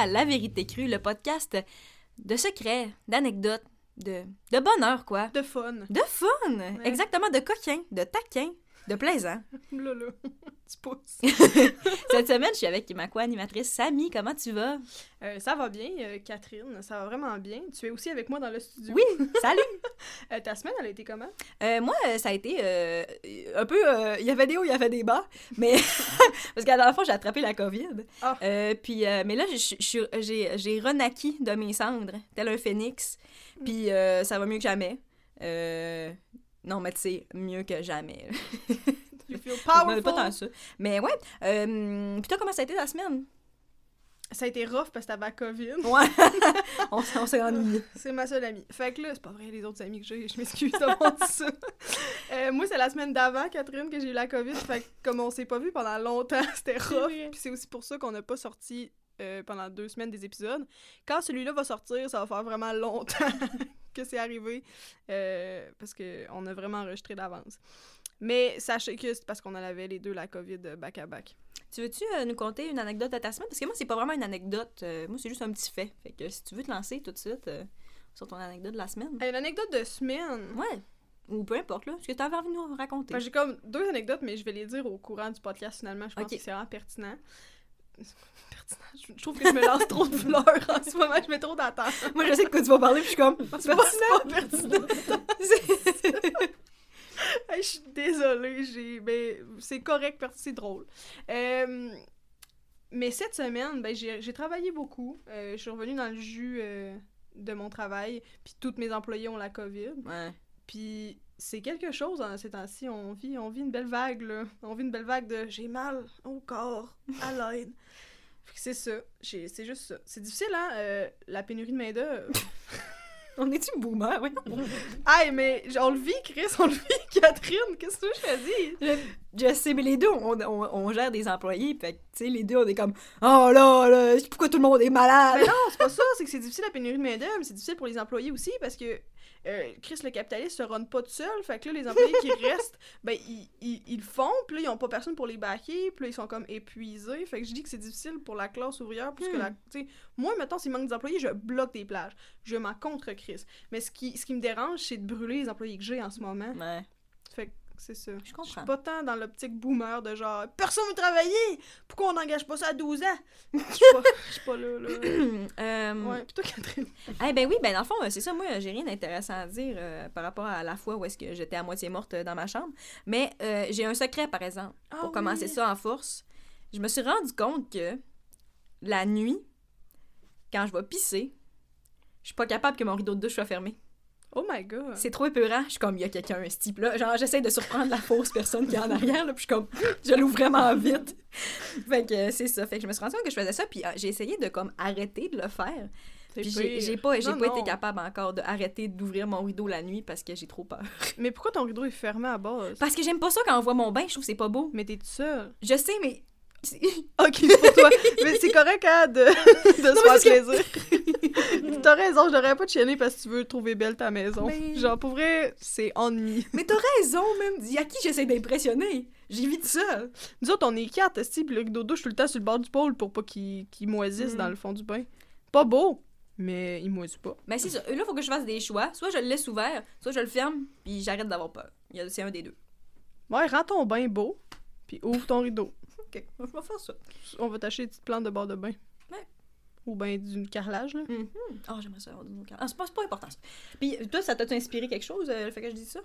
à La Vérité Crue, le podcast de secrets, d'anecdotes, de, de bonheur, quoi. De fun. De fun! Exactement, de coquin, de taquin, de plaisant. tu pousses. Cette semaine, je suis avec ma co-animatrice Samy. Comment tu vas? Euh, ça va bien, euh, Catherine. Ça va vraiment bien. Tu es aussi avec moi dans le studio. Oui, salut! Euh, ta semaine, elle a été comment? Euh, moi, ça a été euh, un peu. euh, Il y avait des hauts, il y avait des bas. Mais. parce qu'à la fois, j'ai attrapé la COVID. Ah. Euh, puis, euh, mais là, j'ai j'ai renaquis de mes cendres, tel un phénix. Puis, euh, ça va mieux que jamais. Euh, non, mais tu sais, mieux que jamais. Tu feel powerful. pas tant ça. Mais ouais. Euh, puis toi, comment ça a été la semaine? Ça a été rough parce que t'avais la COVID. Ouais. on s'est ennuyé. C'est ma seule amie. Fait que là, c'est pas vrai, les autres amis que j'ai, je m'excuse d'avoir dit ça. Euh, moi, c'est la semaine d'avant, Catherine, que j'ai eu la COVID. Fait que comme on s'est pas vu pendant longtemps, c'était rough. Puis c'est aussi pour ça qu'on n'a pas sorti euh, pendant deux semaines des épisodes. Quand celui-là va sortir, ça va faire vraiment longtemps que c'est arrivé. euh, parce qu'on a vraiment enregistré d'avance. Mais sachez que c'est parce qu'on en avait les deux la COVID euh, back-à-back. Tu veux-tu euh, nous conter une anecdote de ta semaine? Parce que moi, c'est pas vraiment une anecdote. euh, moi, c'est juste un petit fait. Fait que si tu veux te lancer tout de suite euh, sur ton anecdote de la semaine. Euh, Une anecdote de semaine. Ouais. Ou peu importe, là. Ce que tu avais envie de nous raconter? Ben, j'ai comme deux anecdotes, mais je vais les dire au courant du podcast finalement. Je pense que c'est vraiment pertinent. Pertinent? Je, trouve que je me lance trop de fleurs en ce moment. Je mets trop d'attente. moi, je sais de quoi tu vas parler, puis je suis comme. C'est pas, c'est pas pertinent. Je suis désolée. J'ai, ben, c'est correct parce que c'est drôle. Euh, mais cette semaine, ben, j'ai, travaillé beaucoup. Euh, je suis revenue dans le jus euh, de mon travail. Puis tous mes employés ont la COVID. ouais. Puis c'est quelque chose hein, ces temps-ci. On vit, on vit une belle vague, là. On vit une belle vague de j'ai mal au corps, à l'aide. C'est ça. C'est juste ça. C'est difficile, hein, la pénurie de main-d'œuvre. On est-tu boomer? Oui. Aïe, mais on le vit, Chris, on le vit, Catherine. Qu'est-ce que je choisis? je, je sais, mais les deux, on, on, on gère des employés, fait que, tu sais, les deux, on est comme. Oh là, là, pourquoi tout le monde est malade? Mais non, c'est pas ça. C'est que c'est difficile la pénurie de main-d'œuvre. mais C'est difficile pour les employés aussi parce que euh, Chris, le capitaliste, se run pas tout seul. Fait que là, les employés qui restent, ben, ils, ils, ils le font. Puis là, ils ont pas personne pour les backer. Puis là, ils sont comme épuisés. Fait que je dis que c'est difficile pour la classe ouvrière. Puisque Hmm. la, moi, mettons, s'il manque d'employés, je bloque des plages. Je m'en contre Chris. Mais ce qui, ce qui me dérange, c'est de brûler les employés que j'ai en ce moment. Ouais, Fait que c'est ça. je Je comprends. suis pas tant dans l'optique boomer de genre personne veut travailler! Pourquoi on n'engage pas ça à 12 ans? Je suis pas, là, là. Euh, Ouais, toi, Catherine? Eh ben oui, ben dans le fond, c'est ça, moi, j'ai rien d'intéressant à dire euh, par rapport à la fois où est-ce que j'étais à moitié morte euh, dans ma chambre. Mais euh, j'ai un secret, par exemple, Ah pour oui. commencer ça en force. Je me suis rendu compte que la nuit, quand je vais pisser, je suis pas capable que mon rideau de douche soit fermé. Oh my god! C'est trop épeurant. Je suis comme, il y a quelqu'un, ce type-là. Genre, j'essaie de surprendre la fausse personne qui est en arrière, là, puis je suis comme, je l'ouvre vraiment vite. fait que c'est ça. Fait que je me suis rendu compte que je faisais ça, puis euh, j'ai essayé de, comme, arrêter de le faire. J'ai pas, j'ai Non, pas non. été capable encore d'arrêter d'ouvrir mon rideau la nuit parce que j'ai trop peur. Mais pourquoi ton rideau est fermé à base? Parce que j'aime pas ça quand on voit mon bain, je trouve que c'est pas beau. Mais t'es toute seule. Je sais, mais. Ok, c'est pour toi. mais c'est correct, hein, de, de se faire plaisir. T'as raison, je devrais pas te chianer parce que tu veux trouver belle ta maison. Mais- Genre, pour vrai, c'est ennui. mais t'as raison, même. Dis à qui j'essaie d'impressionner? De ça. Nous autres, on est quatre, pis le rideau de douche tout le temps sur le bord du pôle pour pas qu'il qu'il moisisse Mm. dans le fond du bain. Pas beau, mais il moisit pas. Mais c'est ça. Là, faut que je fasse des choix. Soit je le laisse ouvert, soit je le ferme, puis j'arrête d'avoir peur. Y a- C'est un des deux. Ouais, rends ton bain beau, puis ouvre ton rideau. Ok, je vais faire ça. On va t'acheter des petites plantes de bord de bain. Ouais. Ou ben d'une carrelage, là. Mhm. Ah, j'aimerais ça avoir des autres Ah, c'est pas, c'est pas important ça. Puis toi, ça t'a inspiré quelque chose, euh, le fait que je dise ça?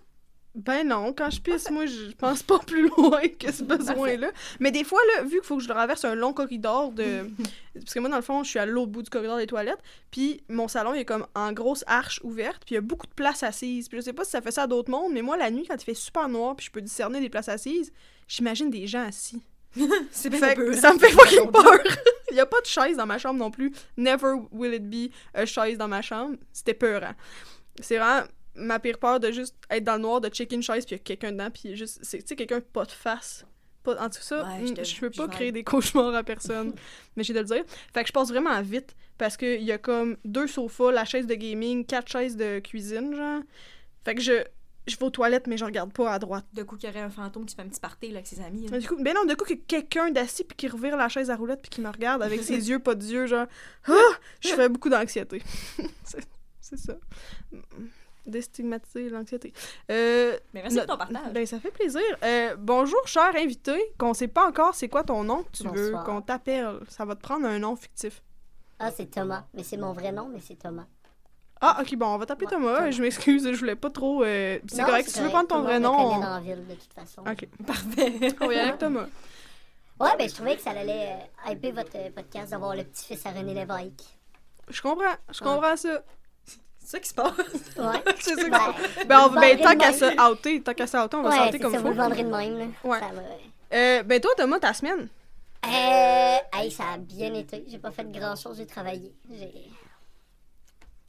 Ben non, quand je pisse, moi, je pense pas plus loin que ce besoin-là. Mais des fois, là, vu qu'il faut que je traverse un long corridor de... Parce que moi, dans le fond, je suis à l'autre bout du corridor des toilettes, puis mon salon, il est comme en grosse arche ouverte, puis il y a beaucoup de places assises. Puis je sais pas si ça fait ça à d'autres mondes, mais moi, la nuit, quand il fait super noir, puis je peux discerner des places assises, j'imagine des gens assis. C'est Fait ça me fait fucking peur. Il y a pas de chaise dans ma chambre non plus. Never will it be a chaise dans ma chambre. C'était peurant. C'est vraiment ma pire peur de juste être dans le noir, de checker une chaise, puis il y a quelqu'un dedans, puis juste, c'est, tu sais, quelqu'un pas de face. Pas, en tout ça, Ouais, je je peux pas créer des cauchemars à personne. mais j'ai de le dire. Fait que je passe vraiment vite, parce qu'il y a comme deux sofas, la chaise de gaming, quatre chaises de cuisine, genre. Fait que je, je vais aux toilettes, mais je regarde pas à droite. De coup, qu'il y aurait un fantôme qui fait un petit party là, avec ses amis. là. Du coup, ben non, de coup, que quelqu'un d'assis puis qui revire la chaise à roulette puis qui me regarde avec ses yeux, pas d'yeux, genre, ah! Je fais beaucoup d'anxiété. c'est ça. Déstigmatiser l'anxiété. Euh, Mais merci pour ton partage. Ben, ça fait plaisir. Euh, bonjour, cher invité. Qu'on sait pas encore c'est quoi ton nom que tu veux qu'on t'appelle. Ça va te prendre un nom fictif. Ah, c'est Thomas. Mais c'est mon vrai nom, mais c'est Thomas. Ah, ok, bon, on va t'appeler Ouais, Thomas. Thomas. Je m'excuse, je voulais pas trop. euh, C'est correct. Si tu veux prendre ton vrai nom. on- dans la ville, de toute façon. Ok. Parfait. On va y aller avec Thomas. Ouais, ben, je trouvais que ça allait euh, hyper votre euh, podcast d'avoir le petit-fils à René Lévesque. Je comprends. Je comprends ça. C'est ça qui se passe. Ouais. C'est ça que- Ben, Ben, on- vous ben, vendrez tant qu'à se outer, tant qu'à se outer, on va Ouais, sauter c'est comme ça, vous le faut. vendrez de même, là. Ouais. Ça va. Euh, ben, toi, Thomas, ta semaine? Euh, hey, ça a bien été. J'ai pas fait grand chose, j'ai travaillé. J'ai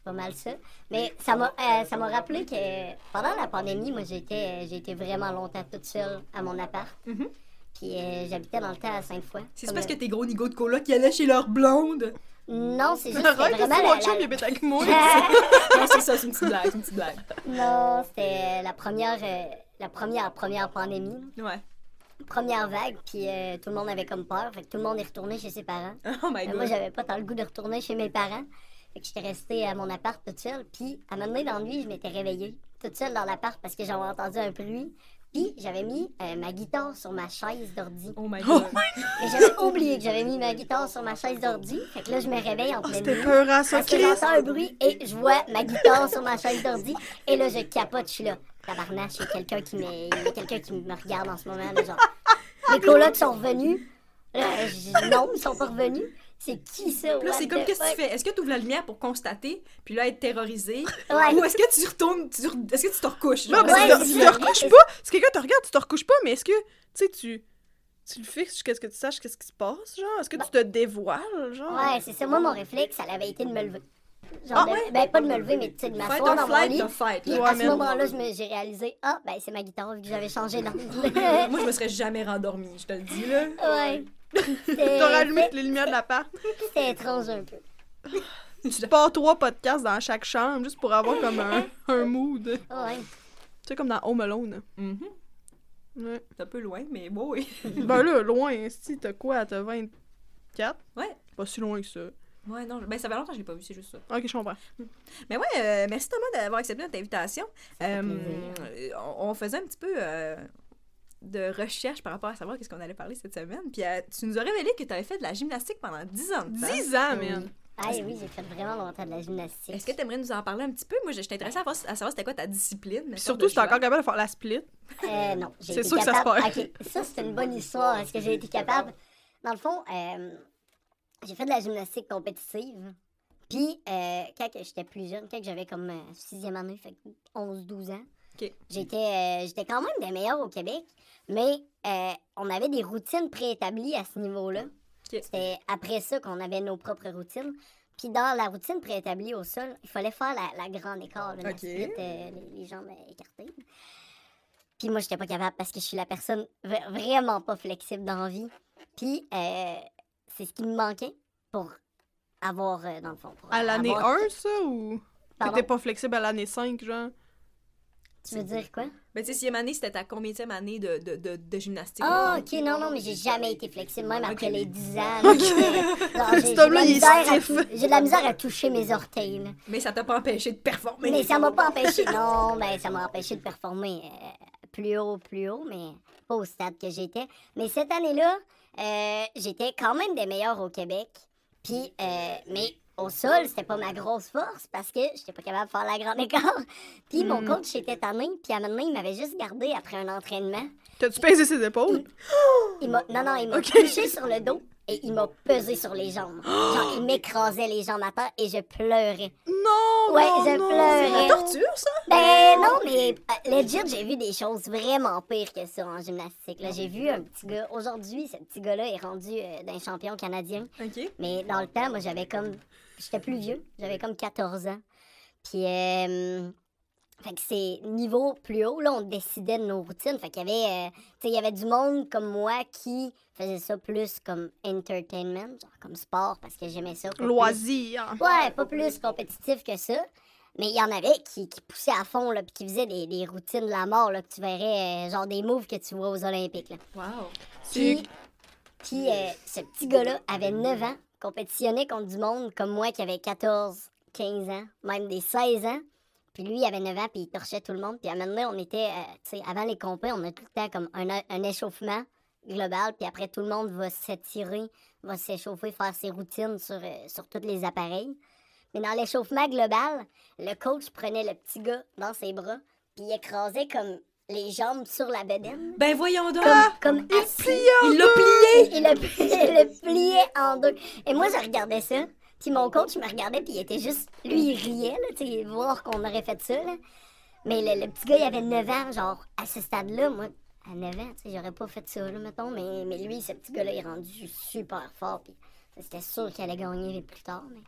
pas mal ça. Mais ça m'a euh, ça m'a rappelé que pendant la pandémie, moi j'étais j'ai été vraiment longtemps toute seule à mon appart. Mhm. Puis euh, j'habitais dans le temps à Sainte-Foy. C'est Comme, parce que euh, t'es gros nigo de cola qui allaient chez leur blonde? Non, c'est juste que Arrête, vraiment c'est mon la- chum, il est avec moi. non, c'est ça, c'est une petite blague, c'est une petite blague. Non, c'était la première euh, la première première pandémie, Ouais. première vague, puis euh, tout le monde avait comme peur, fait que tout le monde est retourné chez ses parents. Oh my Euh, god. moi, j'avais pas tant le goût de retourner chez mes parents. Fait que j'étais restée à mon appart toute seule. Puis, à un moment donné, dans la nuit, je m'étais réveillée toute seule dans l'appart parce que j'avais entendu un bruit. Puis, j'avais mis euh, ma guitare sur ma chaise d'ordi. Oh my god. Et j'avais oublié que j'avais mis ma guitare sur ma chaise d'ordi. Fait que là, je me réveille en pleine Oh, C'était nuit. peurant, ça, Parce que j'entends un bruit et je vois ma guitare sur ma chaise d'ordi. Et là, je capote, je suis là. Tabarnache, il y a quelqu'un qui, me... quelqu'un qui regarde en ce moment. Là, genre. Mes colocs sont revenus. Là, je- non, ils sont pas revenus. C'est qui ça? Là, c'est comme, qu'est-ce que tu fais? Est-ce que tu ouvres la lumière pour constater, puis là, être terrorisé? Ouais. Ou est-ce que tu retournes, tu re- est-ce que tu te recouches? Non, mais Ouais, tu te- tu te recouches? pas? Si quelqu'un te regarde, tu te recouches pas, mais est-ce que, tu sais, tu, tu le fixes jusqu'à ce que tu saches qu'est-ce qui se passe, genre? Est-ce que tu te dévoiles, genre? Ouais, c'est ça. Moi, mon réflexe, ça avait été de me lever. Genre, Ah de- ouais? ben, pas de me lever, mais tu sais, de m'asseoir dans mon flight, lit. the fight. Puis. Ouais, à ce moment-là, je me- j'ai réalisé, ah, ben, c'est ma guitare vu que j'avais changé d'angle. Moi, je me serais jamais rendormie, je te le dis, là. ouais. T'aurais allumé toutes les lumières de l'appart. C'était étrange un peu. Tu pars trois podcasts dans chaque chambre juste pour avoir comme un, un mood. Tu Ouais. sais, comme dans Home Alone. Mhm. Ouais. C'est un peu loin, mais bon, oui. ben là, loin, si t'as quoi? T'as 24? Ouais. Pas si loin que ça. Ouais, non, ben ça fait longtemps que je l'ai pas vu, c'est juste ça. Ok, je comprends. Mais ouais, euh, merci Thomas d'avoir accepté notre invitation. Euh, on faisait un petit peu euh, de recherche par rapport à savoir qu'est-ce qu'on allait parler cette semaine. Puis euh, tu nous as révélé que tu avais fait de la gymnastique pendant 10 ans de temps. 10 ans, man! Ah oui, j'ai fait vraiment longtemps de la gymnastique. Est-ce que tu aimerais nous en parler un petit peu? Moi, je- j'étais intéressée à, voir- à savoir c'était quoi ta discipline. Surtout, t'es encore capable de faire la split. Euh, non, j'ai C'est sûr que ça se perd. Ok, ça, c'est une bonne histoire. Est-ce que j'ai été capable... Dans le fond, euh, j'ai fait de la gymnastique compétitive. Puis, euh, quand j'étais plus jeune, quand j'avais comme sixième année, fait que 11-12 ans, J'étais euh, j'étais quand même des meilleurs au Québec, mais euh, on avait des routines préétablies à ce niveau-là. C'était après ça qu'on avait nos propres routines. Puis dans la routine préétablie au sol, il fallait faire la, la grande la split, euh, les, les jambes écartées. Puis moi, j'étais pas capable parce que je suis la personne vraiment pas flexible dans la vie. Puis c'est ce qui me manquait pour avoir, dans le fond. pour À l'année avoir- 1, ça, ou? T'étais pas flexible à l'année 5, genre? Tu veux dire quoi? Ben, tu sais, sixième année, c'était ta combienième année de, de, de, de gymnastique? Ah, mettons? ok, non, non, mais j'ai jamais été flexible, même après les 10 ans. genre, j'ai- de la misère à stiff. tou- J'ai de la misère à toucher mes orteils. là. Mais ça t'a pas empêché de performer. Mais ça m'a pas empêché. Non, ben ça m'a empêché de performer euh, plus haut, plus haut, mais pas au stade que j'étais. Mais cette année-là, euh, j'étais quand même des meilleurs au Québec. Puis, euh, mais au sol, c'était pas ma grosse force parce que j'étais pas capable de faire la grande écart. Puis mon Mm. coach était tanné. Puis à un moment donné, il m'avait juste gardé après un entraînement. T'as-tu pesé ses épaules? Il non, non, il m'a Ok. touché sur le dos et il m'a pesé sur les jambes. Genre, il m'écrasait les jambes à terre et je pleurais. Non! Ouais, non, je non. pleurais. C'est la torture, ça? Ben non, mais euh, legit, j'ai vu des choses vraiment pires que ça en gymnastique. Là, j'ai vu un petit gars. Aujourd'hui, ce petit gars-là est rendu euh, d'un champion canadien. OK. Mais dans le temps, moi, j'avais comme. J'étais plus vieux. J'avais comme 14 ans. Puis, euh, fait que c'est niveau plus haut, là, on décidait de nos routines. Fait qu'il y avait, euh, tu sais, il y avait du monde comme moi qui faisait ça plus comme entertainment, genre comme sport, parce que j'aimais ça. plus- Loisir. Ouais, pas plus compétitif que ça. Mais il y en avait qui, qui poussaient à fond, là, puis qui faisaient des, des routines de la mort, là, que tu verrais, euh, genre des moves que tu vois aux Olympiques, là. Wow. Puis, puis euh, ce petit gars-là avait 9 ans, compétitionnait contre du monde comme moi qui avait 14, 15 ans, même des 16 ans. Puis lui, il avait 9 ans, puis il torchait tout le monde. Puis à un moment donné, on était, euh, tu sais, avant les compés, on a tout le temps comme un, échauffement global. Puis après, tout le monde va s'étirer, va s'échauffer, faire ses routines sur, euh, sur tous les appareils. Mais dans l'échauffement global, le coach prenait le petit gars dans ses bras, puis il écrasait comme les jambes sur la bedaine. Ben voyons donc! Comme, comme assis. Il l'a plié! Il il le pliait en deux. Et moi, je regardais ça. Puis mon coach me regardait, puis il était juste. Lui, il riait, là, tu sais, voir qu'on aurait fait ça, là. Mais le, le petit gars, il avait 9 ans, genre, à ce stade-là, moi, à 9 ans, tu sais, j'aurais pas fait ça, là, mettons. Mais, mais lui, ce petit gars-là, il est rendu super fort, puis c'était sûr qu'il allait gagner plus tard, mais.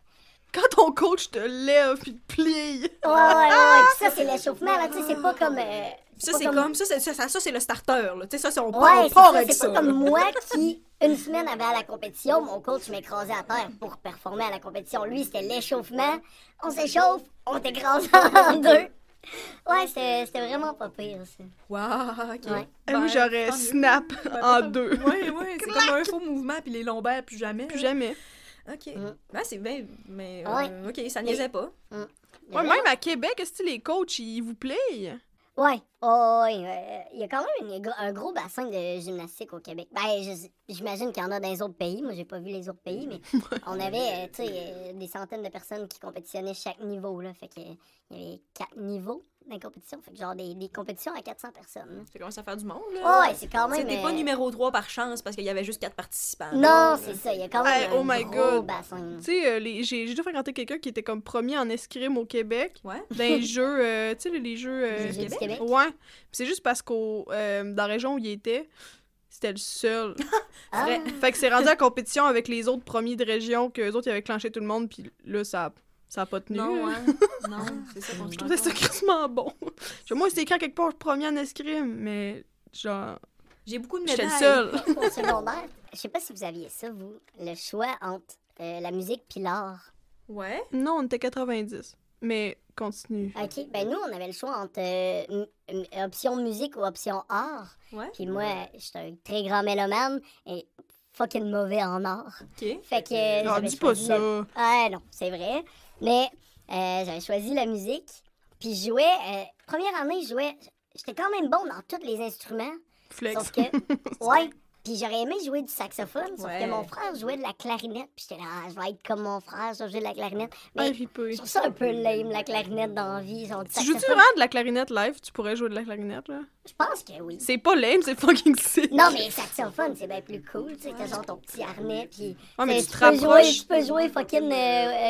Quand ton coach te lève puis te plie. Ouais, ouais, ouais, ouais. Puis ça, c'est l'échauffement, là, tu sais, c'est pas comme. euh, Ça, c'est comme... Ça, c'est ça, ça, ça, c'est le starter, là. Tu sais, ça, c'est on part, Ouais, on c'est part ça, avec c'est ça. pas comme moi qui, une semaine avant la compétition, mon coach m'écrasait à terre pour performer à la compétition. Lui, c'était l'échauffement. On s'échauffe, on t'écrase en deux. Ouais, c'était vraiment pas pire, ça. Wow, ok. Ouais. Ah oui, j'aurais snap Ben, en deux. Ouais, ouais, c'est comme un faux mouvement, puis les lombaires, plus jamais. Plus jamais. Ok. Mm. Ben, c'est bien, mais. Ouais. euh, ok, ça niaisait pas. Ouais, même à Québec, est-ce que les coachs, ils vous? Ouais, oh, ouais, euh, il y a quand même une un gros bassin de gymnastique au Québec. Ben, j'imagine qu'il y en a dans les autres pays. Moi, j'ai pas vu les autres pays, mais on avait, euh, tu sais, euh, des centaines de personnes qui compétitionnaient chaque niveau, là. Fait que, euh, il y avait quatre niveaux dans les compétitions. Fait que, genre, des, des compétitions à 400 personnes. Ça commence à faire du monde, là. Ouais, c'est quand même. C'était pas euh, numéro 3 par chance parce qu'il y avait juste 4 participants. Non, c'est ça. Il y a quand même Hey, un oh my gros God. bassin. Tu sais, euh, les- j'ai j'ai déjà fréquenté quelqu'un qui était comme premier en escrime au Québec. Ouais. Dans les jeux, euh, tu sais, les jeux. euh, Les Jeux du Québec. Ouais. Puis C'est juste parce qu'au euh, dans la région où il était, c'était le seul. Ah, fait que c'est rendu à compétition avec les autres premiers de région que les autres ils avaient clenché tout le monde puis là ça ça a pas tenu. Non, ouais. non, c'est ça qu'on Je trouvais ça crissement bon. Je- Moi, c'était écrit quelque part premier en escrime, mais genre J'ai beaucoup de j'étais médailles. le seul. au secondaire, je sais pas si vous aviez ça, vous, le choix entre euh, la musique puis l'art. Ouais. Non, on était 90. Mais continue. OK, ben nous, on avait le choix entre euh, option musique ou option art. Ouais. Puis moi, j'étais un très grand mélomane et fucking mauvais en art. Ok. Fait que... euh, Ah, dis pas ça. Ah non, c'est vrai. Mais euh, j'avais choisi la musique. Puis je jouais... euh, première année, je jouais... J'étais quand même bon dans tous les instruments. Flex. Sauf que... ouais. Puis j'aurais aimé jouer du saxophone, sauf Ouais. que mon frère jouait de la clarinette. Puis j'étais là, ah, je vais être comme mon frère, je vais jouer de la clarinette. Ah, Mais je trouve ça un peu lame, la clarinette dans la vie. Tu joues-tu vraiment de la clarinette live? Tu pourrais jouer de la clarinette, là? Je pense que oui. C'est pas lame, c'est fucking sick. Non, mais saxophone, c'est bien plus cool. Tu sais, t'as genre ton petit harnais, puis... Ouais, mais tu tu te peux jouer, tu peux jouer fucking euh,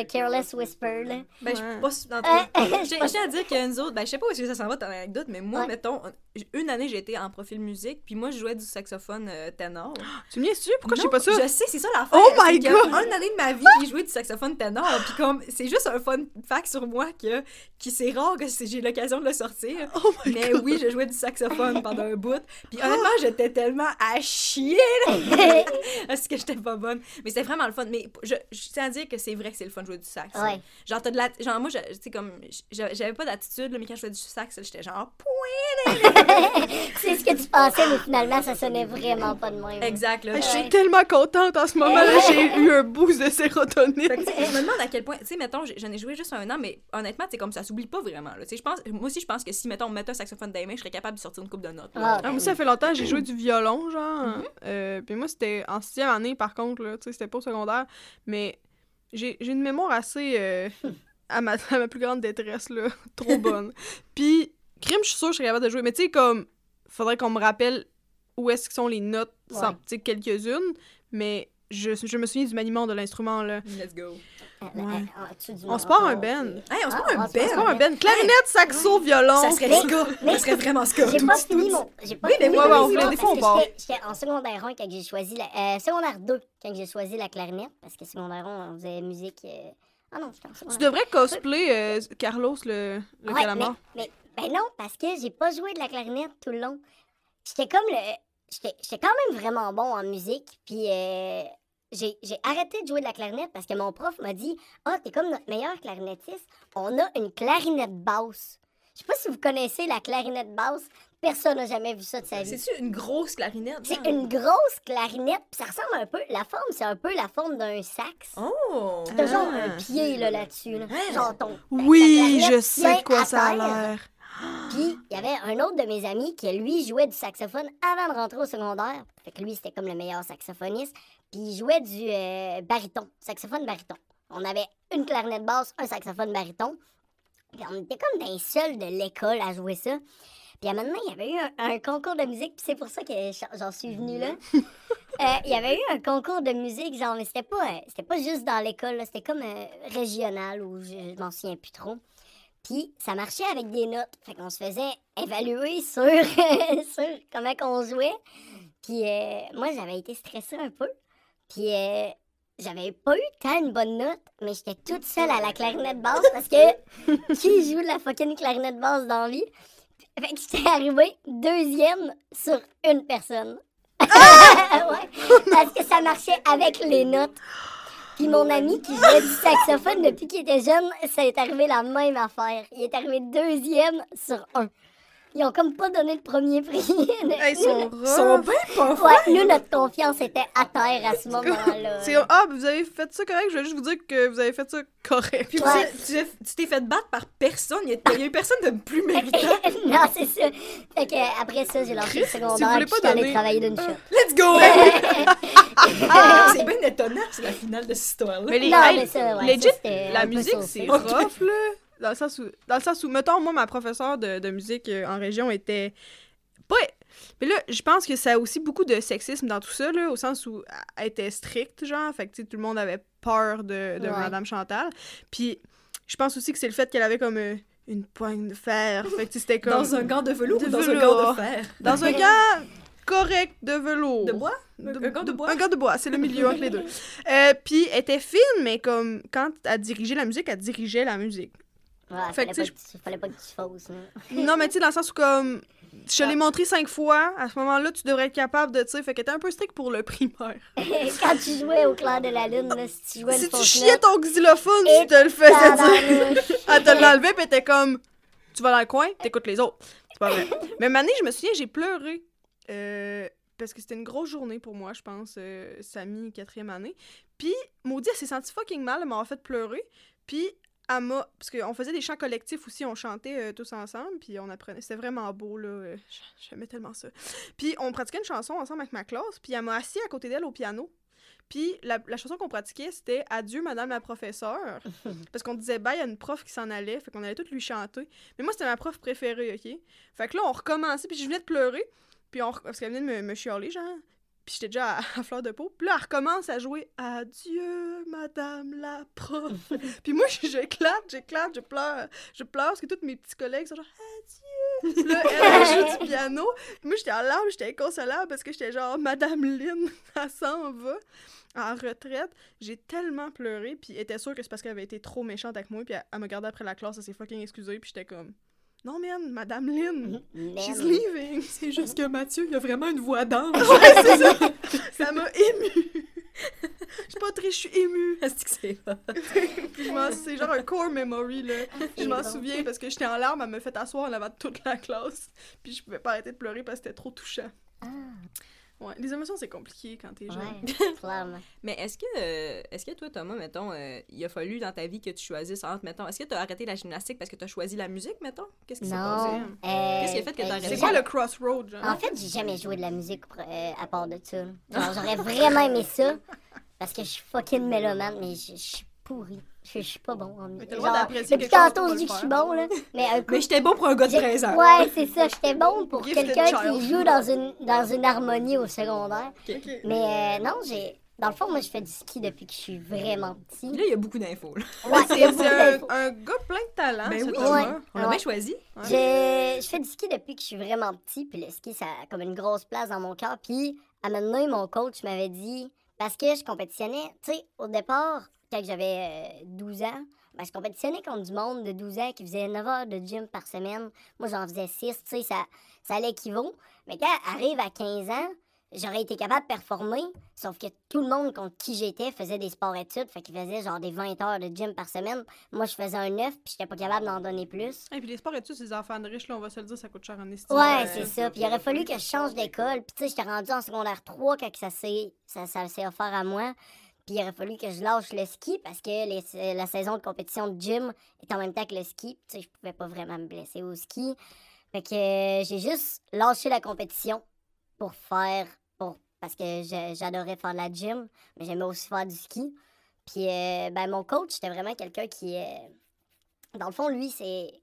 euh, Careless Whisper, là. Ben, je suis pas tiens je tiens à dire que nous autres, ben, je sais pas où est-ce que ça s'en va ton anecdote, mais moi, Ouais. mettons, on- une année, j'ai été en profil musique, puis moi, je jouais du saxophone euh, ténor. Tu me niaises-tu? Pourquoi je sais pas ça? Je sais, c'est ça l'affaire. Oh my God! Une année de ma vie, j'ai joué du saxophone ténor, puis comme, c'est juste un fun fact sur moi que, qui c'est rare que j'ai l'occasion de le sortir. Oh my Mais god. oui, je jouais du saxophone pendant un bout. Puis honnêtement, j'étais tellement à chier parce que j'étais pas bonne. Mais c'était vraiment le fun. Mais je, je tiens à dire que c'est vrai que c'est le fun de jouer du sax. Ouais. Genre, t'as de la... genre moi, je- tu sais, comme, j'a- j'avais pas d'attitude, mais quand je jouais du sax, j'étais genre, c'est ce que tu pensais, mais finalement, ça sonnait vraiment pas de même. exact, là. Je suis tellement contente en ce moment-là, j'ai eu un boost de sérotonine. Que, je me demande à quel point, tu sais, mettons, j'en ai joué juste un an, mais honnêtement, c'est comme ça s'oublie pas vraiment. Là. Tu sais, Je pense, moi aussi, je pense que si, mettons, on me mettait un saxophone dans les mains, je serais capable de sortir une coupe de notes. Ah, Ah, moi, ça fait longtemps, j'ai joué du violon, genre. Euh, puis moi, c'était en sixième année, par contre, là. Tu sais, c'était pas au secondaire. Mais j'ai j'ai une mémoire assez. euh, à, ma, à ma plus grande détresse, là. Trop bonne. Puis, crime, je suis sûre que je serais capable de jouer. Mais tu sais, comme. Faudrait qu'on me rappelle où est-ce que sont les notes, sans- Ouais. tu quelques-unes. Mais je, je me souviens du maniement de l'instrument, là. Let's go. Ouais. On se part un band. Hey, on se Ah, prend un on se band. pas un ben. Clarinette, saxo, violon. Ça serait ska. Ça serait vraiment ska. J'ai pas fini mon. J'ai pas Oui, mais fini mon oui, on fait des fois, on part. j'étais- en secondaire 1 quand j'ai choisi la. Euh, secondaire 2 quand j'ai choisi la clarinette. Parce que secondaire 1, on faisait musique. euh, Ah non, j'étais en Tu secondaire. devrais cosplay euh, Carlos, le, le Ouais, calamar. Mais, mais ben non, parce que j'ai pas joué de la clarinette tout le long. J'étais comme le. J'étais j'étais quand même vraiment bon en musique. Puis euh, j'ai j'ai arrêté de jouer de la clarinette parce que mon prof m'a dit Ah, t'es comme notre meilleur clarinettiste. On a une clarinette basse. Je sais pas si vous connaissez la clarinette basse. Personne n'a jamais vu ça de sa vie. C'est-tu une grosse clarinette? C'est genre? une grosse clarinette, puis ça ressemble un peu. La forme, c'est un peu la forme d'un sax. Oh! T'as genre Ah. un pied là, là-dessus. Là. Genre ton. Oui, je sais de quoi ça a l'air. Puis, il y avait un autre de mes amis qui, lui, jouait du saxophone avant de rentrer au secondaire. Fait que lui, c'était comme le meilleur saxophoniste. Puis, il jouait du euh, baryton, saxophone baryton. On avait une clarinette basse, un saxophone baryton. Puis, on était comme dans les seuls de l'école à jouer ça. Puis, à donné, il y avait eu un, un concours de musique, puis c'est pour ça que j'en suis venue là. Euh, il y avait eu un concours de musique, genre, mais c'était pas, euh, c'était pas juste dans l'école, c'était comme euh, régional, ou je, je m'en souviens plus trop. Puis ça marchait avec des notes. Fait qu'on se faisait évaluer sur, sur comment qu'on jouait. Puis euh, moi, j'avais été stressée un peu. Puis euh, j'avais pas eu tant une bonne note, mais j'étais toute seule à la clarinette basse parce que qui joue de la fucking clarinette basse dans la vie? Fait que j'étais arrivée deuxième sur une personne. ouais, parce que ça marchait avec les notes. Puis mon ami qui jouait du saxophone depuis qu'il était jeune, ça est arrivé la même affaire. Il est arrivé deuxième sur un. Ils ont comme pas donné le premier prix. Hey, Ils sont Ils sont bien pas. Ouais, nous, notre confiance était à terre à ce moment-là. C'est ah, vous avez fait ça correct, je vais juste vous dire que vous avez fait ça correct. Puis Ouais. tu- tu tu t'es fait battre par personne. Il y a, il y a eu personne de plus méritant. non, c'est ça. Fait que après ça, j'ai lancé le Si secondaire puis pas je suis travailler d'une shot. Let's go! Ah, c'est bien étonnant, c'est la finale de cette histoire-là. Mais les, Non, hey, mais ça, ouais, legit, ça, la musique, c'est rough, là. Dans le sens où, dans le sens où, mettons, moi, ma professeure de, de musique euh, en région était pas... Mais là, je pense que ça a aussi beaucoup de sexisme dans tout ça, là, au sens où elle était stricte, genre, fait que, tu sais, tout le monde avait peur de, de Ouais. Madame Chantal. Puis, je pense aussi que c'est le fait qu'elle avait comme euh, une poigne de fer, fait que, c'était comme... Dans un gant de velours De ou dans velours. un gant de fer? Dans un gant correct de velours. De bois? De- Un gant de bois? Un gant de bois, c'est le milieu entre les deux. Euh, puis elle était fine, mais comme quand elle dirigeait la musique, elle dirigeait la musique. Ouais, Fait fallait, que, pas que tu, fallait pas que tu fausses. Non, mais tu sais, dans le sens où comme. Je te l'ai montré cinq fois, à ce moment-là, tu devrais être capable de, tu sais, fait qu'elle était un peu strict pour le primaire. Quand tu jouais au clair de la lune, là, si tu jouais Si tu chiais ton xylophone, tu te le faisais dire. Elle te l'enlevait, puis elle était comme. Tu vas dans le coin, t'écoutes les autres. C'est pas vrai. Mais année, je me souviens, j'ai pleuré. Euh, parce que c'était une grosse journée pour moi, je pense, euh, Samy, quatrième année. Puis, maudit, elle s'est sentie fucking mal, elle m'a fait pleurer. Puis, elle m'a. Parce qu'on faisait des chants collectifs aussi, on chantait euh, tous ensemble, puis on apprenait. C'était vraiment beau, là. euh, J'aimais tellement ça. Puis, on pratiquait une chanson ensemble avec ma classe, puis elle m'a assis à côté d'elle au piano. Puis, la, la chanson qu'on pratiquait, c'était Adieu, Madame la professeure. Parce qu'on disait bye à une prof qui s'en allait, fait qu'on allait toutes lui chanter. Mais moi, c'était ma prof préférée, OK? Fait que là, on recommençait, puis je venais de pleurer, puis on, parce qu'elle venait de me, me chialer, genre. Puis j'étais déjà à, à fleur de peau. Puis là, elle recommence à jouer Adieu, Madame la prof. puis moi, j'éclate, j'éclate, je pleure. Je pleure parce que tous mes petits collègues sont genre Adieu. Puis là, elle, elle joue du piano. Puis moi, j'étais en larmes, j'étais inconsolable parce que j'étais genre Madame Lynn, elle s'en va en retraite. J'ai tellement pleuré, puis elle était sûre que c'est parce qu'elle avait été trop méchante avec moi, puis elle, elle me regardait après la classe, elle s'est fucking excusée, puis j'étais comme Non, man, Madame Lynn, she's Man. leaving. C'est juste que Mathieu, il a vraiment une voix d'ange. c'est ça. Ça m'a ému. Je suis pas très, je suis émue. Est-ce que c'est hot? Puis je m'en- c'est genre un core memory, là. Je m'en souviens parce que j'étais en larmes, elle me fait asseoir en avant de toute la classe. Puis je pouvais pas arrêter de pleurer parce que c'était trop touchant. Ah, Ouais, les émotions, c'est compliqué quand t'es jeune. ouais, clairement. Mais est-ce que, euh, est-ce que toi, Thomas, mettons, euh, il a fallu dans ta vie que tu choisisses entre, mettons, est-ce que tu as arrêté la gymnastique parce que tu as choisi la musique, mettons? Qu'est-ce qui s'est passé? Non. euh, Qu'est-ce qui a fait que t'as arrêté? C'est quoi le crossroad, genre? En fait, j'ai jamais joué de la musique euh, à part de ça. Genre, j'aurais vraiment aimé ça. Parce que je suis fucking mélomane, mais je je suis pourrie. Je suis pas bon en Mais musique. t'as le droit Genre, d'apprécier depuis quelque chose tantôt, je dis que je suis faire. bon, là. Mais un coup, Mais j'étais bon pour un gars de j'ai- 13 ans. Ouais, c'est ça. J'étais bon pour quelqu'un qui joue dans une, dans une harmonie au secondaire. Mais euh, non, j'ai. Dans le fond, moi, je fais du ski depuis que je suis vraiment petit. Là, il y a beaucoup d'infos. Ouais, C'est un, un gars plein de talent, Ben oui. Ouais. On l'a Ouais. bien choisi. Ouais. Je, je fais du ski depuis que je suis vraiment petit, puis le ski, ça a comme une grosse place dans mon cœur. Puis, à un moment donné, mon coach m'avait dit, parce que je compétitionnais, tu sais, au départ, quand j'avais euh, 12 ans, ben, je compétitionnais contre du monde de 12 ans qui faisait 9 heures de gym par semaine. Moi, j'en faisais 6, tu sais, ça, ça l'équivaut. Mais quand arrive à 15 ans, j'aurais été capable de performer, sauf que tout le monde contre qui j'étais faisait des sports-études, fait qu'ils faisaient genre des 20 heures de gym par semaine. Moi, je faisais un 9, puis j'étais pas capable d'en donner plus. Et puis les sports études, c'est des enfants de riches, là, on va se le dire, ça coûte cher en estime. Ouais, Euh, c'est ça. Puis il aurait fallu que je change d'école. Puis tu sais, j'étais rendue en secondaire 3 quand ça s'est ça, ça s'est offert à moi. Puis il aurait fallu que je lâche le ski parce que les- la saison de compétition de gym est en même temps que le ski. Tu sais, je pouvais pas vraiment me blesser au ski. Fait que euh, j'ai juste lâché la compétition pour faire... pour parce que j'adorais faire de la gym, mais j'aimais aussi faire du ski. Puis euh, ben, mon coach, c'était vraiment quelqu'un qui... euh, dans le fond, lui, c'est...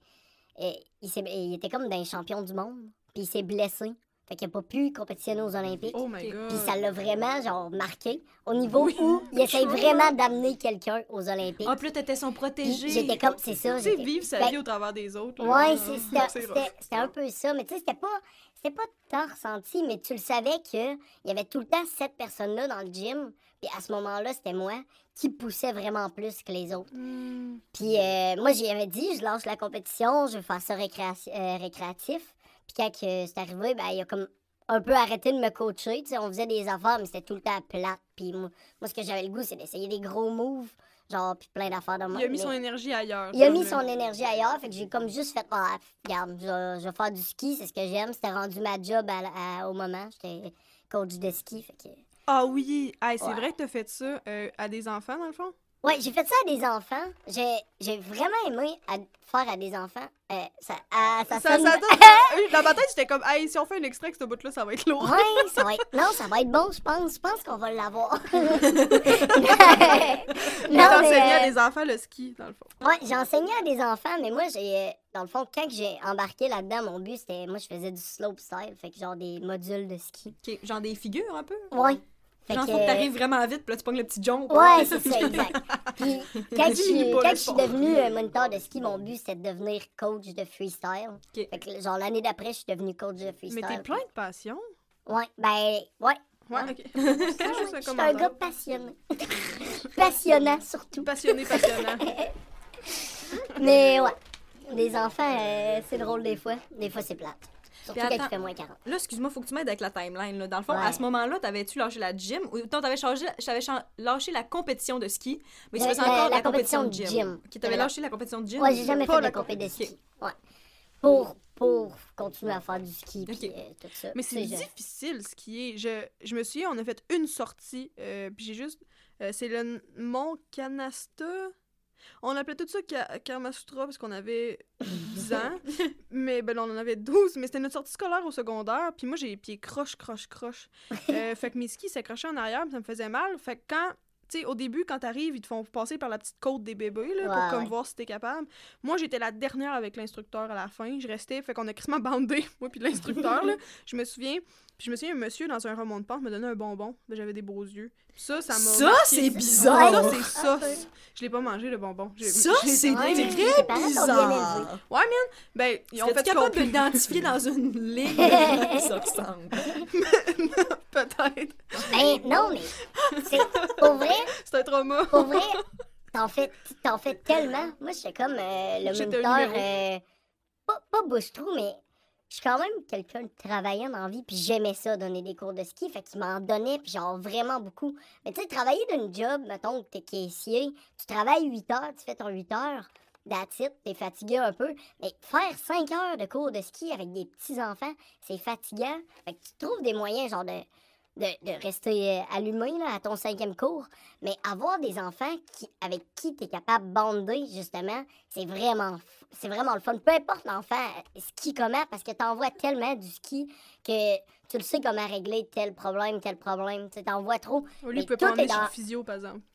il, il était comme d'un champion du monde. Puis il s'est blessé. Fait qu'il n'a pas pu compétitionner aux Olympiques. Oh my god. Puis ça l'a vraiment, genre, marqué. Au niveau Oui. où il essaye vraiment d'amener quelqu'un aux Olympiques. Ah, puis là, t'étais son protégé. J'étais comme, c'est ça. Tu sais, j'étais- vivre sa Ben, vie au travers des autres. là. Ouais, c'était un peu ça. Mais tu sais, c'était pas, c'était pas tant ressenti, mais tu le savais qu'il y avait tout le temps cette personne-là dans le gym. Puis à ce moment-là, c'était moi qui poussait vraiment plus que les autres. Hmm. Puis euh, moi, j'y avais dit, je lance la compétition, je veux faire ça euh, récréatif. Puis quand c'est arrivé, ben, il a comme un peu arrêté de me coacher. On faisait des affaires, mais c'était tout le temps plate. Puis moi, moi, ce que j'avais le goût, c'est d'essayer des gros moves, genre, puis plein d'affaires de même. Il a mis mais- son énergie ailleurs. il a mis son énergie ailleurs, fait que j'ai comme juste fait, ah, regarde, je, vais- je vais faire du ski, c'est ce que j'aime. C'était rendu ma job à- à- au moment. J'étais coach de ski, fait que... Ah oui, Hey, c'est Ouais. vrai que t'as fait ça euh, à des enfants, dans le fond? Ouais, j'ai fait ça à des enfants. J'ai, j'ai vraiment aimé à- faire à des enfants. Euh, ça, ah, ça, Ça, ça, donne- Dans ma tête, j'étais comme, hey, si on fait un extrait avec ce bout-là, ça va être lourd. Ouais, ça va être... Non, ça va être bon, je pense. Je pense qu'on va l'avoir. Non, t'enseignais mais, à euh, des enfants le ski, dans le fond. Ouais, j'ai enseigné à des enfants, mais moi, j'ai... euh, Dans le fond, quand j'ai embarqué là-dedans, mon but, c'était... Moi, je faisais du slope style, fait que genre des modules de ski. Ok, Genre des figures, un peu. Ouais. Fait Genre, que- faut que t'arrives vraiment vite, puis là, tu pognes le petit jump. Ouais, c'est ça, exact. Puis, quand je suis, quand je devenue euh, moniteur de ski, mon but, c'était de devenir coach de freestyle. Fait que, genre, l'année d'après, je suis devenue coach de Mais freestyle. t'es plein de passion. Ouais, ben, ouais. Ouais, ok. C'est juste un Je suis un gars passionné. Passionnant, surtout. Passionné, passionnant. Mais ouais, les enfants, euh, c'est drôle des fois. Des fois, c'est plate. Surtout quand il fait moins 40. Là, excuse-moi, faut que tu m'aides avec la timeline. Là. Dans le fond, Ouais. à ce moment-là, t'avais-tu lâché la gym ou non, t'avais changé, t'avais lâché la compétition de ski, mais tu faisais encore la la, compétition de compétition gym. de gym. Ok, t'avais lâché la compétition de gym? Ouais, j'ai jamais fait la de compé de compétition. ski. Ouais. Pour, pour continuer à faire du ski Ok. puis euh, tout ça. Mais c'est difficile ce qui est. Je, je me souviens, on a fait une sortie, euh, puis j'ai juste. euh, c'est le Mont Canasta. On appelait tout ça Ka- Karmasutra parce qu'on avait 10 ans. mais ben, on en avait 12. Mais c'était notre sortie scolaire au secondaire. Puis moi, j'ai les pieds croche, croche, croche. Euh, fait que mes skis s'accrochaient en arrière, puis ça me faisait mal. Fait que quand. Tu sais, au début, quand t'arrives, ils te font passer par la petite côte des bébés, là, pour Ouais, comme ouais. voir si t'es capable. Moi, j'étais la dernière avec l'instructeur à la fin. Je restais, fait qu'on a quasiment bandé, moi puis l'instructeur, là. Je me souviens, puis je me souviens, un monsieur dans un remonte de pente me donnait un bonbon. J'avais des beaux yeux. Ça, ça m'a. Ça, c'est bizarre. Ça, c'est sauce. Je l'ai pas mangé, le bonbon. Ça, c'est Ouais, très tes parents sont bien bizarre. Ben, ils ont fait capable comprendre. de l'identifier dans une ligne de ça ressemble? Peut-être. Ben non, mais c'est pour vrai, C'est un trauma. pour vrai, t'en fais, t'en fais tellement. Moi, j'étais comme euh, le moniteur, euh, pas, pas bouche-trou, mais je suis quand même quelqu'un de travaillant dans la vie, puis j'aimais ça, donner des cours de ski, fait qu'il m'en donnait, puis genre vraiment beaucoup. Mais tu sais, travailler d'une job, mettons que t'es caissier, tu travailles 8 heures, tu fais ton 8 heures, that's it, t'es fatigué un peu, mais faire 5 heures de cours de ski avec des petits-enfants, c'est fatigant. Fait que tu trouves des moyens, genre de de, de rester euh, allumé là, à ton cinquième cours, mais avoir des enfants qui, avec qui tu es capable de bander, justement, c'est vraiment, c'est vraiment le fun. Peu importe l'enfant, euh, ski comment, parce que tu envoies tellement du ski que tu le sais comment régler tel problème, tel problème. Tu t'en vois trop. Lui, il peut pas m'emmener est chez le physio, par exemple.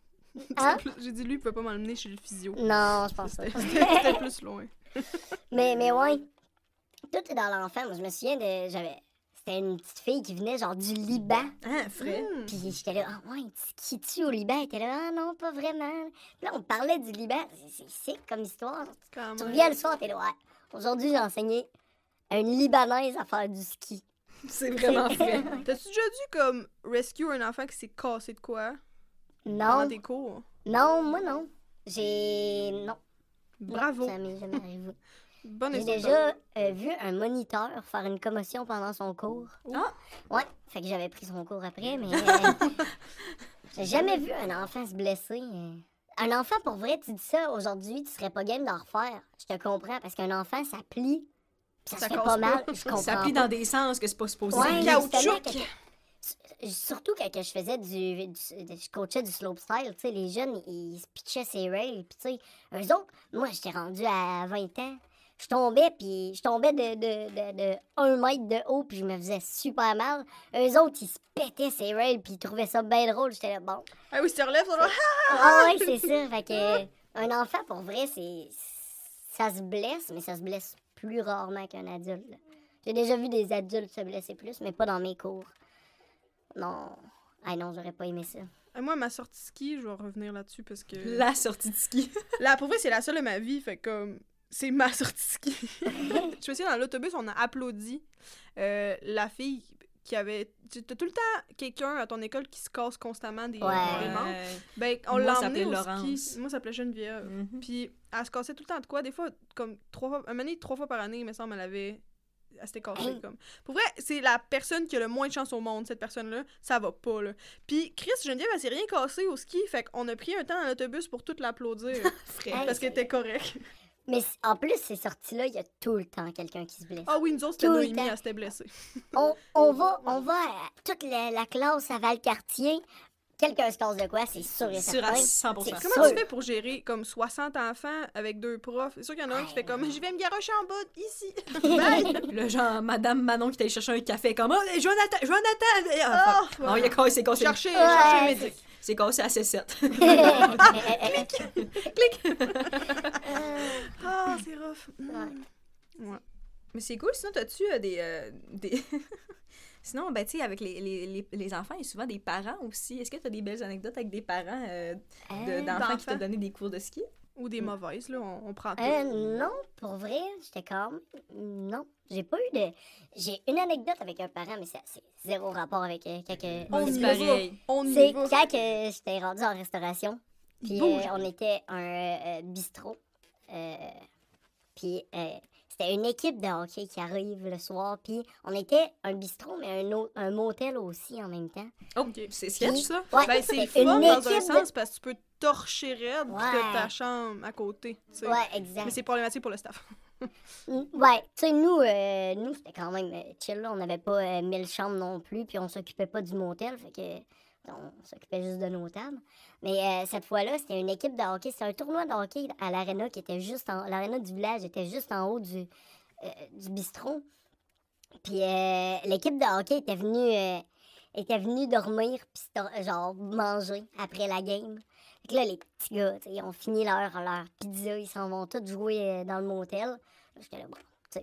Hein? J'ai dit, lui, il peut pas m'emmener chez le physio. Non, je pense pas. C'était plus loin. mais, mais ouais, tout est dans l'enfant. Moi, je me souviens de. J'avais. C'était une petite fille qui venait genre du Liban. Hein, frais? Hmm. Puis j'étais là, ah ouais, qui tu au Liban? Elle était là, ah non, pas vraiment. Là, on parlait du Liban. C'est- sick comme histoire. Quand Tu reviens le soir, t'es là, ouais. Aujourd'hui, j'ai enseigné à une Libanaise à faire du ski. C'est vraiment frais. T'as-tu déjà dû, comme, rescue un enfant qui s'est cassé de quoi? Non, tes cours? non, moi non. J'ai. Non. Bravo. Ça m'est jamais arrivé. Bonne J'ai déjà euh, vu un moniteur faire une commotion pendant son cours. Ah! Ouais, fait que j'avais pris son cours après, mais euh, j'ai jamais vu un enfant se blesser. euh. Un enfant, pour vrai, tu dis ça aujourd'hui, tu serais pas game d'en refaire. Je te comprends, parce qu'un enfant, ça plie, pis ça, Ça se fait pas pas. mal. Je comprends Ça plie pas. dans des sens que c'est pas supposé. Ouais, caoutchouc. Surtout quand je faisais du, du- Je coachais du slopestyle, tu sais, les jeunes, ils se pitchaient ses rails, puis tu sais, eux autres, moi, j'étais rendu à 20 ans. Je tombais, puis je tombais de, de, de, de 1 mètre de haut, puis je me faisais super mal. Eux autres, ils se pétaient ses rails, puis ils trouvaient ça bien drôle. J'étais là, bon. Ah oui, si tu relèves, ça va. Ah ouais, c'est ça. Fait que, un enfant, pour vrai, c'est. Ça se blesse, mais ça se blesse plus rarement qu'un adulte. J'ai déjà vu des adultes se blesser plus, mais pas dans mes cours. Non. Ah non, j'aurais pas aimé ça. Ah, Moi, ma sortie de ski, je vais revenir là-dessus parce que. La sortie de ski. Là, pour vrai, c'est la seule de ma vie, fait que comme. C'est ma sortie de ski. je me souviens, dans l'autobus, on a applaudi euh, la fille qui avait. Tu as tout le temps quelqu'un à ton école qui se casse constamment des, Ouais. des membres. Ouais. Ben, on Moi, l'a s'appelait au Laurence. ski. Moi, ça s'appelait Geneviève. Mhm. Puis elle se cassait tout le temps de quoi? Des fois, comme trois fois, un moment donné, trois fois par année, il me semble, elle avait. Elle s'était cassée, comme. Pour vrai, c'est la personne qui a le moins de chance au monde, cette personne-là. Ça va pas, là. Puis Chris, Geneviève, elle s'est rien cassé au ski, fait qu'on a pris un temps dans l'autobus pour tout l'applaudir. Parce qu'elle était correcte. Mais en plus, ces sorties-là, il y a tout le temps quelqu'un qui se blesse. Ah oui, nous autres, c'était Tout le Noémie, temps. elle s'était blessée. On, on va, on va à toute la, la classe à Valcartier. Quelqu'un se casse de quoi, c'est sûr et Sûr à certain. 100%. C'est Comment sûr. tu fais pour gérer comme 60 enfants avec deux profs? C'est sûr qu'il y en a un qui fait comme je vais me garocher en bas, ici. Bye! Le genre, Madame Manon qui t'allait chercher un café comme Oh, Jonathan, Jonathan! Ah. Oh, Non, il a cassé, c'est cassé. Chercher, chercher médic. C'est cassé à C7. Ah, c'est rough. Mm. Ouais. Mais c'est cool, sinon, t'as-tu euh, des. euh, des... sinon, ben, tu sais, avec les, les, les, les enfants, il y a souvent des parents aussi. Est-ce que t'as des belles anecdotes avec des parents euh, de- Euh, d'enfants qui t'ont donné des cours de ski? Ou des mauvaises, là, on, on prend tout. Euh, non, pour vrai, j'étais comme. Non, j'ai pas eu de. J'ai une anecdote avec un parent, mais c'est zéro rapport avec euh, quand On c'est y va. On y C'est va. quand que j'étais rendue en restauration. Puis euh, on était un euh, bistrot. Euh, puis euh, c'était une équipe de hockey qui arrive le soir. Puis on était un bistrot, mais un, un motel aussi en même temps. Oh, Ok. c'est sketch, ça? Ouais, Ben, c'est c'était fun une dans un équipe de- sens parce que tu peux torcher raide Ouais. t'as ta chambre à côté. tu sais. Ouais, exact. Mais c'est problématique pour le staff. Ouais, tu sais, nous, euh, nous c'était quand même euh, chill, là. On n'avait pas euh, 1000 chambres non plus, puis on s'occupait pas du motel, fait que on s'occupait juste de nos tables. Mais euh, cette fois-là, c'était une équipe de hockey. C'était un tournoi de hockey à l'aréna qui était juste en... L'aréna du village était juste en haut du, du bistrot. Puis l'équipe de hockey était venue, était venue dormir, puis genre manger après la game. Que là, les petits gars, ils ont fini leur, leur pizza, ils s'en vont tous jouer euh, dans le motel. J'étais là, bon,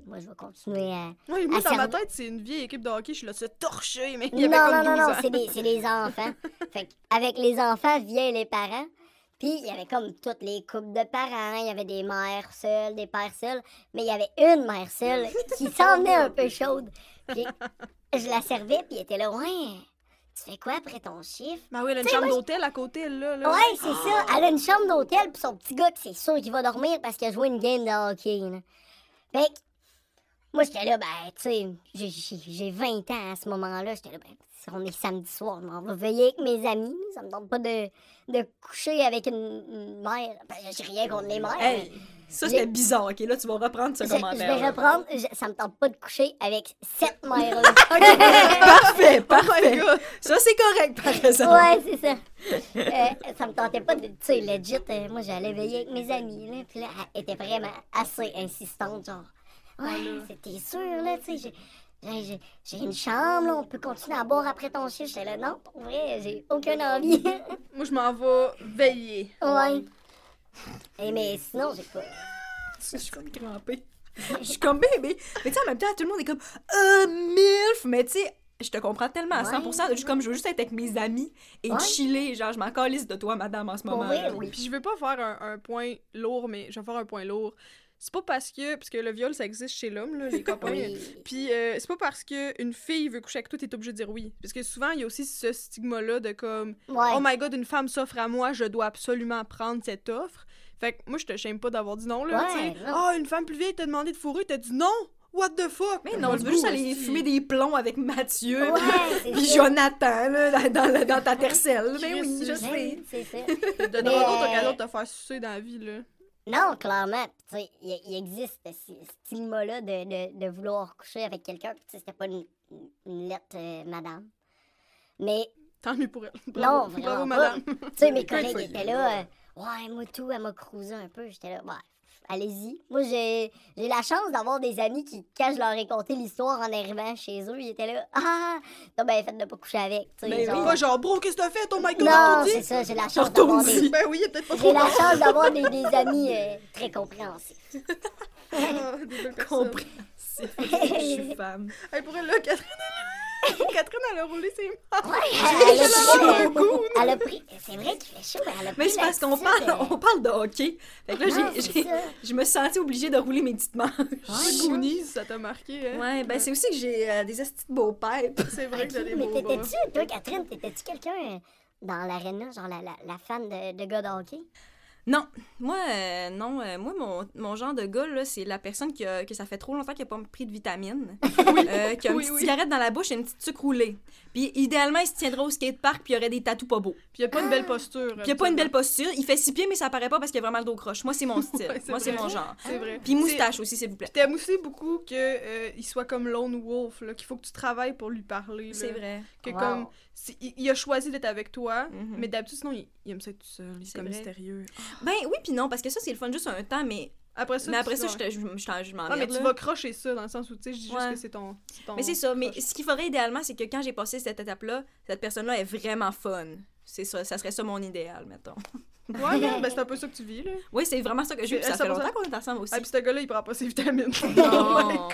moi, je vais continuer à. Oui, moi, À dans ma tête, c'est une vieille équipe de hockey. Je suis là, se torcher, mais il Non, y avait non, comme 12 non, non, c'est des, c'est des enfants. fait avec les enfants viennent les parents. Puis il y avait comme toutes les couples de parents. Il y avait des mères seules, des pères seuls. Mais il y avait une mère seule qui s'en venait un peu chaude. Puis je la servais, puis elle était là, ouais, tu fais quoi après ton chiffre? Ben oui, elle a une chambre moi, d'hôtel à côté, là. là. Ouais, c'est ça. Elle a une chambre d'hôtel, puis son petit gars, que c'est sûr qu'il va dormir parce qu'il a joué une game de hockey. Là. Fait que, moi, j'étais là, ben, tu sais, j'ai- j'ai j'ai 20 ans à ce moment-là. J'étais là, ben, si on est samedi soir, on va veiller avec mes amis. Ça me tente pas de, de coucher avec une, une mère. Ben, j'ai rien contre les mères. Hey, ça, c'était bizarre. OK, là, tu vas reprendre ce Je, je commentaire. vais reprendre. Je- ça me tente pas de coucher avec cette mère-là. Parfait, Oh parfait. god! Ça, c'est correct, par exemple. Ouais, c'est ça. Euh, ça me tentait pas de. Tu sais, legit, euh, moi, j'allais veiller avec mes amis, là. Puis là, elle était vraiment assez insistante, genre. Ouais, c'était sûr, là, tu sais. j'ai une chambre, là, on peut continuer à boire après ton chiffre. J'étais là, non, pour vrai, j'ai aucune envie. Moi, je m'en vais veiller. ouais. Et mais sinon, j'ai pas. Je suis comme crampée. Je suis comme bébé. Mais tu sais, en même temps, tout le monde est comme Euh, MILF. Mais tu sais, je te comprends tellement à 100%. Juste comme je veux juste être avec mes amis et Ouais. chiller. Genre, je m'en calisse de toi, madame, en ce moment. là. oui. Puis je veux pas faire un, un point lourd, mais je vais faire un point lourd. C'est pas parce que. Parce que le viol, ça existe chez l'homme, là, les copains. Oui. Puis euh, c'est pas parce qu'une fille veut coucher avec toi, t'es obligé de dire oui. Parce que souvent, il y a aussi ce stigma-là de comme Ouais. Oh my god, une femme s'offre à moi, je dois absolument prendre cette offre. Fait que moi, je te shame pas d'avoir dit non, là, tu Ouais, sais. non. Ah, une femme plus vieille t'a demandé de fourrer, t'as dit non! What the fuck? Mais non, tu veux juste aller fumer des plombs avec Mathieu. Ouais, Puis. Jonathan, là, dans, dans, dans ta tercelle. Mais oui, je sais. C'est ça. De Mais, donner d'autres euh, occasions de te faire sucer dans la vie, là. Non, clairement. Tu sais, il, il existe ce stigma-là de, de, de vouloir coucher avec quelqu'un. puis Tu sais, c'était pas une, une lettre, euh, madame. Mais, Tant mieux pour elle. non, Bravo, vraiment bravo pas. madame. Tu sais, mes collègues étaient là. euh, ouais, moi, tout, elle m'a cruisé un peu. J'étais là, ouais, allez-y. Moi, j'ai j'ai la chance d'avoir des amis qui, quand je leur ai conté l'histoire en arrivant chez eux, ils étaient là, ah, t'as bien fait de pas coucher avec. Tu sais, Ben oui. genre- Pas genre, bro, qu'est-ce que t'as fait? Oh my god, Non, c'est ça, j'ai la chance d'avoir des. Ben oui, peut-être pas j'ai la chance d'avoir des, des amis euh, très compréhensifs. Ah, des belles personnes. Compréhensif. Je suis femme. Hey, pour elle, là, Catherine. Catherine, elle a roulé ses mains. Ouais, elle, a pris, elle a pris. C'est vrai qu'il fait chaud, mais elle a pris. Mais c'est parce qu'on parle, euh, on parle de hockey. Fait que là, non, j'ai- ça. je me sentie obligée de rouler mes petites manches. Ouais, Goonies, ça t'a marqué, hein? Ouais, ben c'est aussi que j'ai euh, des estis de beaux pipes. C'est vrai que mais beaux bras. t'étais-tu, toi, Catherine, t'étais-tu quelqu'un euh, dans l'aréna, genre la, la, la fan de, de gars de hockey? Non, moi, euh, non, euh, moi, mon, mon genre de gars, là, c'est la personne qui a- que ça fait trop longtemps qu'il n'a pas pris de vitamines, euh, qui a une Oui, petite oui. cigarette dans la bouche et une petite sucre roulée. Puis idéalement, il se tiendrait au skatepark puis il aurait des tatous pas beaux. Puis il a pas une belle posture. Puis il a pas une belle posture, il fait six pieds mais ça paraît pas parce qu'il a vraiment le dos croche. Moi, c'est mon style. Ouais, moi, c'est mon genre. C'est vrai. Puis moustache aussi, s'il vous plaît. T'aimes aussi beaucoup qu'il il soit comme Lone Wolf, là, qu'il faut que tu travailles pour lui parler. C'est vrai. Que Wow. comme, il, il a choisi d'être avec toi, Mhm. mais d'habitude, sinon, il, il aime ça être tout seul. Il est comme vrai. mystérieux. Ben oui puis non parce que ça c'est le fun juste un temps mais Après ça, mais après ça je te- je je je Ah, mais tu vas crocher ça dans le sens où, tu sais, je dis juste que c'est ton, ton. Mais c'est ça, mais ce qu'il faudrait idéalement, c'est que quand j'ai passé cette étape-là, cette personne-là est vraiment fun. C'est ça, ça serait ça mon idéal, mettons. Ouais, non, ben c'est un peu ça que tu vis, là. Oui, c'est vraiment ça que je veux, puis ça Ça fait longtemps qu'on est ensemble aussi. Ah, puis ce gars-là, il prend pas ses vitamines. Non!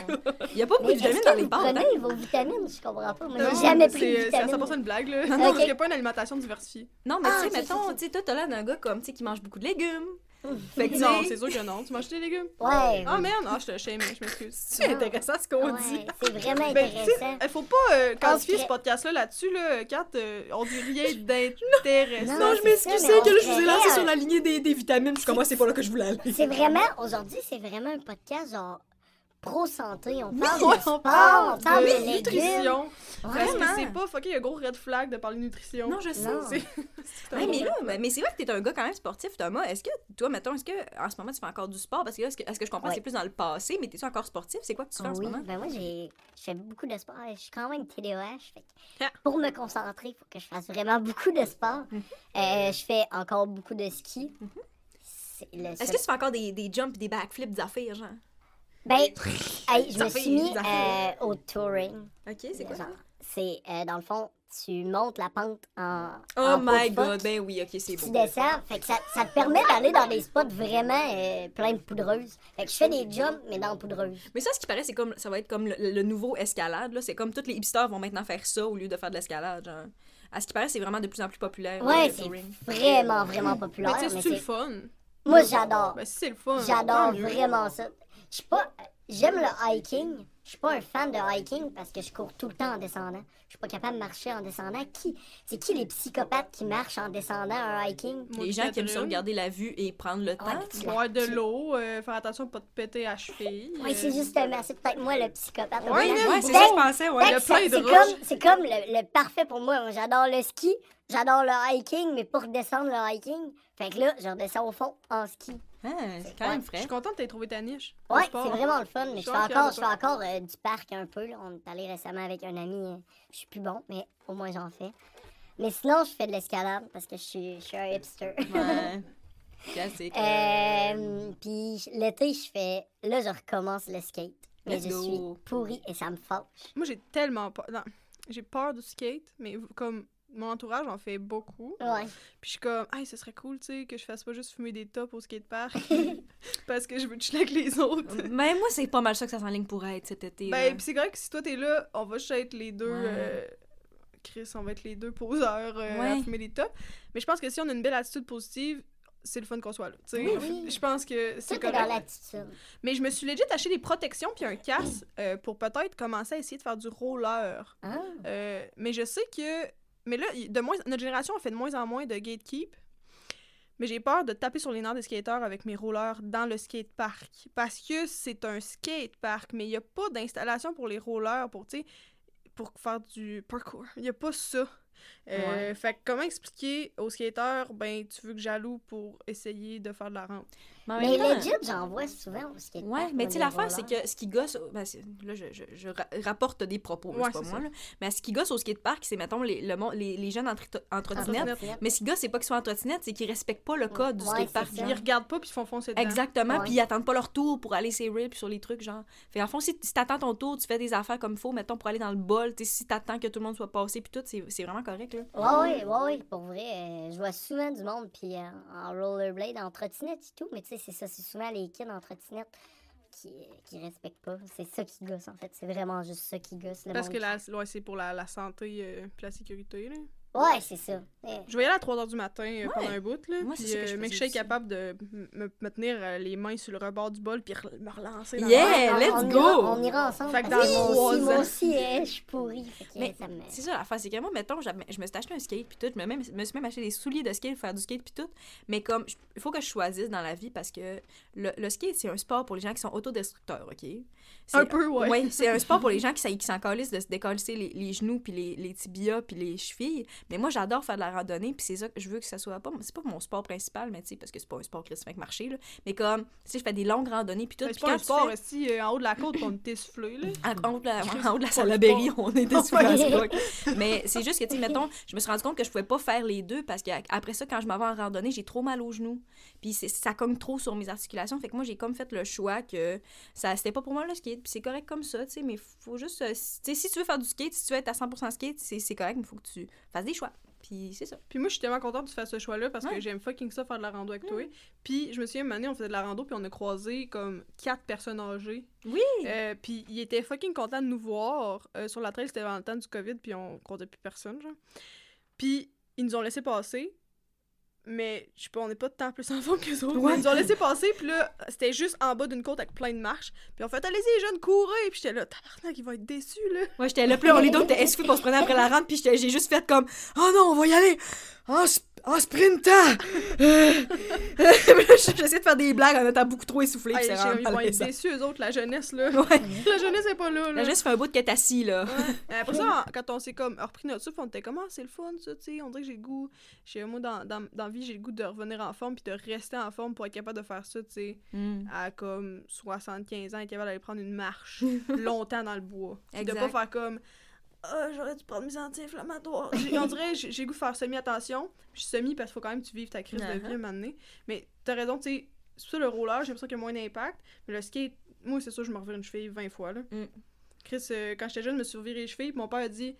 Il y a pas beaucoup de vitamines dans les pâtes, hein? vos vitamines? Je comprends pas. Moi, Non, j'ai jamais pris de c'est- C'est à vitamines. 100% une blague, là. Ok. Parce qu'il n'y a pas une alimentation diversifiée. Non, mais Ah, tu sais, ok, mettons, tu sais, toi, t'as l'air d'un gars comme, tu sais, qui mange beaucoup de légumes. Fait que, Non, c'est sûr que non. Tu manges des légumes? Ouais. Ah, merde! Ah, je te shame, je m'excuse. c'est intéressant ce qu'on dit. C'est vraiment Ben, intéressant. il faut pas euh, quantifier ce podcast-là là-dessus, là. Kat, euh, on dit rien d'intéressant. Non, je c'est mais on que là, je vous ai lancé sur la lignée des, des vitamines, puis comment c'est pas là que je voulais aller. C'est vraiment, aujourd'hui, c'est vraiment un podcast genre pro-santé. On parle de sport, on parle de, nutrition. Parce que c'est pas fucké, il y a un gros red flag de parler nutrition. Non, je sais. Non. C'est- c'est un Ouais, mais là, c'est vrai que t'es un gars quand même sportif, Thomas. Est-ce que, toi, mettons, est-ce que en ce moment tu fais encore du sport? Parce que là, est-ce que, est-ce que je comprends, Ouais. c'est plus dans le passé, mais t'es-tu encore sportif? C'est quoi que tu fais en ce moment? ben moi, j'ai, je fais beaucoup de sport. Je suis quand même TDAH. Fait Ah. pour me concentrer, il faut que je fasse vraiment beaucoup de sport. Mhm. Euh, je fais encore beaucoup de ski. Le Est-ce seul- que tu fais encore des, des jumps, des backflips, des affaires, genre? Ben, hey, je me suis mis euh, au touring. Ok, c'est quoi ça? C'est, euh, dans le fond, tu montes la pente en. Oh en my pot god, ben oui, ok, c'est Tu beau. descends, fait que ça, ça te permet d'aller dans des spots vraiment euh, plein de poudreuses. Fait que je fais des jumps, mais dans poudreuse. Mais ça, ce qui paraît, c'est comme ça va être comme le, le nouveau escalade. là. C'est comme tous les hipsters vont maintenant faire ça au lieu de faire de l'escalade. Genre. À ce qui paraît, c'est vraiment de plus en plus populaire. Ouais, le c'est vraiment, vraiment Mais populaire. tu sais, mais c'est le fun? Moi, j'adore. Ben, c'est le fun. J'adore vraiment ça. Je suis pas. J'aime le hiking. Je suis pas un fan de hiking parce que je cours tout le temps en descendant. Je suis pas capable de marcher en descendant. Qui C'est qui les psychopathes qui marchent en descendant un hiking? Les gens qui aiment ça regarder la vue et prendre le temps. Ouais, Boire de l'eau, euh, faire attention de pas te péter à cheville. Ouais, euh, c'est justement. C'est peut-être moi le psychopathe. Ouais, Ouais, c'est ça que je pensais, ouais. Il y a Fait que plein ça- de C'est comme, c'est comme le, le parfait pour. Moi, J'adore le ski, j'adore le hiking, mais pour descendre le hiking, fait que là, je redescends au fond en ski. Ah, c'est quand même Je frais. suis contente que t'aies trouvé ta niche. Ouais, c'est vraiment le fun, mais Je je suis fais de encore, je fais toi. encore euh, du parc un peu. là. On est allé récemment avec un ami. euh, je suis plus bon, mais au moins j'en fais. Mais sinon, je fais de l'escalade parce que je suis, je suis un hipster. Ouais. Classique. Euh, Puis l'été, je fais. Là, je recommence le skate. Mais Let's je go. suis pourrie et ça me fâche. Moi, j'ai tellement peur. Non, j'ai peur du skate, mais comme mon entourage en fait beaucoup. Ouais. Puis je suis comme, hey, ce serait cool, tu sais, que je fasse pas juste fumer des tops au skatepark. parce que je veux chiller avec les autres. Mais moi, c'est pas mal ça que ça s'enligne pour être cet été. Ben, là. pis c'est vrai que si toi t'es là, on va juste être les deux. Ouais. euh, Chris, on va être les deux poseurs euh, à Ouais. fumer des tops. Mais je pense que si on a une belle attitude positive, c'est le fun qu'on soit là. Oui, oui. Je pense que c'est correct. l'attitude. Mais je me suis legit acheté des protections puis un casque euh, pour peut-être commencer à essayer de faire du roller. Ah. Euh, mais je sais que. Mais là, de moins, notre génération a fait de moins en moins de gatekeep. mais j'ai peur de taper sur les nerfs des skateurs avec mes rollers dans le skatepark. Parce que c'est un skatepark, mais il n'y a pas d'installation pour les rollers, pour, pour faire du parkour. Il n'y a pas ça. Euh, Ouais. Fait que comment expliquer aux skateurs, ben, tu veux que j'alloue pour essayer de faire de la rampe? Mais même temps- legit, j'en vois souvent au skatepark. Ouais, mais tu sais, l'affaire, c'est que ce qui gosse. ben, c'est- là, je, je, je ra- rapporte des propos, Ouais, c'est pas c'est moi, là. Mais ce qui gosse au skatepark, c'est, mettons, les, le les, les jeunes en, trottinette. Mais ce qui gosse, c'est pas qu'ils soient en trottinette, c'est qu'ils respectent pas le code du Ouais, skatepark. Ils regardent pas puis ils font foncer dedans. Exactement, puis ils attendent pas leur tour pour aller sur les rails puis sur les trucs, genre. Fait en fond, si, si t'attends ton tour, tu fais des affaires comme faut, mettons, pour aller dans le bol, tu sais, si t'attends que tout le monde soit passé puis tout, c'est c'est vraiment correct, là. Ouais, ouais, ouais, ouais, pour vrai, euh, je vois souvent du monde, puis euh, en rollerblade, en trottinette et tout, mais tu sais, c'est ça, c'est souvent les kids en trottinette qui, qui respectent pas. C'est ça qui gosse, en fait. C'est vraiment juste ça qui gosse. Le Parce monde que la, ouais, c'est pour la, la santé et la sécurité. Là. Ouais, c'est ça. Je vais y aller à 3h du matin euh, pendant un bout. Là, Moi, c'est puis, ça que je euh, mais que je suis aussi. capable de me, me tenir euh, les mains sur le rebord du bol puis me relancer. dans Yeah! let's on go! Ira, on ira ensemble. Fait que dans moi trois aussi, moi ans. aussi, eh, je suis pourrie. Mais ça me... C'est ça l'affaire, c'est que moi, mettons, je me suis acheté un skate puis tout, je me, même, me suis même acheté des souliers de skate pour faire du skate puis tout, mais comme, il faut que je choisisse dans la vie parce que le, le skate, c'est un sport pour les gens qui sont autodestructeurs, OK? C'est- Un peu, ouais. Oui, c'est un sport pour les gens qui, s'en- qui s'en de se décalisser les, les genoux puis les, les tibias puis les chevilles, mais moi, j'adore faire de la randonnée puis c'est ça que je veux que ça soit pas, c'est pas mon sport principal, mais tu sais, parce que c'est pas un sport qui avec marcher, là, mais comme, tu sais, je fais des longues randonnées puis tout, C'est pas quand un sport, fais- si euh, en haut de la côte, on est essoufflé. Là. en, en haut de la, en haut de la Salaberry, on Ouais. Spock. Mais c'est juste que, tu sais, mettons, je me suis rendu compte que je pouvais pas faire les deux parce qu'après ça, quand je m'en vais en randonnée, j'ai trop mal aux genoux. Puis ça cogne trop sur mes articulations. Fait que moi, j'ai comme fait le choix que ça c'était pas pour moi le skate. Puis c'est correct comme ça, tu sais, mais faut juste. euh, Tu sais, si tu veux faire du skate, si tu veux être à 100% skate, c'est c'est correct, mais il faut que tu fasses des choix. Puis c'est ça. Puis moi, je suis tellement contente de faire ce choix-là parce que j'aime fucking ça faire de la rando avec toi. Puis je me souviens, une année, on faisait de la rando, puis on a croisé comme quatre personnes âgées. Oui! Euh, puis ils étaient fucking contents de nous voir. Euh, sur la trail, c'était dans le temps du COVID, puis on croisait plus personne, genre. Puis ils nous ont laissé passer. Mais je sais pas, on n'est pas tant plus en forme que autres. Ouais. Ils nous ont laissé passer, puis là, c'était juste en bas d'une côte avec plein de marches. Puis on fait, allez-y, les jeunes, courez! Puis j'étais là, tabarnak, ils vont être déçus, là. Moi, j'étais là, puis on les deux, on était essoufflés pour se prendre après la rente, puis j'ai juste fait comme Oh non, on va y aller en, sp- en sprintant Euh, J'essayais de faire des blagues en étant beaucoup trop essoufflé, puis Hey, c'est déçus, eux autres, la jeunesse, là. Ouais. La jeunesse est pas là, là. Là, juste fait un bout de assis, là. Ouais. Après ça, quand on s'est comme repris notre souffle, on était comme, ah, c'est le fun, ça, tu sais. On dirait que j'ai le goût. J'ai, moi, dans, dans, dans la vie, j'ai le goût de revenir en forme puis de rester en forme pour être capable de faire ça, tu sais. Mm. À comme 75 ans, être capable d'aller prendre une marche longtemps dans le bois. Puis de pas faire comme, ah, j'aurais dû prendre mes anti-inflammatoires. On dirait, j'ai, goût de faire semi-attention. Je suis semi parce qu'il faut quand même que tu vives ta crise de Uh-huh. vie à un moment donné. Mais t'as raison, tu sais. C'est ça le roller, j'ai l'impression qu'il y a moins d'impact. Mais le skate, moi, c'est sûr, je me revire une cheville 20 fois, là. Mm. Chris, euh, quand j'étais jeune, je me suis reviré les chevilles, mon père a dit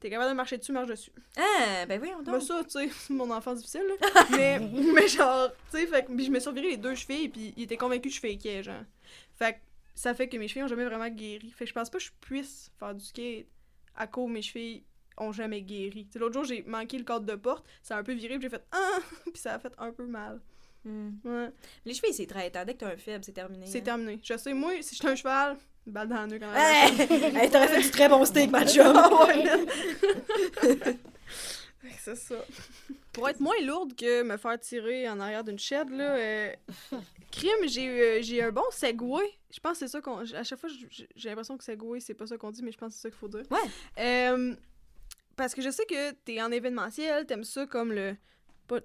T'es capable de marcher dessus, marche dessus. Ah, ben oui, on dort. ça, tu sais, c'est mon enfance difficile, là. mais, mais genre, tu sais, fait que puis je me suis reviré les deux chevilles, puis il était convaincu que je fakais, genre. Fait que ça fait que mes chevilles ont jamais vraiment guéri. Fait que je pense pas que je puisse faire du skate à cause mes chevilles ont jamais guéri. L'autre jour, j'ai manqué le cadre de porte, ça a un peu viré, puis j'ai fait Ah! Puis ça a fait un peu mal. Mm. Ouais, Les chevilles, c'est très. Dès que t'as un faible, c'est terminé. c'est hein. terminé. Je sais, moi, si j'étais un cheval, une balle dans le nœud quand même. Hey! hey, t'aurais fait du très bon steak, ma chum. C'est ça. Pour être moins lourde que me faire tirer en arrière d'une shed, là, euh, crime, j'ai euh, j'ai un bon segway. Je pense que c'est ça qu'on. À chaque fois, j'ai l'impression que segway, c'est pas ça qu'on dit, mais je pense que c'est ça qu'il faut dire. Ouais. Euh, parce que je sais que t'es en événementiel, t'aimes ça comme le.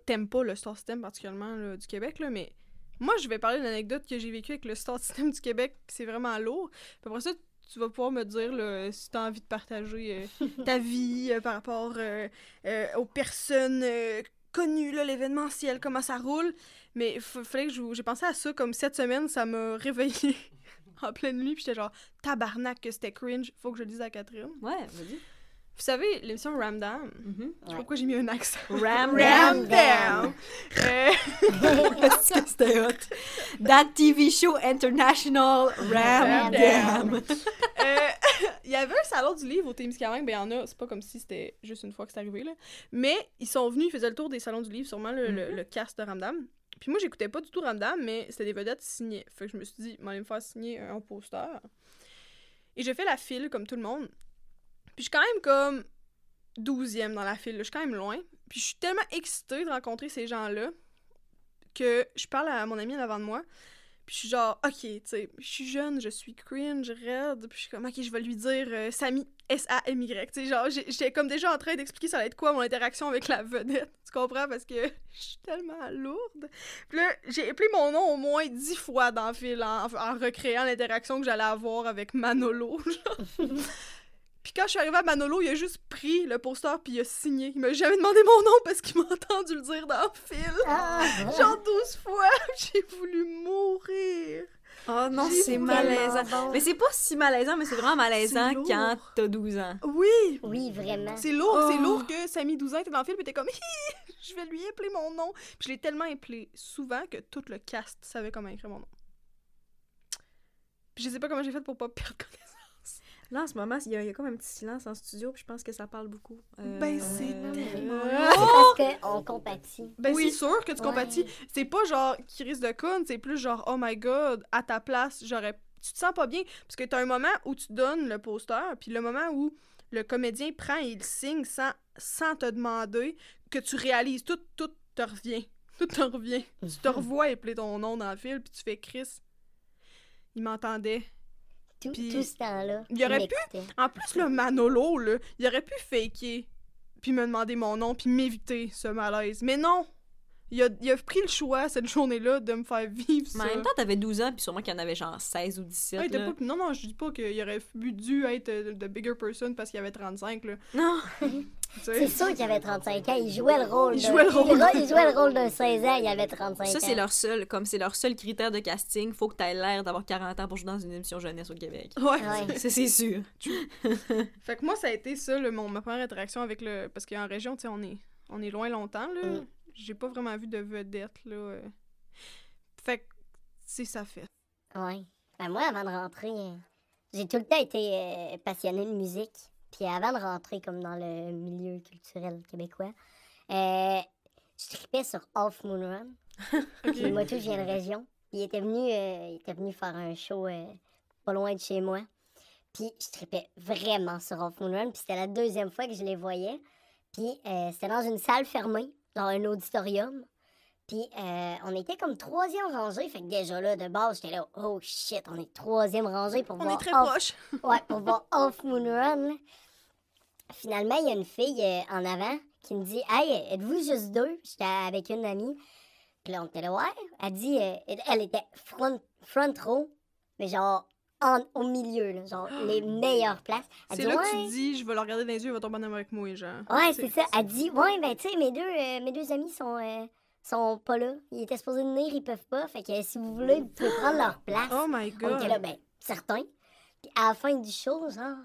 T'aimes pas le Star System particulièrement là, du Québec, là, mais moi, je vais parler d'une anecdote que j'ai vécue avec le Star System du Québec, c'est vraiment lourd. Puis après ça, tu vas pouvoir me dire là, si t'as envie de partager euh, ta vie euh, par rapport euh, aux personnes connues, là, l'événementiel, comment ça roule. Mais fallait que j'ai pensé à ça comme cette semaine, ça m'a réveillée en pleine nuit, puis j'étais genre tabarnak que c'était cringe, faut que je le dise à Catherine. Ouais, vas-y. Vous savez, l'émission Ramdam, Mhm. je sais pourquoi j'ai mis un accent. Ram, Ram. Ramdam! Euh, que c'était hot? That TV show international, Ram Ram. Euh, il y avait un salon du livre au Témiscamingue, ben il y en a, c'est pas comme si c'était juste une fois que c'est arrivé, là. Mais ils sont venus, ils faisaient le tour des salons du livre, sûrement le, le- le cast de Ramdam. Puis moi, j'écoutais pas du tout Ramdam, mais c'était des vedettes signées. Fait que je me suis dit, m'allais me faire signer un poster. Et j'ai fait la file, comme tout le monde. Puis je suis quand même comme 12e dans la file, là. je suis quand même loin. Puis je suis tellement excitée de rencontrer ces gens-là. que je parle à mon ami en avant de moi, puis je suis genre, ok, tu sais, je suis jeune, je suis cringe, raide, puis je suis comme, ok, je vais lui dire euh, Samy, S-A-M-Y. Tu sais, genre, j'étais comme déjà en train d'expliquer ça allait être quoi mon interaction avec la vedette. Tu comprends? Parce que je suis tellement lourde. Puis là, j'ai appelé mon nom au moins dix fois dans le fil en, en recréant l'interaction que j'allais avoir avec Manolo. genre. Puis quand je suis arrivée à Manolo, il a juste pris le poster puis il a signé. Il m'a jamais demandé mon nom parce qu'il m'a entendu le dire dans le fil. Ah, Genre 12 fois, j'ai voulu mourir. Oh non, c'est vraiment malaisant. bon. Mais c'est pas si malaisant, mais c'est vraiment malaisant quand t'as 12 ans. Oui, Oui, vraiment. c'est lourd, c'est Oh. lourd que Samy 12 ans était dans le film et était comme Hi, je vais lui appeler mon nom. Puis je l'ai tellement appelé souvent que tout le cast savait comment écrire mon nom. Puis je sais pas comment j'ai fait pour pas perdre connaissance. Là, en ce moment, il y, y a comme un petit silence en studio, puis je pense que ça parle beaucoup. Euh, Ben, c'est euh, tellement parce qu'on compatit. Ben Oui. c'est sûr que tu Ouais. compatis. C'est pas genre qui risque de con, c'est plus genre oh my god, à ta place, j'aurais tu te sens pas bien parce que t'as un moment où tu donnes le poster, puis le moment où le comédien prend et il signe sans, sans te demander que tu réalises tout tout te revient. Tout te revient. Tu te revois appeler ton nom dans le fil puis tu fais Chris. Il m'entendait. Tout, Puis, tout ce temps-là. il aurait pu-. En plus le Manolo là, il aurait pu faker puis me demander mon nom puis m'éviter ce malaise. Mais non. Il a, il a pris le choix cette journée-là de me faire vivre Mais en même temps, t'avais 12 ans, puis sûrement qu'il y en avait genre 16 ou 17. Ah, il était là. pas- non, non, je dis pas qu'il aurait dû être euh, the bigger person parce qu'il avait 35, là. Non! C'est sûr qu'il avait 35 ans. Il jouait le rôle. Il jouait le rôle. Il jouait le rôle d'un 16 ans. Il avait 35 ans. Ça, c'est leur seul, comme c'est leur seul critère de casting. Faut que t'aies l'air d'avoir 40 ans pour jouer dans une émission jeunesse au Québec. Ouais. Ouais. Ça, c'est sûr. Fait que moi, ça a été ça, le, mon, ma première interaction avec le. Parce qu'en région, tu sais, on est, on est loin longtemps, là. Mm. J'ai pas vraiment vu de vedette, là. euh. Fait que, c'est ça fait. Ouais. Ben, moi, avant de rentrer, euh, j'ai tout le temps été euh, passionnée de musique. Puis avant de rentrer comme dans le milieu culturel québécois, euh, je tripais sur Off Moon Run. Puis moi, tout, je viens de région. Il était venu, euh, il était venu faire un show euh, pas loin de chez moi. Puis je tripais vraiment sur Off Moon Run. Puis c'était la deuxième fois que je les voyais. Puis euh, c'était dans une salle fermée, dans un auditorium. Puis euh, on était comme troisième rangée. Fait que déjà là, de base, j'étais là, oh shit, on est troisième rangée pour On voir est très Off proches. Ouais, pour voir Off Moon Run. Finalement, il y a une fille euh, en avant qui me dit Hey, êtes-vous juste deux? J'étais avec une amie. Puis là, on était là, ouais. Elle dit euh, Elle était front, front row, mais genre en- au milieu, là, genre les meilleures places. C'est là Ouais. que tu dis, je vais le regarder dans les yeux, il va tomber en amour avec moi, genre. Ouais, c'est ça. Elle dit Ouais, ben, tu sais, mes deux, euh, mes deux amis sont, euh, sont pas là. Ils étaient supposés venir, ils peuvent pas. Fait que si vous voulez, vous pouvez prendre leur place. Oh my On god. était là, ben, certain. Puis à la fin du show, genre,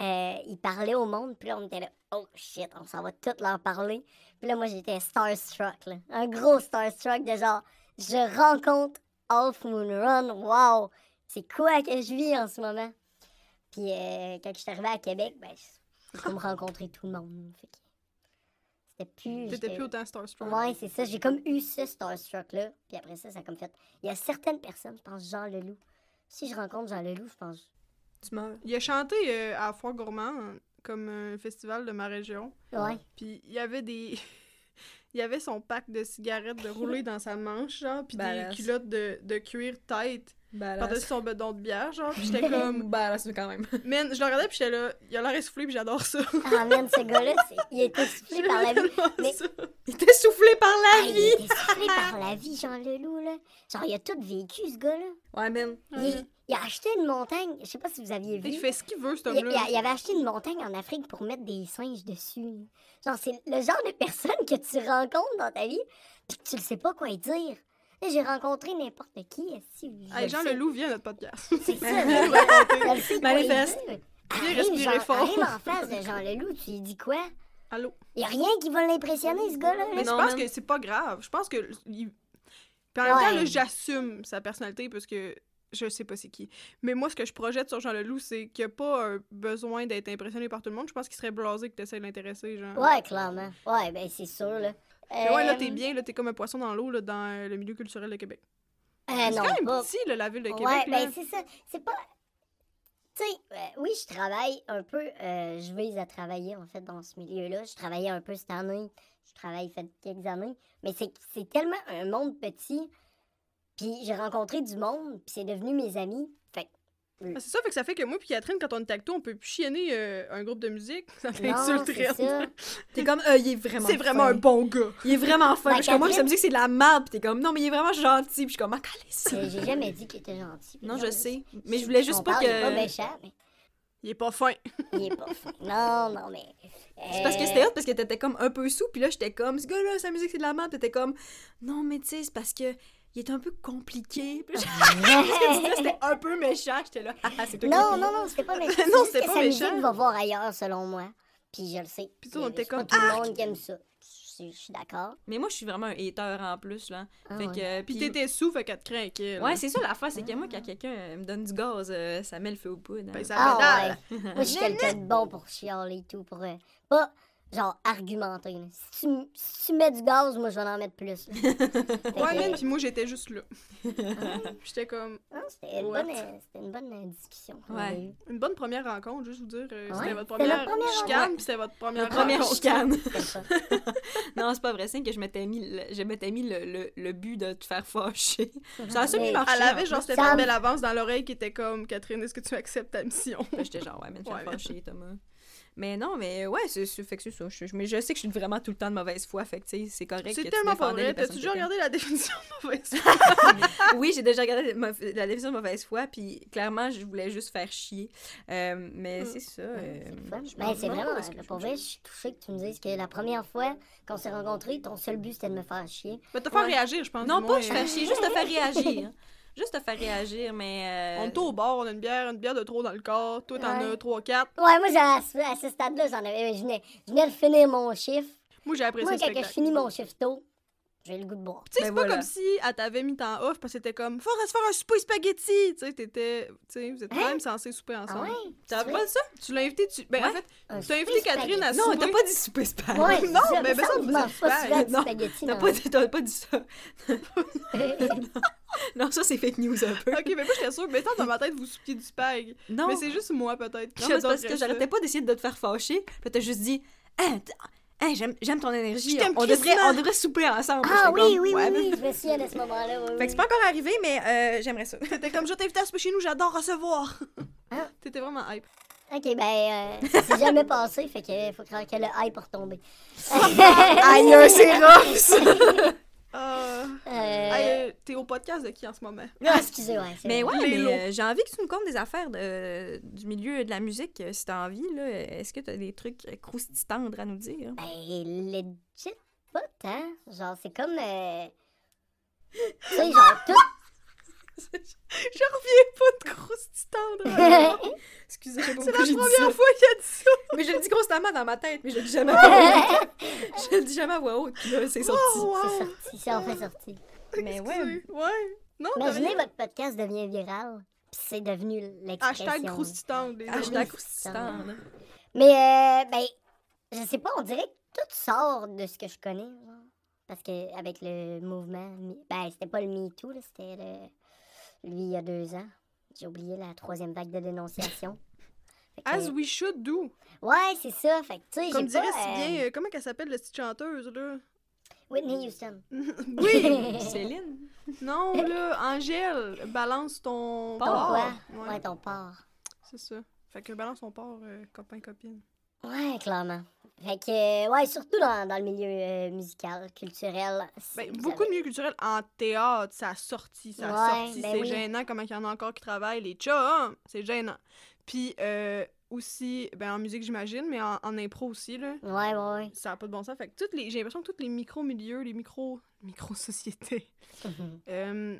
euh, ils parlaient au monde, puis là, on était là, oh shit, on s'en va tout leur parler. Puis là, moi, j'étais starstruck, là. Un gros starstruck de genre, je rencontre Off Moon Run, wow, c'est quoi que je vis en ce moment? Puis euh, quand je suis arrivée à Québec, ben, c'est comme rencontrer tout le monde. Fait que c'était plus. T'étais j'étais- plus autant starstruck. Ouais, c'est ça. J'ai comme eu ce starstruck-là. Puis après ça, ça a comme fait. Il y a certaines personnes, je pense Jean Leloup. Si je rencontre Jean Leloup, je pense. Tu meurs. Il a chanté euh, à Foire Gourmand, comme un festival de ma région. Ouais. Puis il y avait des. il y avait son pack de cigarettes de rouler dans sa manche, genre, puis des culottes de, de cuir tête par-dessus son bedon de bière, genre. Puis j'étais comme. Badass, quand même. Man, je le regardais, puis j'étais là, il a l'air essoufflé, puis j'adore ça. Ah, man, ce gars-là, c'est- il a été soufflé par la vie. Mais-. Il était soufflé par Ah, la il a vie! été soufflé par la vie, Jean Leloup, là. Genre, il a tout vécu, ce gars-là. Ouais, man. Il, il a acheté une montagne. Je sais pas si vous aviez vu. Il fait ce qu'il veut, cet Il, il homme-là. il avait acheté une montagne en Afrique pour mettre des singes dessus. Genre, c'est le genre de personne que tu rencontres dans ta vie, puis que tu ne sais pas quoi dire. J'ai rencontré n'importe qui. Si, je Hey, le Jean sais. Leloup vient à notre podcast. C'est ça, le Manifeste. Viens respirer Jean- fort. arrive en face de Jean Leloup, tu lui dis quoi? Allô? Il a rien qui va l'impressionner, ce gars-là. Mais je pense que c'est pas grave. Je pense que. il- Puis en même temps, j'assume sa personnalité parce que je sais pas c'est qui. Mais moi, ce que je projette sur Jean Leloup, c'est qu'il n'y a pas un besoin d'être impressionné par tout le monde. Je pense qu'il serait blasé que tu essaies de l'intéresser, genre. Ouais, clairement. Ouais, ben c'est sûr, là. Mais ouais, là, t'es Euh, bien, là, t'es comme un poisson dans l'eau, là, dans euh, le milieu culturel de Québec. euh, c'est quand même pas- petit, là, la ville de Ouais, Québec, là. ben c'est ça. C'est pas. Tu sais, euh, oui, je travaille un peu. euh, je vise à travailler, en fait, dans ce milieu-là. Je travaillais un peu cette année. Je travaille fait quelques années. Mais c'est c'est tellement un monde petit. Puis j'ai rencontré du monde, puis c'est devenu mes amis. Que Ah, c'est ça, fait que ça fait que moi puis Catherine, quand on est toi, on peut plus chienner euh, un groupe de musique. Ça ça. T'es comme, euh, il est vraiment C'est vraiment un bon gars. Il est vraiment fin. Ben, je suis comme, moi, Catherine- ça me dit que c'est de la merde. Puis t'es comme, non, mais il est vraiment gentil. Puis je suis comme, ah, calisse. Euh, J'ai jamais dit qu'il était gentil. Non, je sais. Mais je voulais juste On pas parle, Il est pas que. méchant, mais Il est pas fin. il est pas fin. Non, non, mais. C'est parce que euh, c'était hot parce que t'étais comme un peu sous. Puis là, j'étais comme, ce gars-là, sa musique, c'est de la merde. Puis t'étais comme, non, mais tu sais, c'est parce que. Il est un peu compliqué. C'était un peu méchant. J'étais là, ah, ah, c'est Non, non, non, c'était pas méchant. Non, C'est c'était pas méchant. musique va voir ailleurs, selon moi. Puis je le sais. Puis toi, on était comme, tout le monde qui aime ça. Je suis d'accord. Mais moi, je suis vraiment un hater en plus, là. Ah fait ouais. que. Puis Puis t'étais sous, fait qu'elle te craquait. Ouais, c'est ça l'affaire, c'est que moi, quand quelqu'un me donne du gaz, euh, ça met le feu au poudre. hein. Ben, ça Ah ouais. Moi, je suis quelqu'un de bon pour chialer et tout. Pour, euh, pas, genre, argumenter. Si tu, si tu mets du gaz, moi, je vais en mettre plus. Ouais, man, puis moi, j'étais juste là. J'étais comme non, C'était une, bonne, euh, c'était une bonne discussion. Ouais. une bonne première rencontre, juste vous dire. euh, Ouais, C'était votre c'était première, première chicane, rencontre. puis c'était votre première première rencontre. chicane. Non, c'est pas vrai, c'est que je m'étais mis, le, je m'étais mis le, le, le but de te faire fâcher. Ça a Mais- semi-marché. Elle avait en genre cette belle avance dans l'oreille qui était comme Catherine, est-ce que tu acceptes ta mission? J'étais genre, ouais, mais te faire Ouais. fâcher, Thomas. Mais non, mais ouais, c'est c'est- fait que c'est ça. Je, je- mais je sais que je suis vraiment tout le temps de mauvaise foi, fait que c'est correct. que C'est tellement pas vrai. que t'aimes. regardé la définition de mauvaise oui, j'ai déjà regardé la définition de mauvaise foi, puis clairement, je voulais juste faire chier. Euh, mais Mm. c'est ça. euh, C'est Ben, vraiment, parce que je- pour vrai, je suis touchée que tu me dises que la première fois qu'on s'est rencontrés, ton seul but c'était de me faire chier. Mais te faire Ouais. réagir, je pense. Non, pas moins. je faire chier, juste te faire réagir. Juste te faire réagir, mais. euh, On est au bar, on a une bière, une bière de trop dans le corps. Toi, t'en Ouais. as 3-4. Ouais, moi, j'ai- à ce, stade-là, j'en avais. Je venais, de finir mon chiffre. Moi, j'ai apprécié Moi, quand je finis mon chiffre tôt, j'ai le goût de boire. Tu sais, Ben c'est pas voilà. comme si elle t'avait mis en off parce que c'était comme, faudrait se faire un souper spaghetti. Tu sais, t'étais. Tu sais, vous êtes quand Hein? même censés souper Ah ensemble. ouais? T'as pas ça? Tu l'as invité, tu. Ben, en fait, Un tu as invité souper Catherine à spaghetti. Non, souper. t'as pas dit souper spag. Ouais, Non, ça, mais me ben ça, êtes pas Non, spaghetti. T'as non. pas, dit- t'as pas dit ça. Non, ça, c'est fake news un peu. Ok, mais moi, j'étais sûre. Mais tant dans ma tête, vous soupiez du spag. Non. Mais c'est juste moi, peut-être. Non, parce que j'arrêtais pas d'essayer de te faire fâcher. Puis t'as juste dit, hein, j'aime, ton énergie. Je On devrait, on devrait souper ensemble. Ah oui, comme, oui, ouais, oui, oui, je me souviens de ce moment-là. Oui, Fait que c'est pas encore arrivé, mais euh, j'aimerais ça. T'étais comme, je vais t'inviter à souper chez nous, j'adore recevoir. Hein? T'étais vraiment hype. Ok, ben, euh, c'est jamais passé, fait que faut croire que le hype pour retomber. Aïe, c'est rough, ça. Euh... Euh, hey, euh, T'es au podcast de qui en ce moment? ah, excusez, ouais. Mais ouais, mais euh, j'ai envie que tu nous comptes des affaires de, du milieu de la musique, si t'as envie. Là. Est-ce que t'as des trucs croustillants à nous dire? Ben, legit, pas tant. Genre, c'est comme. euh, Tu sais, genre, tout. Je reviens pas de croustillante. Excusez, pas C'est la première fois qu'il a dit ça. Mais je le dis constamment dans ma tête, mais je le dis jamais à voix haute. Je le dis jamais à voix haute, puis là, c'est sorti. Oh, C'est wow. sorti, c'est enfin sorti. Mais ouais. Ouais. Non, Imaginez rien. votre podcast devient viral, puis c'est devenu l'expression. Hashtag croustillante. les Hashtag là. Mais, euh, ben, je sais pas, on dirait que tout sort de ce que je connais. genre. Parce que avec le mouvement, ben, c'était pas le MeToo, là, c'était le- lui il y a deux ans. J'ai oublié la troisième vague de dénonciation. Que- As we should do. Ouais, c'est ça. Fait que, tu sais, Comme dirait pas... si euh, bien, euh, comment qu'elle s'appelle, la petite chanteuse, là? Whitney Houston. Oui! Céline. non, là, Angèle, balance ton porc. Pourquoi? Ouais, Ouais, ton porc. c'est ça. Fait que balance ton porc, euh, copain, copine. Ouais, clairement. Fait que, euh, ouais, surtout dans, dans le milieu euh, musical, culturel. Ben, beaucoup de milieux culturels en théâtre, ça a sorti, ça a Ouais, sorti. ben c'est oui. gênant comment il y en a encore qui travaillent. Les chums, c'est gênant. Puis euh, aussi, ben en musique, j'imagine, mais en, en impro aussi, là. Ouais, ouais, ouais. Ça n'a pas de bon sens. Fait que toutes les, j'ai l'impression que tous les micro-milieux, les micro, micro-sociétés, euh,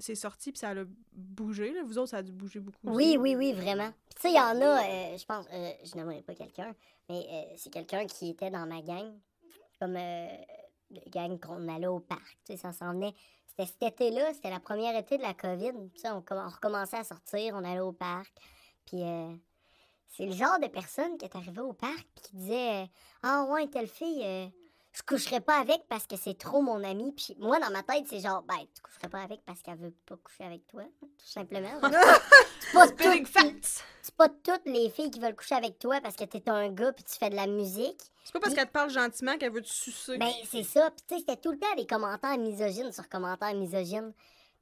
c'est sorti puis ça a bougé. Là. Vous autres, ça a dû bouger beaucoup. Oui, aussi. oui, oui, vraiment. Puis Tu sais, il y en a, euh, je pense, euh, je n'aimerais pas quelqu'un, mais euh, c'est quelqu'un qui était dans ma gang, comme euh, gang qu'on allait au parc, tu sais, ça s'en venait. C'était cet été-là, c'était la première été de la COVID, tu sais, on, on recommençait à sortir, on allait au parc, puis euh, c'est le genre de personne qui est arrivée au parc puis qui disait Ah ouais, telle fille, euh, je coucherais pas avec parce que c'est trop mon ami. Puis moi, dans ma tête, c'est genre, ben, tu coucherais pas avec parce qu'elle veut pas coucher avec toi, tout simplement. c'est pas, c'est pas toutes les filles qui veulent coucher avec toi parce que t'es un gars puis tu fais de la musique. C'est pas parce qu'elle te parle gentiment qu'elle veut te sucer. Ben, c'est ça. Puis tu sais, c'était tout le temps des commentaires misogynes sur commentaires misogynes.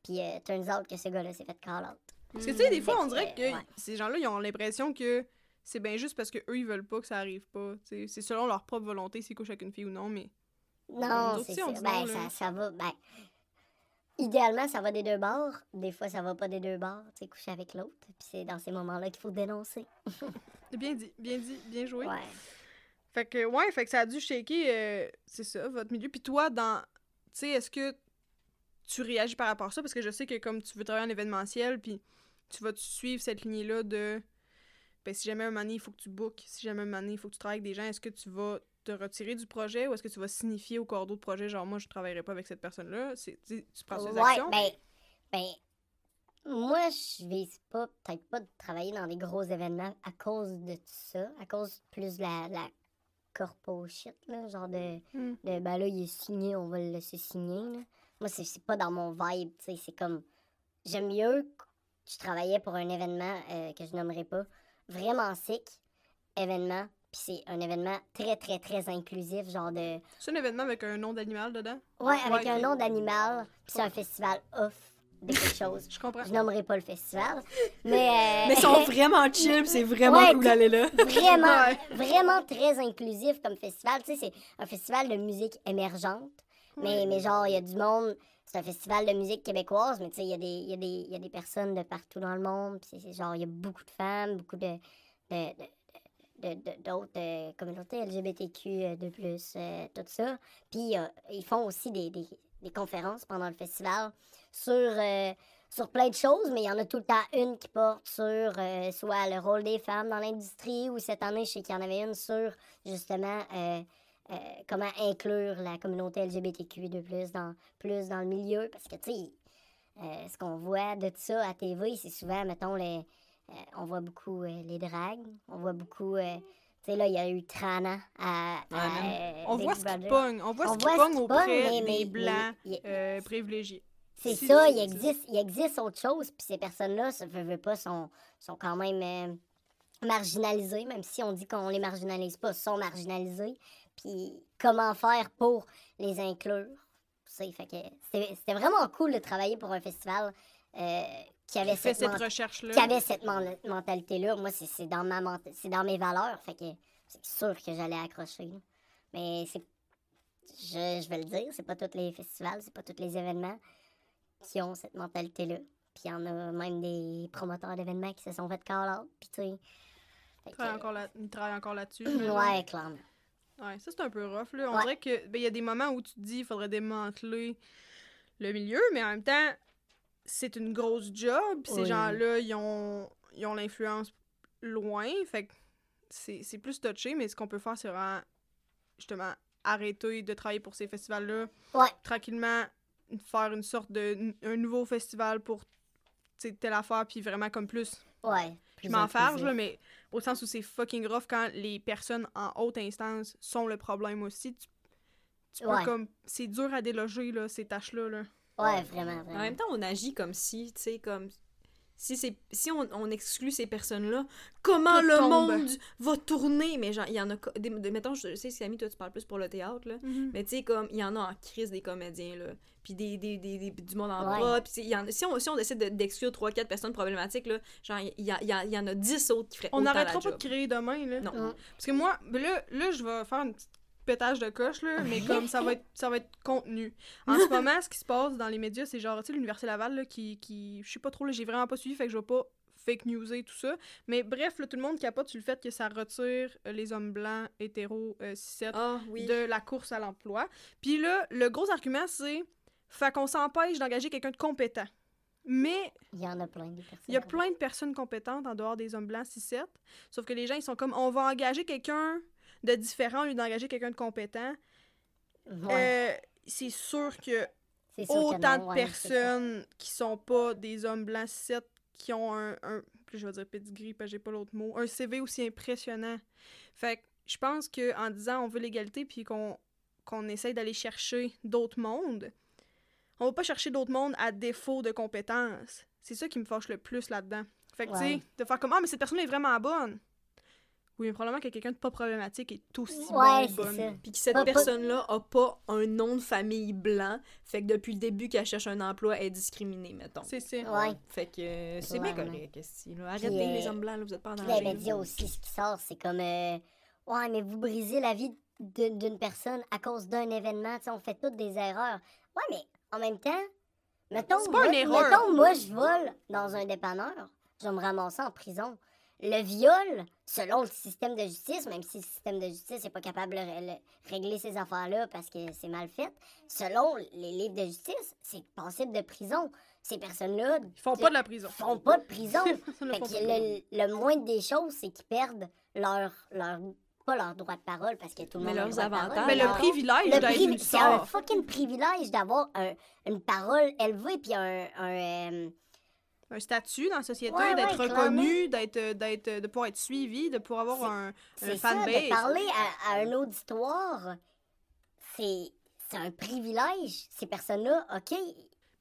Puis euh, turns out que ce gars-là s'est fait call out. Parce que tu sais, des fois, Fait on dirait que ouais. ces gens-là, ils ont l'impression que c'est bien juste parce que eux ils veulent pas que ça arrive pas. C'est selon leur propre volonté s'ils couchent avec une fille ou non, mais. Non, c'est ça. Ben, non, ça, ça va. Ben, idéalement, ça va des deux bords. Des fois, ça va pas des deux bords. Tu coucher avec l'autre. Puis c'est dans ces moments-là qu'il faut dénoncer. Bien dit, bien dit, bien joué. Ouais. Fait que, ouais, fait que ça a dû shaker, euh, c'est ça, votre milieu. Puis toi, dans. Tu sais, est-ce que tu réagis par rapport à ça? Parce que je sais que comme tu veux travailler en événementiel, puis tu vas suivre cette lignée-là de. Ben, si jamais un moment donné, il faut que tu bookes, si jamais un moment donné, il faut que tu travailles avec des gens, est-ce que tu vas te retirer du projet ou est-ce que tu vas signifier au corps d'autres projets, genre, moi, je travaillerai pas avec cette personne-là? C'est- Tu tu prends ces Ouais, actions? ben, ben, moi, je vise pas, peut-être pas de travailler dans des gros événements à cause de tout ça, à cause plus de la, la corpo shit, là, genre de, Hmm. de, ben là, il est signé, on va le laisser signer, là. Moi, c'est c'est pas dans mon vibe, tu sais, c'est comme, j'aime mieux que je travaillais pour un événement euh, que je nommerai pas, vraiment sick, événement, puis c'est un événement très, très, très inclusif, genre de, C'est un événement avec un nom d'animal dedans? ouais, avec Ouais, un nom d'animal, puis c'est un festival off de quelque chose. Je comprends. Je nommerai pas le festival, mais... euh, Mais ils sont vraiment chill, pis c'est vraiment Ouais, cool d'aller là. vraiment, Ouais. vraiment très inclusif comme festival. Tu sais, c'est un festival de musique émergente. Mais, mais genre, il y a du monde. C'est un festival de musique québécoise, mais tu sais, il y, a des- il y, y a des personnes de partout dans le monde. Puis c'est- genre, il y a beaucoup de femmes, beaucoup de. d'autres euh, communautés LGBTQ euh, de plus, euh, tout ça. Puis ils font aussi des, des- conférences pendant le festival sur, sur plein de choses, mais il y en a tout le temps une qui porte sur soit le rôle des femmes dans l'industrie, ou cette année, je sais qu'il y en avait une sur justement euh, comment inclure la communauté LGBTQ de plus dans, plus dans le milieu. Parce que, tu sais, euh, ce qu'on voit de ça à TV, c'est souvent, mettons, les, euh, on voit beaucoup les dragues, on voit beaucoup. tu sais, là, il y a eu Trana à. à, On voit ce qui pogne. On voit On ce qui pogne auprès mais- des blancs mais- privilégiés. C'est Si- ça, si- il existe, il existe autre chose, puis ces personnes-là, ça veut, veut pas, sont, sont quand même marginalisées, même si on dit qu'on les marginalise pas, sont marginalisées. Puis comment faire pour les inclure? Fait que c'était vraiment cool de travailler pour un festival euh, qui avait cette, recherche-là. qui avait cette men- mentalité-là. Moi, c'est dans, ma dans mes valeurs, fait que c'est sûr que j'allais accrocher. là. Mais c'est je, je vais le dire, c'est pas tous les festivals, c'est pas tous les événements qui ont cette mentalité-là. Puis il y en a même des promoteurs d'événements qui se sont fait call out. Puis tu sais. fait Il travaille que- encore, là, là-dessus. Ouais, clairement. Ouais, ça c'est un peu rough. Là. On Ouais. dirait que ben, il y a des moments où tu te dis il faudrait démanteler le milieu, mais en même temps, c'est une grosse job. puis Ces gens-là, ils ont, ils ont l'influence loin. Fait que c'est c'est plus touché, mais ce qu'on peut faire, c'est vraiment justement arrêter de travailler pour ces festivals-là. Ouais. Tranquillement, faire une sorte de un nouveau festival pour telle affaire, puis vraiment comme plus Ouais. je m'en farge, là, mais au sens où c'est fucking rough quand les personnes en haute instance sont le problème aussi. Tu, tu peux Ouais. comme. C'est dur à déloger, là, ces tâches-là. Là. Ouais, vraiment, En vraiment. même temps, on agit comme si, tu sais, comme. Si, c'est, si on, on exclut ces personnes-là, comment Tout le tombe. monde va tourner? Mais genre, il y en a. Des, des- mettons, je sais, Samy, toi, tu parles plus pour le théâtre, là. Mais tu sais, comme, il y en a en crise des comédiens, là. Puis des, des, des, des- du monde en Ouais. Puis y a- si, on, si on décide de- d'exclure 3-4 personnes problématiques, là, genre, il y, a- il y, a- il y en a 10 autres qui feraient On n'arrêtera pas de job. créer demain, là. Non. Parce que moi, là, là, je vais faire une petite pétage de coche, là, mais comme ça va être, ça va être contenu. En ce moment, ce qui se passe dans les médias, c'est genre, tu sais, l'Université Laval, là, qui, qui je sais pas trop, là, j'ai vraiment pas suivi, fait que je vais pas fake newser tout ça. Mais bref, là, tout le monde capote sur le fait que ça retire euh, les hommes blancs, hétéros, euh, cis Ah, oui. de la course à l'emploi. Puis là, le gros argument, c'est fait qu'on s'empêche d'engager quelqu'un de compétent. Mais Il y en a plein de personnes. il y a plein de personnes compétentes en dehors des hommes blancs 6-7. Sauf que les gens, ils sont comme, on va engager quelqu'un de différent au lieu d'engager quelqu'un de compétent. Ouais, Euh, c'est sûr que autant de ouais, personnes qui sont pas des hommes blancs 6-7 qui ont un, un plus je vais dire pedigree parce que j'ai pas l'autre mot, un CV aussi impressionnant. Fait que je pense que en disant on veut l'égalité puis qu'on qu'on essaye d'aller chercher d'autres mondes, on va pas chercher d'autres mondes à défaut de compétences. C'est ça qui me fâche le plus là-dedans. Fait que, tu sais, de faire comme, ah, mais cette personne est vraiment bonne. Oui, mais probablement que quelqu'un de pas problématique est aussi Ouais, bon, c'est bonne. ça. Puis que cette personne-là a pas un nom de famille blanc, fait que depuis le début qu'elle cherche un emploi, elle est discriminée, mettons. C'est ça. Ouais. Fait que euh, c'est bien correct. Arrêtez Puis, euh, les hommes blancs, là, vous êtes pas en Puis danger. les médias aussi, ce qui sort, c'est comme. euh, ouais, mais vous brisez la vie d'une personne à cause d'un événement. On fait toutes des erreurs. Ouais, mais en même temps, mettons, C'est pas une moi, erreur. mettons, moi, je vole dans un dépanneur. Je vais me ramasser en prison. Le viol, selon le système de justice, même si le système de justice n'est pas capable de ré- le- régler ces affaires-là parce que c'est mal fait, selon les livres de justice, c'est passible de prison. Ces personnes-là Ils font pas de la prison. font pas de prison. Ils ne Fait font que pas de prison. le, le moindre des choses, c'est qu'ils perdent leur, leur. Pas leur droit de parole, parce que tout le Mais monde a leurs droit de parole, avantages. Mais le leur- privilège le d'être privi- une C'est un fucking privilège d'avoir un- une parole élevée, puis un. un, euh, un statut dans la société, Ouais, d'être ouais, reconnu, d'être, euh, d'être, de pouvoir être suivi, de pouvoir avoir un, un fanbase. parler à, à un auditoire. C'est. C'est un privilège. Ces personnes-là, OK.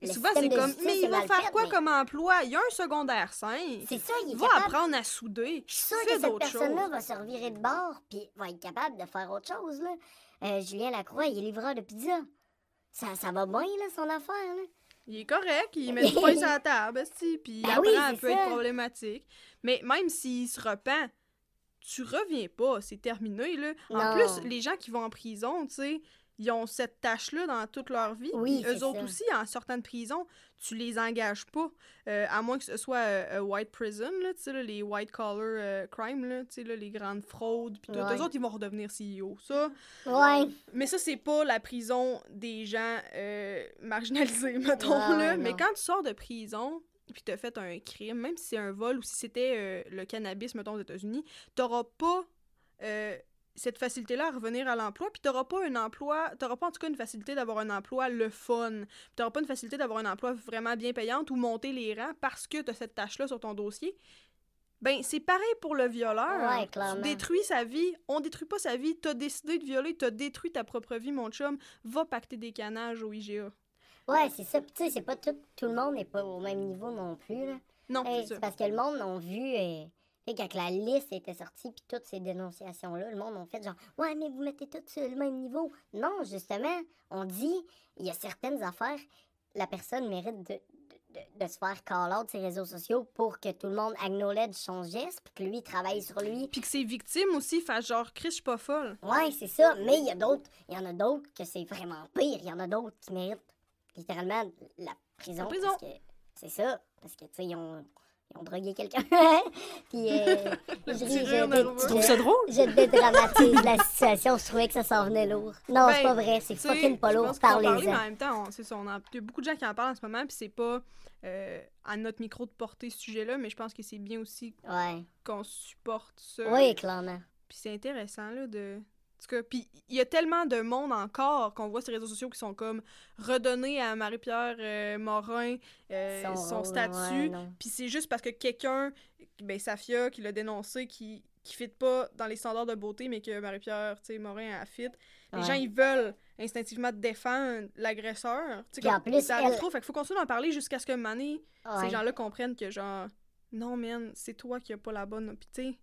Le souvent, c'est comme, mais il va faire fait, quoi mais comme emploi? Il y a un secondaire 5. C'est ça, il est Va capable. apprendre à souder. Je suis sûre que cette personne-là va se revirer de bord puis va être capable de faire autre chose. Là. Euh, Julien Lacroix, il est livreur de pizza. Ça, ça va bien, là, son affaire. Là. Il est correct, il met du pain sur la table, puis Ben après, oui, c'est peut ça. être problématique. Mais même s'il se repent, tu reviens pas, c'est terminé, là. En Non. plus, les gens qui vont en prison, tu sais, ils ont cette tâche-là dans toute leur vie. Oui, eux autres ça. aussi, en sortant de prison, tu les engages pas. euh, à moins que ce soit euh, un white prison, là, là, les white collar euh, crime, là, là, les grandes fraudes, puis. Ouais. Eux autres, ils vont redevenir CEO. Ça, Ouais. mais ça, c'est pas la prison des gens euh, marginalisés, mettons, Ouais, là. Mais quand tu sors de prison, puis t'as fait un crime, même si c'est un vol ou si c'était euh, le cannabis, mettons, aux États-Unis, t'auras pas euh, cette facilité-là à revenir à l'emploi, puis t'auras pas un emploi, t'auras pas en tout cas une facilité d'avoir un emploi le fun, puis t'auras pas une facilité d'avoir un emploi vraiment bien payante ou monter les rangs parce que t'as cette tâche-là sur ton dossier. Ben, c'est pareil pour le violeur. Ouais, clairement. Tu détruis sa vie. On détruit pas sa vie. T'as décidé de violer. T'as détruit ta propre vie, mon chum. Va pacter des canages au IGA. Ouais, c'est ça. Tu sais, c'est pas tout, tout le monde n'est pas au même niveau non plus. Là. Non, Hey, c'est parce que le monde a vu. euh, sais, quand la liste était sortie, puis toutes ces dénonciations-là, le monde a fait genre, ouais, mais vous mettez tous sur le même niveau. Non, justement, on dit, il y a certaines affaires, la personne mérite de, de, de- de se faire call-out sur les réseaux sociaux pour que tout le monde acknowledge son geste, puis que lui il travaille sur lui. Puis que ses victimes aussi fassent genre, Chris, je suis pas folle. Ouais, c'est ça, mais il y a d'autres, il y en a d'autres que c'est vraiment pire. Il y en a d'autres qui méritent littéralement la prison. La prison. C'est ça, parce que, tu sais, ils ont, ils ont drogué quelqu'un. Puis, euh, je, je- je- Tu trouves ça drôle? je dédramatise la situation, je trouvais que ça s'en venait lourd. Non, c'est Ben, pas vrai, c'est fucking pas lourd, pense qu'il faut en parler, mais parlez-en. en même temps, on- c'est ça. on en- y a beaucoup de gens qui en parlent en ce moment, puis c'est pas euh, à notre micro de porter ce sujet-là, mais je pense que c'est bien aussi Ouais, qu'on supporte ça. oui, clairement. Puis c'est intéressant, là, de... En tout cas, puis il y a tellement de monde encore qu'on voit sur les réseaux sociaux qui sont comme redonnés à Marie-Pierre euh, Morin euh, Son statut. ouais, puis c'est juste parce que quelqu'un, ben Safia, qui l'a dénoncé, qui qui fit pas dans les standards de beauté, mais que Marie-Pierre, tu sais, Morin a fit. Les Ouais. gens, ils veulent instinctivement défendre l'agresseur. Tu sais, en plus, ça elle- trop, fait qu'il faut continuer d'en parler jusqu'à ce que Mané, ces gens-là comprennent que genre, non, man, c'est toi qui as pas la bonne. Puis tu sais,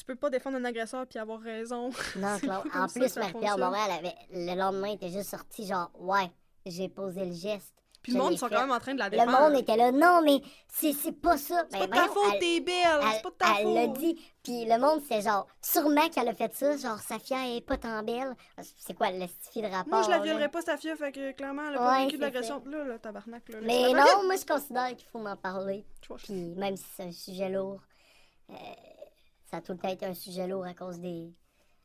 tu peux pas défendre un agresseur puis avoir raison. Non, comme En ça plus, Marie-Pierre elle avait, le lendemain, était juste sorti genre, ouais, j'ai posé le geste. Puis le monde sont fait. quand même en train de la Le défendre. monde était là, non, mais c'est c'est pas ça. C'est Ben, pas de ta faute, elle- t'es belle! C'est Elle, pas de ta elle l'a faute! dit. Puis le monde, c'est genre, sûrement qu'elle a fait ça. Genre, Safia elle est pas tant belle. C'est quoi, le style de rapport? Moi, je la là? violerais pas, sa fille, fait que clairement, elle a pas vécu de l'agression. Là, là, tabarnak, là. Mais non, moi, je considère qu'il faut m'en parler. Puis même si c'est un sujet lourd, euh, ça a tout le temps été un sujet lourd à cause des.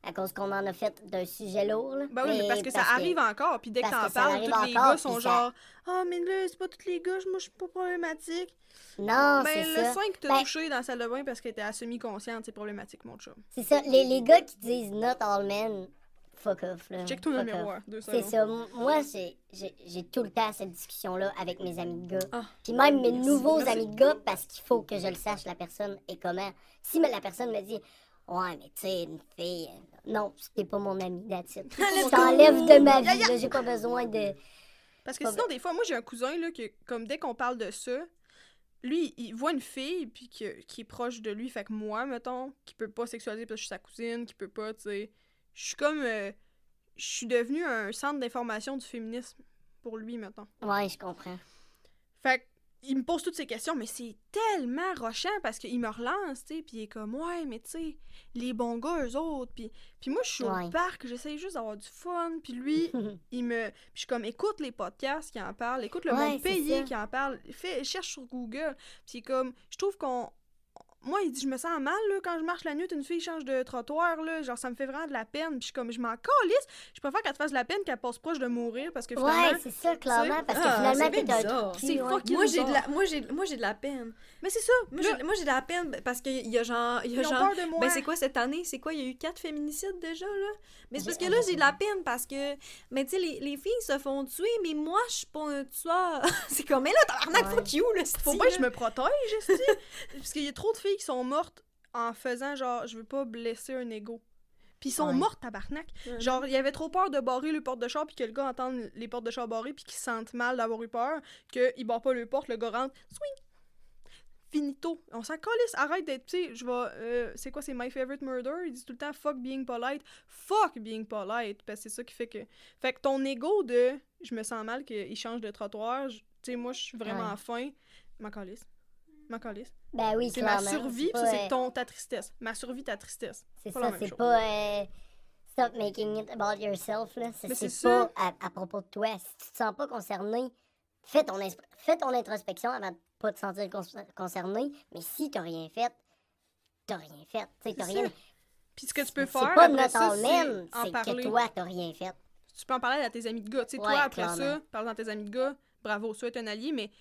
À cause qu'on en a fait d'un sujet lourd. Là. Ben oui, mais parce que ça arrive encore, puis dès que t'en que ça parles, tous les encore, gars sont ça- genre « Ah, mais là, c'est pas tous les gars, moi, je suis pas problématique. Non, Ben, c'est le ça. 5 t'a Ben- touché dans la salle de bain parce qu'elle était à semi-consciente, c'est problématique, mon chum. C'est ça. Les, les gars qui disent not all men, fuck off. Là. Check ton Fuck numéro off. 1, deux C'est ça. Moi, j'ai- tout le temps cette discussion-là avec mes amis de gars. Ah. Puis même mes Merci, nouveaux merci. amis de gars, parce qu'il faut que je le sache, la personne est comment. Si la personne me dit Ouais, mais tu sais, une fille. euh, Non, c'était pas mon ami. Let's Je t'enlève de ma vie, j'ai pas besoin de. Parce que sinon, des fois, moi, j'ai un cousin, là, que, comme dès qu'on parle de ça, lui, il voit une fille, puis que, qui est proche de lui, fait que moi, mettons, qui peut pas sexualiser parce que je suis sa cousine, qui peut pas, tu sais. Je suis comme. euh, je suis devenue un centre d'information du féminisme pour lui, mettons. Ouais, je comprends. Fait il me pose toutes ces questions, mais c'est tellement rochant parce qu'il me relance, tu sais, puis il est comme, ouais, mais tu sais, les bons gars, eux autres, puis, puis moi, je suis Ouais. au parc, j'essaye juste d'avoir du fun, puis lui, il me. Puis je suis comme, écoute les podcasts qui en parlent, écoute le Ouais, monde payé ça. qui en parle, fais, cherche sur Google. Puis comme, je trouve qu'on. Moi, il dit, je me sens mal, là, quand je marche la nuit, une fille change de trottoir, là, genre, ça me fait vraiment de la peine. Puis je suis comme, je m'en calisse, je préfère qu'elle te fasse de la peine qu'elle passe proche de mourir, parce que finalement. Ouais, c'est ça, clairement, parce que Ah, finalement, t'es un Moi, j'ai de la, moi, j'ai, moi, j'ai de la peine. Mais c'est ça, Moi, là, j'ai, de la peine parce qu'il y a genre. Y a ils ont genre peur de moi. ben, c'est quoi cette année? C'est quoi? Il y a eu quatre féminicides déjà, là? Mais c'est parce que là, j'ai de la peine parce que. Mais tu sais, les, les filles se font tuer, mais moi, je suis pas un tueur. c'est comme, mais là, tabarnak, Ouais. fuck you, là, Faut pas que je me protège. Parce qu'il y a trop de filles qui sont mortes en faisant genre, je veux pas blesser un ego. Puis ils sont Ouais. mortes, tabarnak. Genre, il y avait trop peur de barrer le porte de char, puis que le gars entende les portes de char barrées, puis qu'il se sente mal d'avoir eu peur, qu'il barre pas le porte, le gars rentre, swing! Finito. On s'en calisse. Arrête d'être, tu sais, je vais. euh, c'est quoi, c'est My Favorite Murder? Il dit tout le temps fuck being polite. Fuck being polite. Parce que c'est ça qui fait que. Fait que ton ego de je me sens mal qu'il change de trottoir, tu sais, moi, je suis vraiment Ouais. à faim. M'en calisse. M'en calisse. Ben oui, C'est ma survie, puis ça, c'est euh, ton, ta tristesse. Ma survie, ta tristesse. C'est ça, c'est pas. euh, stop making it about yourself, là. C'est Mais c'est c'est pas à, à propos de toi. Si tu te sens pas concerné, fais ton, fais ton introspection avant de pas te sentir con- concerné. Mais si t'as rien fait, t'as rien fait. T'as C'est rien. Puis ce que tu peux C'est faire, pas après notre ça, c'est même, c'est que toi, t'as rien fait. tu peux en parler à tes amis de gars. Tu sais, Ouais, toi, après clairement. ça, parle dans tes amis de gars, bravo, sois un allié, mais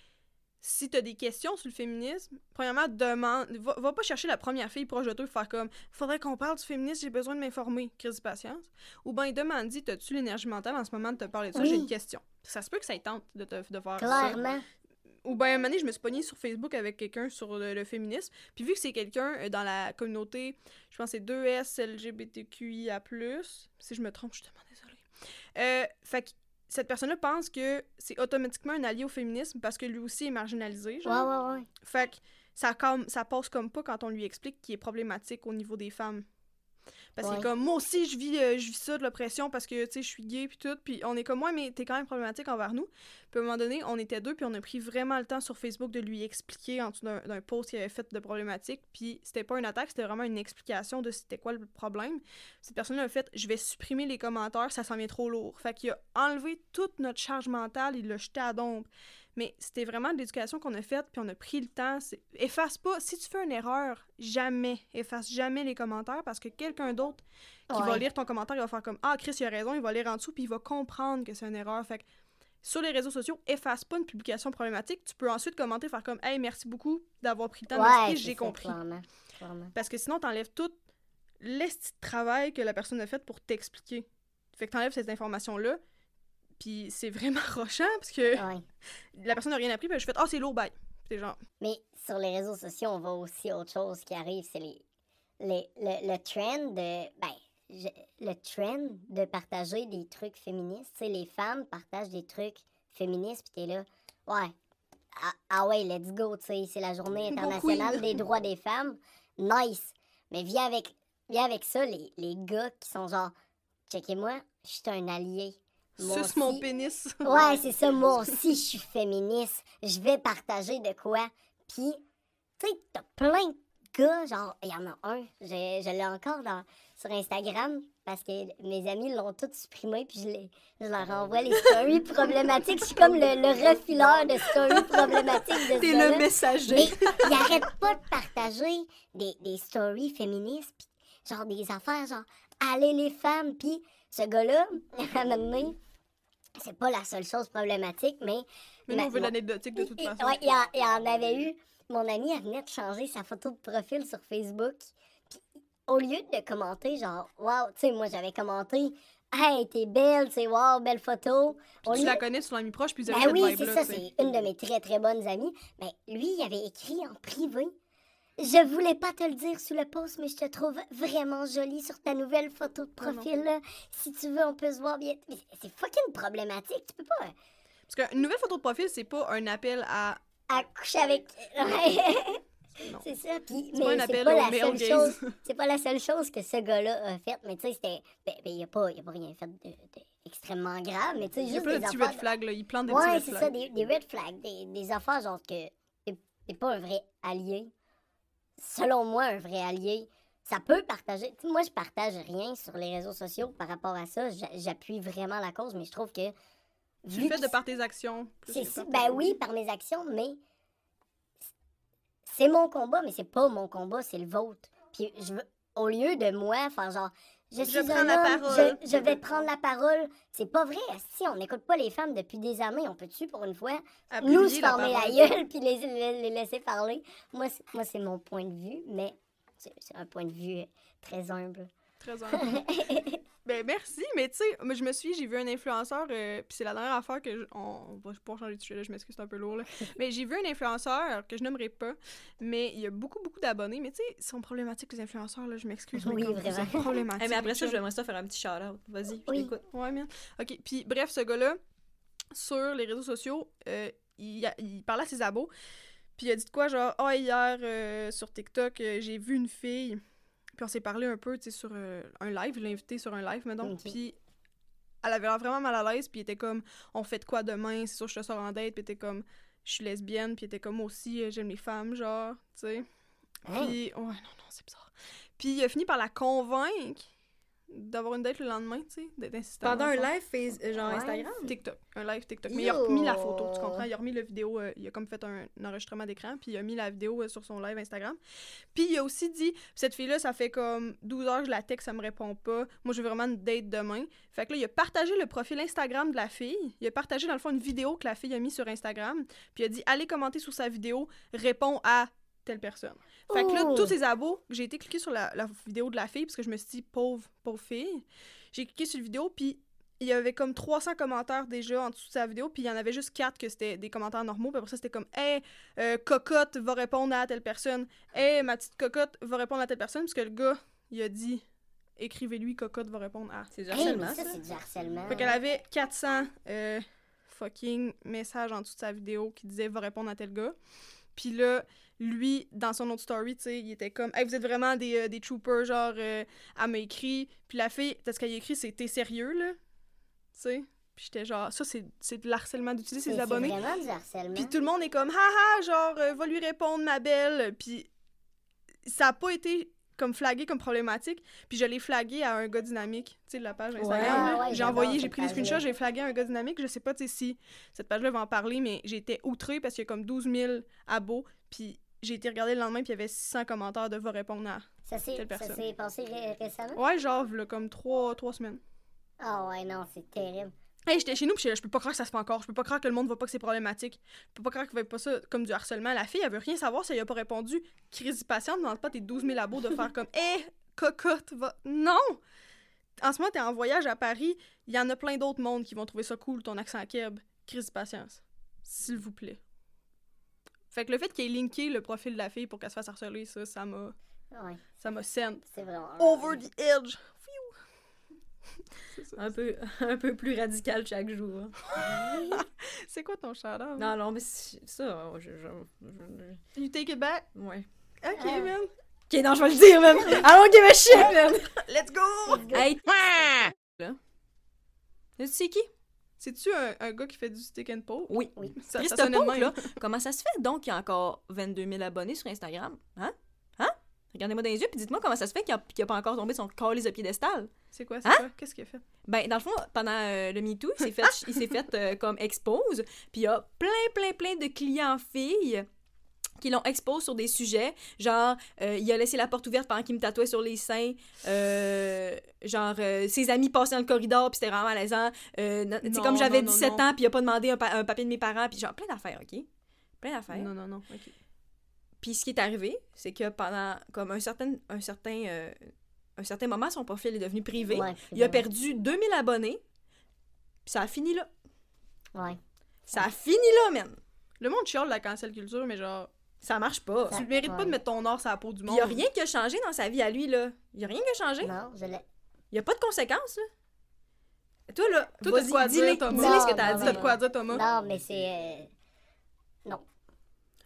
si t'as des questions sur le féminisme, premièrement, demande, va, va pas chercher la première fille proche de toi et faire comme faudrait qu'on parle du féminisme, j'ai besoin de m'informer, crise de patience. Ou ben demande, dis, t'as-tu l'énergie mentale en ce moment de te parler de ça, Oui. j'ai une question. Ça se peut que ça tente de, te, de faire ça. Ou ben un moment donné, je me suis pognée sur Facebook avec quelqu'un sur le, le féminisme. Puis vu que c'est quelqu'un euh, dans la communauté, je pense que c'est 2S LGBTQIA+, si je me trompe, je suis tellement désolée. Euh, fait que cette personne-là pense que c'est automatiquement un allié au féminisme parce que lui aussi est marginalisé, Ouais, genre. ouais, ouais. Fait que ça, comme, ça passe comme pas quand on lui explique qu'il est problématique au niveau des femmes. Parce que comme moi aussi je vis euh, je vis ça de l'oppression parce que tu sais je suis gay puis tout puis on est comme moi mais t'es quand même problématique envers nous. Puis à un moment donné, on était deux puis on a pris vraiment le temps sur Facebook de lui expliquer en dessous d'un post qu'il avait fait de problématique puis c'était pas une attaque, c'était vraiment une explication de c'était quoi le problème. Cette personne a fait je vais supprimer les commentaires, ça s'en vient trop lourd. Fait qu'il a enlevé toute notre charge mentale, il l'a jeté à dombe. Mais c'était vraiment de l'éducation qu'on a faite, puis on a pris le temps. Efface pas. Si tu fais une erreur, jamais, efface jamais les commentaires parce que quelqu'un d'autre qui va lire ton commentaire, il va faire comme Ah, Chris, il a raison, il va lire en dessous, puis il va comprendre que c'est une erreur. Fait que sur les réseaux sociaux, efface pas une publication problématique. Tu peux ensuite commenter, faire comme Hey, merci beaucoup d'avoir pris le temps Ouais, j'ai compris. Clairement. clairement. Parce que sinon, t'enlèves tout l'esti de travail que la personne a fait pour t'expliquer. Fait que t'enlèves cette information-là, puis c'est vraiment rochant parce que Ouais. la personne n'a rien appris, puis je fais Ah, c'est lourd, bye. C'est genre. Mais sur les réseaux sociaux, on voit aussi autre chose qui arrive, c'est les, les, le, le trend de. Ben, je- le trend de partager des trucs féministes. Tu sais, les femmes partagent des trucs féministes, puis t'es là, ouais, ah, ah ouais, let's go, tu sais, c'est la journée internationale des droits des femmes. Nice. Mais viens avec, viens avec ça, les, les gars qui sont genre, checkez-moi, je suis un allié. Suce mon pénis. Ouais, c'est ça. Moi aussi, je suis féministe. Je vais partager de quoi. Puis, tu sais, t'as plein de gars, genre, il y en a un, je, je l'ai encore dans, sur Instagram parce que mes amis l'ont tout supprimé, puis je, les- je leur envoie les stories problématiques. Je suis comme le, le refileur de stories problématiques de T'es le messager. Mais il arrête pas de partager des, des stories féministes, pis genre des affaires, genre allez les femmes, puis ce gars-là, à un moment donné, c'est pas la seule chose problématique, mais. Mais on veut mon- l'anecdotique de toute façon. ouais, il, il en avait eu. Mon ami, elle venait de changer sa photo de profil sur Facebook. Puis, au lieu de commenter, genre, waouh, tu sais, moi j'avais commenté, hey, t'es belle, tu sais, waouh, belle photo. Au Tu lieu- la connais sur l'ami proche, puis vous avez ben oui, c'est ça, c'est une de mes très très bonnes amies. Mais lui, il avait écrit en privé Je voulais pas te le dire sous le post, mais je te trouve vraiment jolie sur ta nouvelle photo de profil. là. Si tu veux, on peut se voir bien. Mais c'est fucking problématique. Tu peux pas Parce qu'une nouvelle photo de profil, c'est pas un appel à. accoucher avec. Ouais. Non. c'est ça. Puis, C'est pas un mais c'est appel pas au la seule gaze. chose. C'est pas la seule chose que ce gars-là a faite. Mais tu sais, c'était. Ben, ben, il a pas, il a pas rien fait de, de extrêmement grave. Mais tu sais, Il y a juste pas de des petits red flags, là. Il plante des Ouais, petits c'est red ça, flags. des, des red flags, des, des affaires genre que t'es pas un vrai allié. Selon moi, un vrai allié, ça peut partager. Moi, je partage rien sur les réseaux sociaux par rapport à ça. J'a- J'appuie vraiment la cause, mais je trouve que. Tu le fais de par tes actions. plus si- ben oui, par mes actions, mais c'est mon combat, mais c'est pas mon combat, c'est le vôtre. Puis je veux, au lieu de moi faire genre, je suis prends un la parole. je, je vais prendre la parole. C'est pas vrai. Si on n'écoute pas les femmes depuis des années, on peut-tu pour une fois nous se la fermer la parole. gueule puis les, les- les laisser parler? Moi, c'est- mon point de vue, mais c'est un point de vue très humble. Très humble. ben merci, mais tu sais, je me suis, j'ai vu un influenceur, euh, puis c'est la dernière affaire que je- on, va pas changer de sujet là, je m'excuse, c'est un peu lourd là. mais j'ai vu un influenceur que je nommerai pas, mais il y a beaucoup beaucoup d'abonnés, mais tu sais, ils sont problématiques les influenceurs là, je m'excuse. mais Oui, vraiment. problématiques. Eh, mais après ça, je vais ça faire un petit shout-out. Vas-y, je Oui. t'écoute. Ouais, man. OK, puis bref, ce gars-là, sur les réseaux sociaux, euh, il, a- il parlait à ses abos, puis il a dit de quoi, genre, « Ah, hier, euh, sur TikTok, euh, j'ai vu une fille, puis on s'est parlé un peu, tu sais, sur euh, un live, je l'ai invité sur un live, maintenant, Ok. puis elle avait l'air vraiment mal à l'aise, puis il était comme, « On fait de quoi demain? C'est sûr, je te sors en date. » Puis il était comme, « Je suis lesbienne. » Puis il était comme, « Moi aussi, euh, j'aime les femmes, genre, tu sais. » Hein? Puis, ouais, non, non, c'est bizarre. Puis il a fini par la convaincre d'avoir une date le lendemain, tu sais, d'être insistant. Pendant un live face, euh, genre Ouais. Instagram? TikTok, un live TikTok. Mais il a remis la photo, tu comprends? Il a remis la vidéo, euh, il a comme fait un, un enregistrement d'écran, puis il a mis la vidéo euh, sur son live Instagram. Puis il a aussi dit, cette fille-là, ça fait comme 12 heures que je la texte, ça me répond pas. Moi, je veux vraiment une date demain. Fait que là, il a partagé le profil Instagram de la fille. Il a partagé, dans le fond, une vidéo que la fille a mis sur Instagram. Puis il a dit, allez commenter sur sa vidéo, réponds à telle personne. Fait que là, Oh! tous ces abos, j'ai été cliquer sur la, la vidéo de la fille, parce que je me suis dit, pauvre, pauvre fille. J'ai cliqué sur la vidéo, puis il y avait comme 300 commentaires déjà en dessous de sa vidéo, puis il y en avait juste 4 que c'était des commentaires normaux. Puis après ça, c'était comme Hey, euh, cocotte va répondre à telle personne. Hey, ma petite cocotte va répondre à telle personne. Parce que le gars, il a dit Écrivez-lui, cocotte va répondre à. C'est du Hey, harcèlement, mais ça, ça. c'est du harcèlement. Fait qu'elle avait 400 euh, fucking messages en dessous de sa vidéo qui disaient va répondre à tel gars. Puis là, lui, dans son autre story, tu sais, il était comme Hey, vous êtes vraiment des, euh, des troopers, genre, euh, elle m'a écrit. Puis la fille, ce qu'elle a écrit, c'est T'es sérieux, là? Tu sais? Puis j'étais genre, ça, c'est c'est de l'harcèlement d'utiliser ses C'est abonnés. vraiment du harcèlement. Puis tout le monde est comme haha, genre euh, va lui répondre ma belle. Puis ça a pas été comme flagué comme problématique. Puis je l'ai flagué à un gars dynamique, tu sais de la page Instagram. Ouais. Ah ouais, j'ai envoyé, j'ai pris des screenshots, j'ai flagué un gars dynamique. Je sais pas si cette page-là va en parler, mais été outrée parce qu'il y a comme 12 000 abos. Puis j'ai été regarder le lendemain, puis il y avait 600 commentaires de va répondre à. Ça Telle ça s'est passé ré- récemment? Ouais, genre, là, comme 3, trois semaines. Ah ouais, non, c'est terrible. Hey, j'étais chez nous, puis je peux pas croire que ça se fait encore. Je peux pas croire que le monde voit pas que c'est problématique. Je peux pas croire qu'il voit pas ça comme du harcèlement. La fille, elle veut rien savoir si elle a pas répondu. Crise patiente, demande pas tes 12 000 abos de faire comme Hé, cocotte, va. Non! En ce moment, t'es en voyage à Paris. Il y en a plein d'autres mondes qui vont trouver ça cool, ton accent keb. Crise patience. S'il vous plaît. Fait que le fait qu'il ait linké le profil de la fille pour qu'elle se fasse harceler, ça, ça m'a. Ouais, Ça m'a sent. c'est vraiment. Over the edge. C'est ça. Un peu, un peu plus radical chaque jour. hein. C'est quoi ton shout Non, non, mais c'est- ça, je, je, je- You take it back? Ouais. Ok, Ah. man. Ok, non, je vais le dire, man. I don't give a shit, man. Let's go! Let's go. Hey, là. Tu sais qui? C'est-tu un, un gars qui fait du stick and poke? Oui. Oui. Ça, ça Poke, là, comment ça se fait? Donc qu'il y a encore 22 000 abonnés sur Instagram? Hein? Hein? Regardez-moi dans les yeux puis dites-moi comment ça se fait qu'il n'a pas encore tombé son calice de piédestal. C'est quoi, c'est Hein? quoi? Qu'est-ce qu'il a fait? Ben, dans le fond, pendant euh, le MeToo, il s'est fait, il s'est fait euh, comme expose, puis il y a plein, plein, plein de clients filles qui l'ont expose sur des sujets, genre, euh, il a laissé la porte ouverte pendant qu'il me tatouait sur les seins, euh, genre, euh, ses amis passaient dans le corridor, puis c'était vraiment malaisant, euh, non- tu sais, Non, comme j'avais non, non, 17 non. ans, puis il a pas demandé un, pa- un papier de mes parents, puis genre, plein d'affaires, OK? Plein d'affaires. Non, non, non. Ok. Puis ce qui est arrivé, c'est que pendant comme un certain, un certain, euh, un certain moment, son profil est devenu privé. Ouais, Il a c'est perdu 2000 abonnés. Puis ça a fini là. Ouais. Ça a fini là, man. Le monde chiale la cancel culture, mais genre, Ça marche pas. Tu le mérites pas de mettre ton or sur la peau du Il monde. y a rien qui a changé dans sa vie à lui, là. Il y a rien qui a changé. Non, je l'ai. Il y a pas de conséquences, là. Toi, là, Toi, t'as de quoi dire, Thomas. dis-les ce que t'as dit. T'as de quoi dire, Thomas? Non, mais c'est. euh, Non.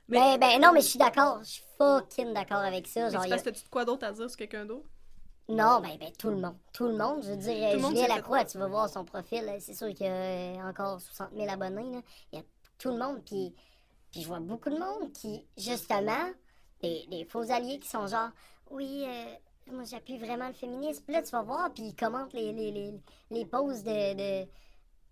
Mais- Mais, ben, non, mais je suis d'accord. Je suis fucking d'accord avec ça. Mais Genre, a- parce que t'as-tu de quoi d'autre à dire sur quelqu'un d'autre? Non, ben, ben, tout le monde. Tout le monde. Je veux dire, Julien Lacroix, tu vas voir son profil. C'est sûr qu'il y a encore 60 000 abonnés. là. Il y a tout le monde. Puis, puis je vois beaucoup de monde qui, justement, des, faux alliés qui sont genre, oui, euh, moi j'appuie vraiment le féminisme. Puis là, tu vas voir, puis ils commentent les, les, les, les poses de,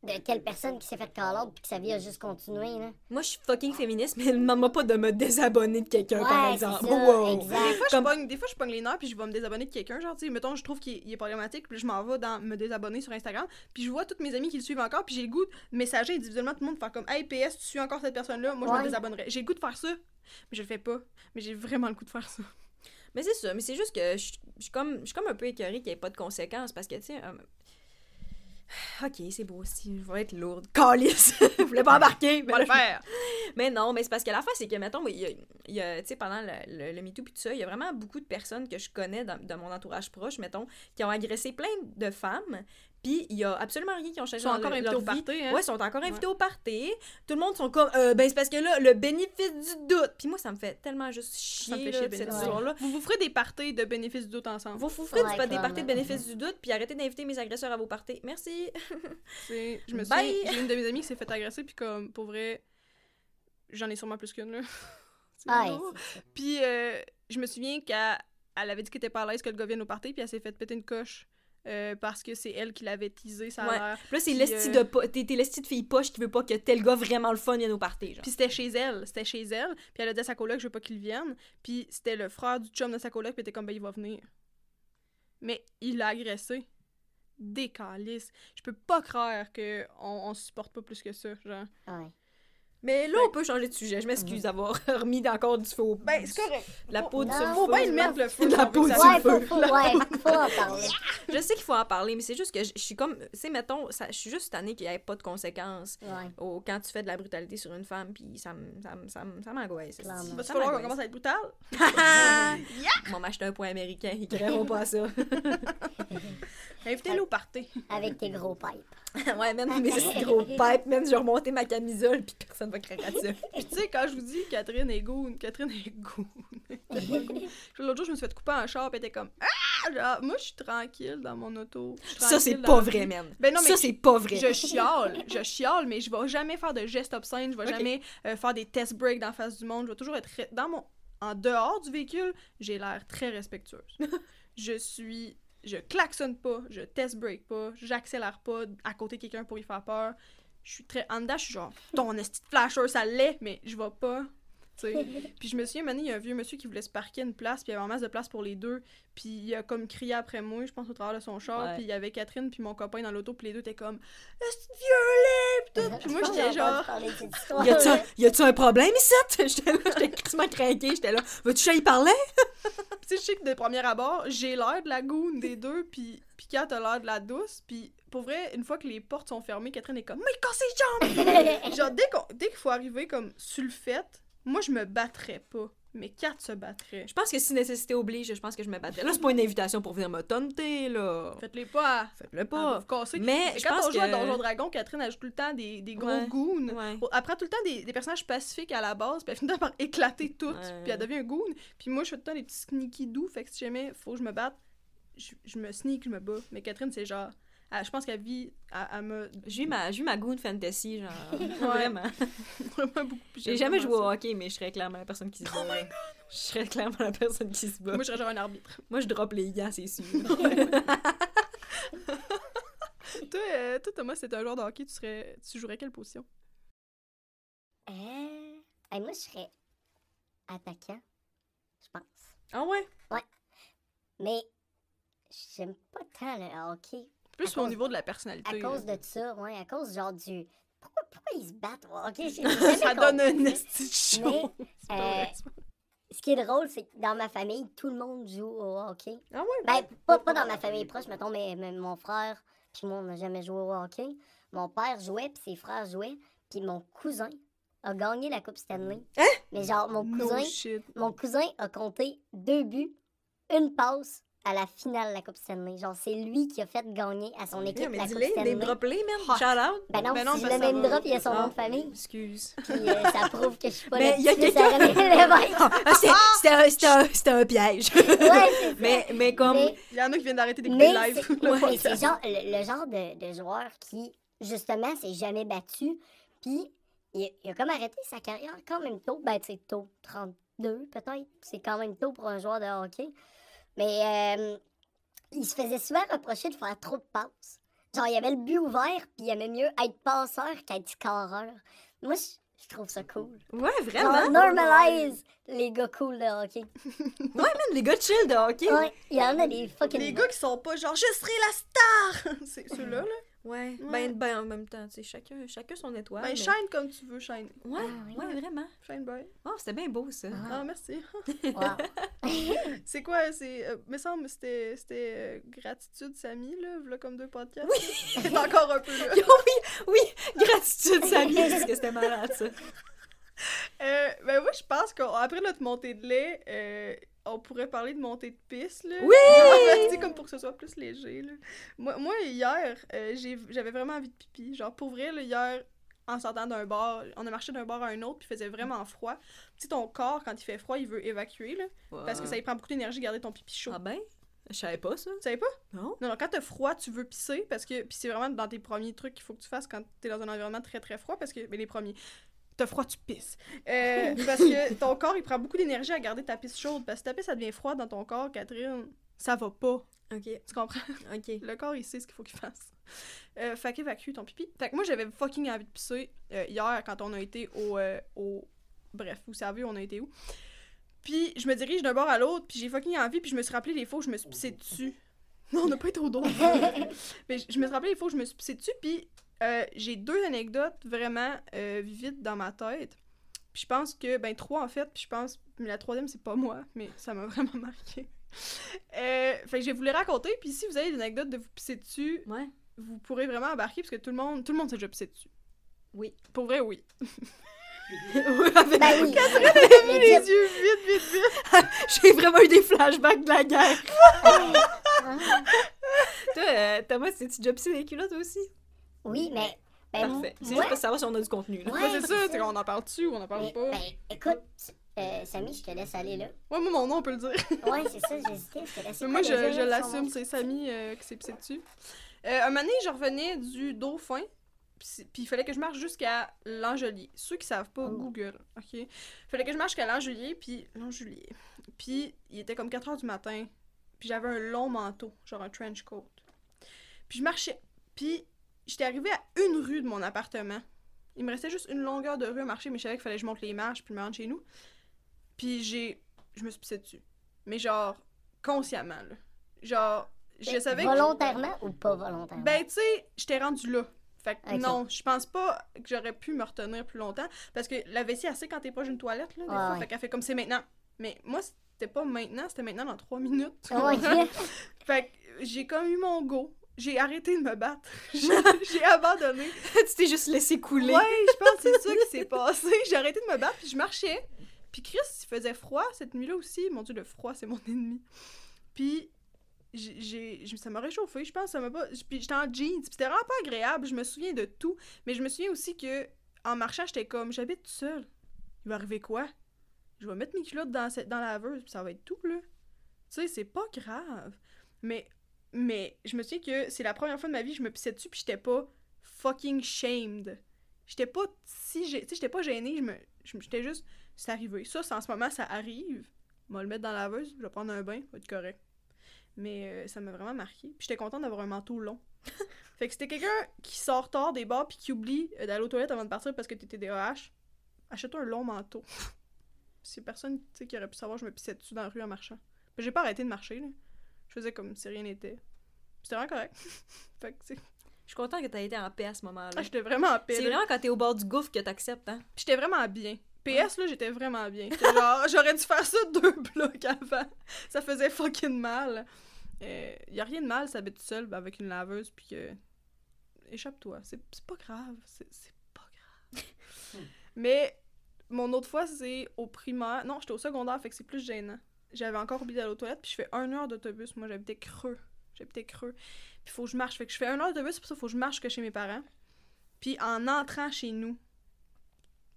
de telle personne qui s'est fait call out, puis que sa vie a juste continué. Là. Moi, je suis fucking féministe, mais ne demande pas de me désabonner de quelqu'un, par Ouais, exemple. ça, Wow. Des exact. fois, Comme- je pogne, des fois, je pogne les nerfs puis je vais me désabonner de quelqu'un. Genre, tu sais, mettons, je trouve qu'il il est problématique, puis je m'en vais dans me désabonner sur Instagram. Puis je vois toutes mes amis qui le suivent encore, puis j'ai le goût de messager individuellement tout le monde, faire comme Hey, PS, tu suis encore cette personne-là, moi je me désabonnerai. J'ai le goût de faire ça, mais je le fais pas. Mais j'ai vraiment le goût de faire ça. Mais c'est ça, mais c'est juste que je je suis comme, je suis comme un peu écœurée qu'il n'y ait pas de conséquences parce que, tu sais. Ok, c'est beau aussi, je vais être lourde. Calice! Je voulais pas embarquer! Mais, va le faire. mais non, mais c'est parce que la fin, c'est que, mettons, il y a, il y a, tu sais, pendant le, le, le MeToo puis tout ça, il y a vraiment beaucoup de personnes que je connais dans, dans mon entourage proche, mettons, qui ont agressé plein de femmes, puis il y a absolument rien qui ont changé Ils sont dans encore invités au vie. party, hein? Ouais, ils sont encore invités au party. Tout le monde sont comme, euh, ben c'est parce que là, le bénéfice du doute. Puis moi, ça me fait tellement juste chier, Ça me fait là, chier, de cette bénéfice. histoire-là. Vous vous ferez des parties de bénéfices du doute ensemble. Vous vous ferez Ouais, du- des parties de bénéfice du doute, puis arrêtez d'inviter mes agresseurs à vos parties. Merci. Je me Bye. souviens, j'ai une de mes amies qui s'est fait agresser, puis comme, pour vrai, j'en ai sûrement plus qu'une, là. Ah. Puis euh, je me souviens qu'elle elle avait dit qu'elle était pas à l'aise que le gars vienne au party, puis elle s'est fait péter une coche. Euh, parce que c'est elle qui l'avait teasé, ça a Ouais. l'air. Puis là, c'est l'esti euh, de t'es l'esti de fille poche qui veut pas que tel gars vraiment le fun vienne au party, genre. Puis c'était chez elle, c'était chez elle. Puis elle a dit à sa coloc, je veux pas qu'il vienne. Puis c'était le frère du chum de sa coloc, puis était comme, ben il va venir. Mais il l'a agressé. Décalisse. Je peux pas croire que on, supporte pas plus que ça, genre. Ouais. Mais là, on peut changer de sujet. Je m'excuse d'avoir remis encore du au Ben, c'est correct. La peau du feu. Faut bien le mettre le feu. La peau du feu. faut, faut, ouais, faut en parler. Je sais qu'il faut en parler, mais c'est juste que je je suis comme. Tu sais, mettons, ça- je suis juste tannée qu'il n'y ait pas de conséquences Ouais. au- quand tu fais de la brutalité sur une femme, puis ça m'angoisse. Clairement. Va falloir qu'on commence à être brutal? Ils vont m'acheter un point américain, ils créeront pas ça. Invitez-le au party. Avec tes gros pipes. ouais, même mes gros pipes, même je vais remonter ma camisole, puis personne va craquer dessus. Puis tu sais, quand je vous dis Catherine est goon, Catherine est goon. L'autre jour, je me suis fait couper un char, puis était comme Ah! Genre, moi, je suis tranquille dans mon auto. Ça, c'est pas vrai, vie. man. Ben non, mais ça, c'est pas vrai. Je chiale, je chiale, mais je vais jamais faire de gestes obscènes, je vais jamais euh, faire des test breaks dans la face du monde, je vais toujours être re- dans mon en dehors du véhicule, j'ai l'air très respectueuse. je suis je klaxonne pas, je test break pas, j'accélère pas à côté de quelqu'un pour y faire peur. Je suis très en je suis genre ton esti de flasher ça l'est, mais je vais pas. Puis je me souviens, maintenant, il y a un vieux monsieur qui voulait se parquer une place, puis il y avait en masse de place pour les deux. Puis il a comme crié après moi, je pense, au travers de son char. Ouais. Puis il y avait Catherine, puis mon copain dans l'auto, puis les deux étaient comme « Est-ce vieux lait? » Puis tout. Puis moi, j'étais genre... Y a-tu un, y problème ici? J'étais là, j'étais quasiment craquée, j'étais là. Veux-tu que j'aille parler? Tu sais, je sais que de premier abord, j'ai l'air de la goune des deux, puis, puis Kat a l'air de la douce. Puis pour vrai, une fois que les portes sont fermées, Catherine est comme « Mais casse ses jambes! » Genre, dès, qu'on- dès qu'il faut arriver comme sur le fait, moi, je me battrais pas. Mais Kat se battrait. Je pense que si nécessité oblige, je pense que je me battrais. Là, c'est pas une invitation pour venir me tonter, là. Faites-les pas. Faites-le Pas. pas. vous. Mais je quand pense on joue à que- Donjon Dragon, Catherine ajoute tout le temps des, des gros Ouais. goons. Ouais. Elle prend tout le temps des, des personnages pacifiques à la base, puis elle finit par éclater toutes, Ouais. puis elle devient un goon. Puis moi, je fais tout le temps des petits sneaky doux, fait que si jamais faut que je me batte, je, je me sneak, je me bats. Mais Catherine, c'est genre. Elle- je pense qu'elle vit. Elle, elle m'a J'ai eu ma, j'ai eu ma goon fantasy, genre. Vraiment. vraiment beaucoup. J'ai jamais joué au hockey, mais je serais clairement la personne qui se bat. là. Je serais clairement la personne qui se bat. Moi, je serais genre un arbitre. Moi, je drop les gants, c'est sûr. toi, euh, toi, Thomas, c'est un joueur de hockey, tu, serais, tu jouerais quelle position? Euh, hey, moi, je serais attaquant, je pense. ah ouais? Mais j'aime pas tant le hockey. Plus au niveau de la personnalité. À là. cause de ça, ouais, à cause genre du. Pourquoi, pourquoi ils se battent au hockey? J'ai jamais Ça donne un esti vrai, euh, Ce qui est drôle, c'est que dans ma famille, tout le monde joue au hockey. Ah ouais? Ben, pas, pas dans ma famille proche, mettons, mais, mais mon frère, puis moi, on n'a jamais joué au hockey. Mon père jouait, puis ses frères jouaient, puis mon cousin a gagné la Coupe Stanley. Hein? Mais genre, mon cousin, mon cousin a compté deux buts, une passe à la finale de la Coupe Stanley. Genre, c'est lui qui a fait gagner à son équipe Yeah, la Coupe Stanley. name drop-les, man. Ah. Shout out. Ben non, Ben non, si je le même drop, il y a son Ah. nom de famille. Excuse. Puis euh, ça prouve que je suis pas Mais la il y a quelqu'un- c'était- un- piège. Ouais, mais, mais comme. Mais- Il y en a qui viennent d'arrêter d'écouter Mais live. c'est le ouais, mais podcast. c'est genre le, le genre de, de joueur qui, justement, s'est jamais battu. Puis, il, il a comme arrêté sa carrière quand même tôt. Ben, tu sais, tôt, 32 peut-être. C'est quand même tôt pour un joueur de hockey. Mais euh, il se faisait souvent reprocher de faire trop de passes. Genre, il y avait le but ouvert, puis il aimait mieux être passeur qu'être scoreur. Moi, je, je trouve ça cool. Ouais, Genre, vraiment. normalise les gars cool de hockey. Ouais, man, les gars chill de hockey. Ouais, il y en a des fucking. Les gars qui sont pas genre, je serai la star! c'est ceux-là, là. Ouais. Ouais. Ben, ben, en même temps, tu sais, chacun, chacun son étoile. Ben, mais- shine comme tu veux, shine. Ouais, Ah, oui. ouais, vraiment. Shine boy. Oh, c'était bien beau, ça. Ah, merci. Wow. C'est quoi, c'est. Euh, me semble c'était c'était euh, gratitude, Samy, là, v'là comme deux podcasts. Oui! Encore un peu là. Oui, gratitude, Samy, parce que c'était malade, ça. Euh, ben, moi, je pense qu'après notre montée de lait, euh, on pourrait parler de montée de piste, là. Oui! sais, comme pour que ce soit plus léger, là. Moi, moi hier, euh, j'avais vraiment envie de pipi. Genre, pour vrai, là, hier, en sortant d'un bar, on a marché d'un bar à un autre, puis il faisait vraiment froid. Tu sais, ton corps, quand il fait froid, il veut évacuer, là. Parce que ça y prend beaucoup d'énergie de garder ton pipi chaud. Ah ben, je savais pas ça. Tu savais pas? Non? Non, non, quand t'as froid, tu veux pisser parce que. Puis c'est vraiment dans tes premiers trucs qu'il faut que tu fasses quand t'es dans un environnement très très froid parce que. Mais les premiers. T'as froid, tu pisses. Euh, parce que ton corps, il prend beaucoup d'énergie à garder ta pisse chaude. Parce que si ta pisse, ça devient froide dans ton corps, Catherine, ça va pas. Ok, Tu comprends? ok. Le corps, il sait ce qu'il faut qu'il fasse. Euh, fait qu'évacue ton pipi. Fait que moi, j'avais fucking envie de pisser euh, hier quand on a été au, euh, au... Bref, vous savez, on a été où. Puis je me dirige d'un bord à l'autre, puis j'ai fucking envie, puis je me suis rappelé les fois où je me suis pissé dessus. Non, on n'a pas été au dos. Mais je je me suis rappelé les fois où je me suis pissé dessus, puis euh, j'ai deux anecdotes vraiment euh, vivides dans ma tête. Puis je pense que, ben trois en fait, puis je pense, mais la troisième c'est pas moi, mais ça m'a vraiment marqué. Euh, fait que je vais vous les raconter, puis si vous avez des anecdotes de vous pisser dessus, Ouais. vous pourrez vraiment embarquer parce que tout le monde, tout le monde s'est déjà pissé dessus. Oui. Pour vrai, oui. Ben oui. les Legit. yeux vite, vite, vite. J'ai vraiment eu des flashbacks de la guerre. Toi, euh, Thomas, t'es-tu déjà pissé des culottes aussi? Oui, mais. Ben, Parfait. C'est juste pour savoir si on a du contenu, là. Ouais, Ouais, c'est c'est ça, ça. c'est qu'on en parle dessus ou on en parle mais- pas. ben, écoute, euh, Samy, je te laisse aller là. Ouais, moi, mon nom, on peut le dire. Ouais, c'est ça, j'hésitais. Je te laisse Mais moi, je, je l'assume, c'est Samy euh, qui s'est pissé dessus. Euh, un moment donné, je revenais du Dauphin, puis il fallait que je marche jusqu'à l'Angelier. Ceux qui savent pas, Oh. Google, OK? Il fallait que je marche jusqu'à l'Angelier, puis l'Angelier. Puis il était comme 4 heures du matin, puis j'avais un long manteau, genre un trench coat. Puis je marchais, puis j'étais arrivée à une rue de mon appartement. Il me restait juste une longueur de rue à marcher, mais je savais qu'il fallait que je monte les marches, puis me rendre chez nous. Puis j'ai... Je me suis pissée dessus. Mais genre, consciemment, là. Genre, je savais que... Volontairement ou pas volontairement? Ben, tu sais, j'étais rendue là. Fait que non, je pense pas que j'aurais pu me retenir plus longtemps. Parce que la vessie, elle sait quand t'es pas une toilette, là, des Ouais, fois. ouais. Fait qu'elle fait comme c'est maintenant. Mais moi, c'était pas maintenant, c'était maintenant dans trois minutes. Ouais. comprends? fait que j'ai comme eu mon go. J'ai arrêté de me battre. J'ai abandonné. tu t'es juste laissé couler. Ouais, je pense que c'est ça qui s'est passé. J'ai arrêté de me battre, puis je marchais. Puis Chris, il faisait froid cette nuit-là aussi. Mon Dieu, le froid, c'est mon ennemi. Puis j'ai, ça m'a réchauffé, je pense. Ça m'a pas. Puis j'étais en jeans, puis c'était vraiment pas agréable. Je me souviens de tout. Mais je me souviens aussi que en marchant, j'étais comme, j'habite tout seul. Il va arriver quoi? Je vais mettre mes culottes dans, cette, dans la laveuse, puis ça va être tout, là. Tu sais, c'est pas grave. Mais, mais je me souviens que c'est la première fois de ma vie que je me pissais dessus, puis j'étais pas fucking shamed. J'étais pas si tu sais j'étais pas gênée, je me j'étais juste c'est arrivé. Ça c'est en ce moment ça arrive. Va le mettre dans la laveuse, je vais prendre un bain, va être correct. Mais euh, ça m'a vraiment marqué. Puis j'étais contente d'avoir un manteau long. fait que c'était quelqu'un qui sort tard des bars puis qui oublie euh, d'aller aux toilettes avant de partir parce que t'étais DAH. Achète-toi un long manteau. C'est personne qui aurait pu savoir je me pissais dessus dans la rue en marchant. Puis j'ai pas arrêté de marcher là. Je faisais comme si rien n'était. C'était vraiment correct. fait que c'est Je suis contente que t'aies été en paix à ce moment-là. ah, j'étais vraiment en paix. C'est vraiment quand t'es au bord du gouffre que t'acceptes, hein? J'étais vraiment bien. PS, là, j'étais vraiment bien. Genre, j'aurais dû faire ça deux blocs avant. Ça faisait fucking mal. Euh, y a rien de mal, s'habite seul avec une laveuse, puis que. Échappe-toi. C'est c'est pas grave. C'est c'est pas grave. Mais mon autre fois, c'est au primaire. Non, j'étais au secondaire, fait que c'est plus gênant. J'avais encore oublié d'aller aux toilettes, puis je fais une heure d'autobus. Moi, j'habitais creux. J'habitais creux. Puis faut que je marche. Fait que je fais une heure d'autobus, pour ça, faut que je marche que chez mes parents. Puis en entrant chez nous,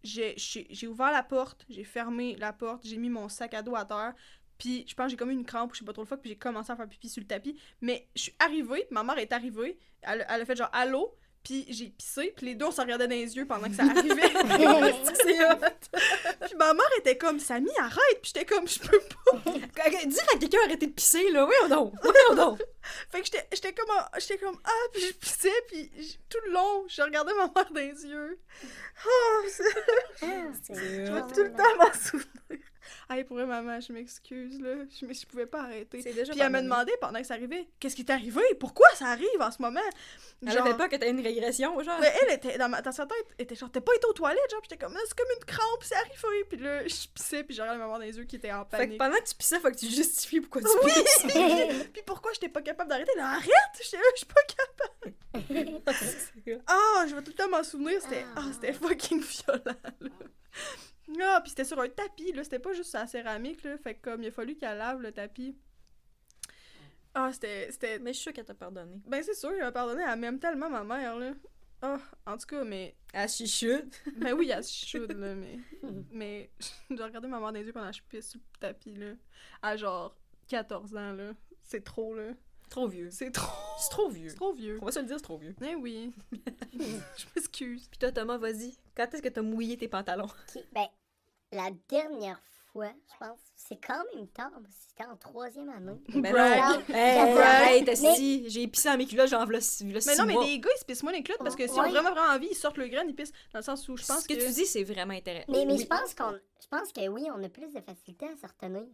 j'ai ouvert la porte, j'ai fermé la porte, j'ai mis mon sac à dos à terre. Puis je pense que j'ai comme eu une crampe je sais pas trop le fuck, puis j'ai commencé à faire pipi sur le tapis. Mais je suis arrivée, ma mère est arrivée, elle, elle a fait genre allô, puis j'ai pissé, puis les deux on se regardait dans les yeux pendant que ça arrivait. C'est hot. puis ma mère était comme Samy, arrête, puis j'étais comme je peux pas. Dire à quelqu'un arrêter de pisser, là, oui ou non? Oui ou non? Fait que j'étais comme ah, j'étais comme ah, puis je pissais, puis tout le long, je regardais ma mère dans les yeux. Oh, je vais tout le temps m'en souvenir. Hey, pour vrai, maman, je m'excuse, là. Je, je pouvais pas arrêter. C'est déjà Puis elle me pardonné. demandait pendant que ça arrivait, qu'est-ce qui t'est arrivé? Pourquoi ça arrive en ce moment? Elle Genre- avait pas que t'as une régression, genre. Mais elle était dans, ma, dans sa tête, elle était genre, t'as pas été aux toilettes, genre, Puis j'étais comme, Ah, c'est comme une crampe, c'est arrivé. Puis là, je pissais, puis je regardais ma mère dans les yeux qui était en Fait que panique. pendant que tu pissais, faut que tu justifies pourquoi tu Oui! pisses. puis pourquoi j'étais pas capable d'arrêter? Là, arrête! J'étais là, je suis pas capable. Ah, je vais tout le temps m'en souvenir, c'était ah, c'était fucking violent, là. Ah, puis c'était sur un tapis, là, c'était pas juste sur la céramique, là, fait que comme il a fallu qu'elle lave le tapis. Ah, c'était... c'était... Mais je suis sûre qu'elle t'a pardonné. Ben c'est sûr, il m'a pardonné, elle m'aime tellement ma mère, là. Ah, en tout cas, mais... Elle chuchote. Ben oui, elle se chaude, là, mais... Mais j'ai regardé ma mère dans les yeux pendant que je pisse sur le tapis, là, à genre 14 ans, là. C'est trop, là. Trop vieux. C'est trop... C'est trop vieux. C'est trop vieux. On va se le dire, c'est trop vieux. Eh oui. je m'excuse. Puis toi, Thomas, vas-y. Quand est-ce que t'as mouillé tes pantalons? Ben, la dernière fois, je pense, c'est quand même tard, que c'était en troisième année. Ben Brag. non. Hey, si. J'ai pissé dans mes culottes, j'en six Mais non, mais mois. les gars, ils se pissent moins les clottes parce que s'ils ont Ouais. vraiment, vraiment envie, ils sortent le grain, ils pissent. Dans le sens où je pense Ce que, que. tu dis, c'est vraiment intéressant. Mais, mais Oui. je pense qu'on. Je pense que oui, on a plus de facilité à se retenir.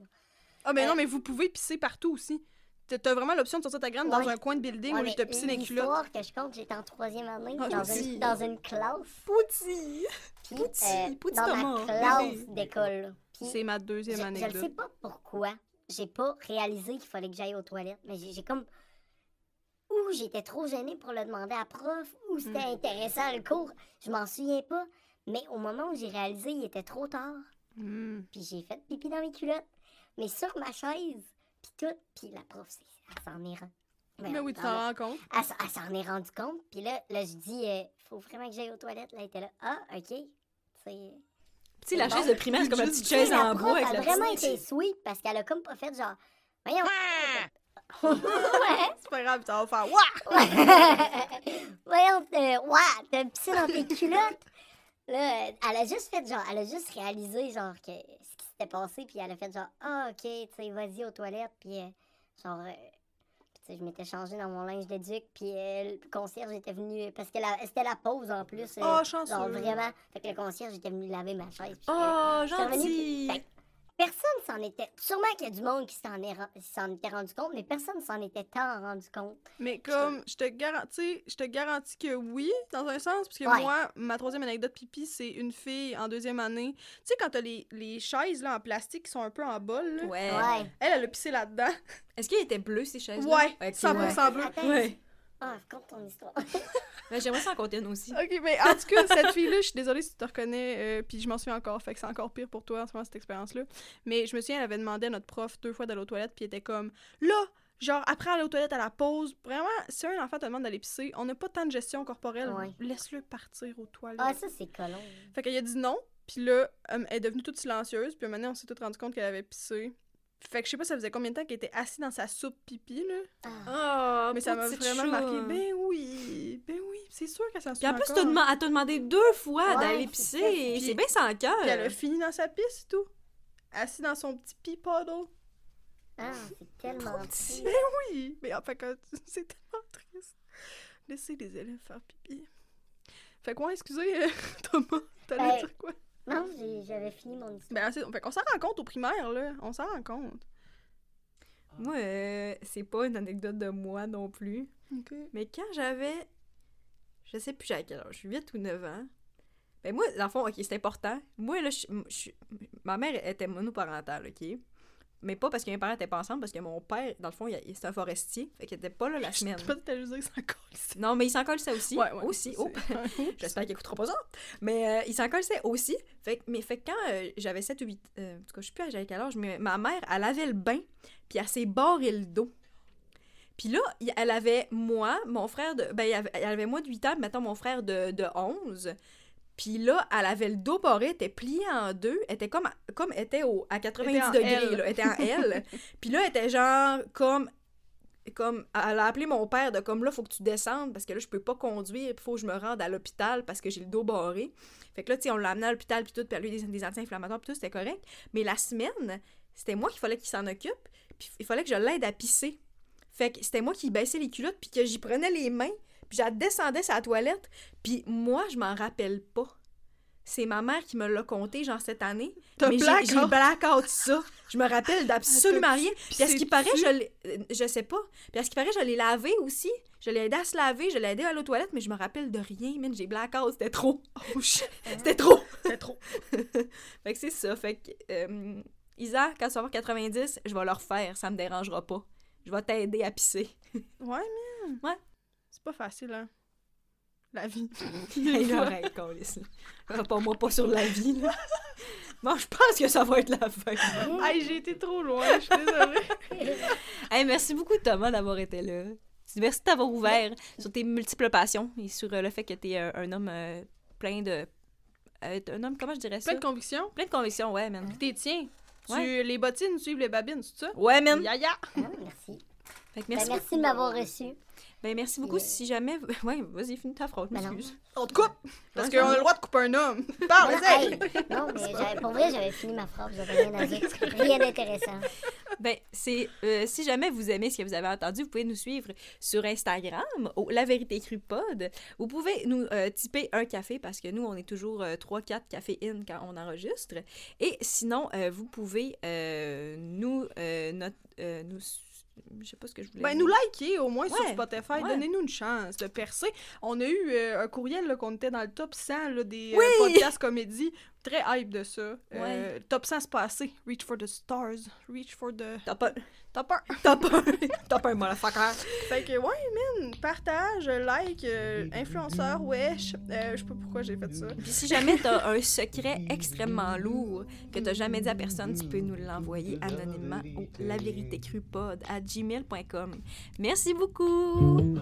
Ah, mais Euh, non, mais vous pouvez pisser partout aussi. T'as vraiment l'option de sortir ta graine dans un coin de building Ouais, où tu te les culottes. L'histoire que je compte, j'étais en troisième année, Ah, dans, une, dans une classe. Pouti! Puis, Pouti, euh, pouti dans ma classe d'école. C'est ma deuxième je ne sais pas pourquoi. J'ai pas réalisé qu'il fallait que j'aille aux toilettes. Mais j'ai j'ai comme. Ou j'étais trop gênée pour le demander à prof, ou c'était Hmm. intéressant le cours. Je m'en souviens pas. Mais au moment où j'ai réalisé, il était trop tard. Hmm. Puis j'ai fait pipi dans mes culottes. Mais sur ma chaise, puis tout. Puis la prof, c'est- elle s'en est rendue. Mais oui, tu t'en rends compte. elle, elle s'en est rendue compte. Puis là, là je dis, euh, faut vraiment que j'aille aux toilettes. Là, elle était là. Ah, OK. C'est. Tu sais, la Bon. chaise de primaire, c'est comme une petite chaise en bois avec a la vraiment petite... été sweet parce qu'elle a comme pas fait genre. Voyons. ouais. C'est pas grave, ça va faire Wouah! Voyons, t'as- ouais, t'as pissé dans tes culottes. Là, elle a juste fait genre, elle a juste réalisé genre que s'était passé, puis elle a fait genre, ah ok, tu sais, vas-y aux toilettes, puis euh, genre, euh, puis, tu sais, je m'étais changée dans mon linge de duc, puis euh, le concierge était venu, parce que c'était la pause en plus. Oh, chanceux. genre vraiment, fait que le concierge était venu laver ma chaise. Oh, gentil! fait que Personne s'en était. Sûrement qu'il y a du monde qui s'en est ren- s'en était rendu compte, mais personne s'en était tant rendu compte. Mais comme, je te garantis, je te garantis que oui, dans un sens, parce que Ouais. moi, ma troisième anecdote pipi, c'est une fille en deuxième année. Tu sais, quand t'as les, les chaises là, en plastique qui sont un peu en bol, là, Ouais. Ouais. elle, elle a pissé là-dedans. Est-ce qu'il était bleu, ces chaises-là? Ouais, Ok, 100% bleu. Ouais. Ah, compte ton histoire. Mais j'aimerais ça en compter une aussi. Ok, mais en tout cas, cette fille-là, je suis désolée si tu te reconnais, euh, puis je m'en souviens encore, fait que c'est encore pire pour toi en ce moment, cette expérience-là. Mais je me souviens, elle avait demandé à notre prof deux fois d'aller aux toilettes, puis elle était comme, là, genre, après aller aux toilettes à la pause, vraiment, si un enfant te demande d'aller pisser, on n'a pas tant de gestion corporelle, Ouais. laisse-le partir aux toilettes. Ah, ça, c'est colon. Fait qu'elle a dit non, puis là, euh, elle est devenue toute silencieuse, puis maintenant, on s'est tous rendu compte qu'elle avait pissé. Fait que je sais pas, ça faisait combien de temps qu'elle était assise dans sa soupe pipi, là? Ah. Oh, Mais ça m'a vraiment chou. marqué. Ben oui, ben oui, c'est sûr qu'elle s'en Puis en souvient plus, encore. elle t'a demandé deux fois Ouais, d'aller pisser. C'est bien sans cœur. Puis elle a fini dans sa pisse et tout. Assis dans son petit pee puddle. Ah, c'est tellement petit. Ben oui, mais en fait, que c'est tellement triste. Laisser les élèves faire pipi. Fait quoi, excusez, euh, Thomas, t'allais Ben, dire quoi? Non, j'avais fini mon histoire. Ben, c'est- fait qu'on s'en rend compte au primaire, là. On s'en rend compte. Moi, euh, c'est pas une anecdote de moi non plus. Mais quand j'avais. Je sais plus à quel âge, 8 ou 9 ans. Ben moi, dans le fond, ok, c'est important. Moi, là, je- je- ma mère était monoparentale, ok? Mais pas parce que mes parents étaient pas ensemble, parce que mon père, dans le fond, il- c'est un forestier, fait qu'il était pas là la semaine. Je pas juste que. Non, mais il s'en colle ça aussi. Ouais, ouais, aussi. Oh. J'espère qu'il écoutera pas ça. Mais euh, il s'en colle ça aussi. Fait, mais fait que quand euh, j'avais 7 ou 8... euh, en tout cas, je sais plus j'avais quel âge, mais ma mère, elle avait le bain, puis elle s'est barré le dos. Puis là, il- elle avait moi, mon frère de... Ben, il elle avait moi de 8 ans, mettons mon frère de, de 11. Puis là, elle avait le dos barré, elle était pliée en deux, elle était comme, comme était au, à 90 Elle était en degrés, là, elle était en L. Puis là, elle était genre comme comme elle a appelé mon père de comme là faut que tu descendes parce que là je peux pas conduire il faut que je me rende à l'hôpital parce que j'ai le dos barré. Fait que là tu sais on l'a amené à l'hôpital puis tout puis elle a eu des, des anti-inflammatoires puis tout c'était correct. Mais la semaine c'était moi qu'il fallait qu'il s'en occupe puis il fallait que je l'aide à pisser. Fait que c'était moi qui baissais les culottes puis que j'y prenais les mains puis je descendais la toilette puis moi je m'en rappelle pas c'est ma mère qui me l'a conté genre cette année T'as mais j'ai- blackout. j'ai blackout ça je me rappelle d'absolument T'as-tu rien puis à ce qui paraît, je l'ai. euh, Je sais pas. Puis à ce qui paraît, je l'ai lavé aussi. Je l'ai aidé à se laver, je l'ai aidé à aller aux toilettes, mais je me rappelle de rien, man. J'ai blackout, c'était trop. Oh shit, C'était trop. c'est trop. Fait que c'est ça. Fait que, euh, Isa, quand tu vas avoir 90, je vais le refaire, ça me dérangera pas. Je vais t'aider à pisser. Ouais, man. Ouais. C'est pas facile, hein. La vie. Hey, câlisse, là. Pas moi, pas sur la vie, là. Bon, je pense que ça va être la fin. Hey, j'ai été trop loin, je suis désolée. Hey, merci beaucoup, Thomas, d'avoir été là. Merci de t'avoir ouvert sur tes multiples passions et sur euh, le fait que tu es un homme euh, plein de. euh, un homme, comment je dirais ça? Plein de convictions. Plein de convictions, ouais, man. T'es tiens. Tu, Ouais. les bottines suivent les babines, c'est ça? Ouais, man. Ya ya. Ah, merci. Fait que Ben, merci. merci de m'avoir reçu. Ben, merci beaucoup. Si jamais. Ouais, vas-y, finis ta phrase, Ben non. m'excuse. On te coupe! Parce qu'on a le droit de couper un homme. Parle, Non, vas-y! hey, non, mais pour vrai, j'avais fini ma phrase, j'avais rien à dire. Rien d'intéressant. Ben, c'est. euh, si jamais vous aimez ce que vous avez entendu, vous pouvez nous suivre sur Instagram, au La Vérité Crue Pod. Vous pouvez nous euh, typer un café parce que nous, on est toujours 3-4 cafés in quand on enregistre. Et sinon, euh, vous pouvez euh, nous. euh, euh, nous je sais pas ce que je voulais Ben, dire. nous liker au moins sur Ouais, Spotify. ouais. Donnez-nous une chance de percer. On a eu euh, un courriel qu'on était dans le top 100 là, des euh, Oui! podcasts comédie très hype de ça. Euh, top 100, c'est pas assez. Reach for the stars. Reach for the. Top 1. Top 1. Top 1. top 1, motherfucker. Fait que, ouais, man, partage, like, euh, influenceur, wesh. Euh, je sais pas pourquoi j'ai fait ça. Puis si jamais t'as un secret extrêmement lourd que t'as jamais dit à personne, tu peux nous l'envoyer anonymement au laveritécrupod à gmail.com. Merci beaucoup.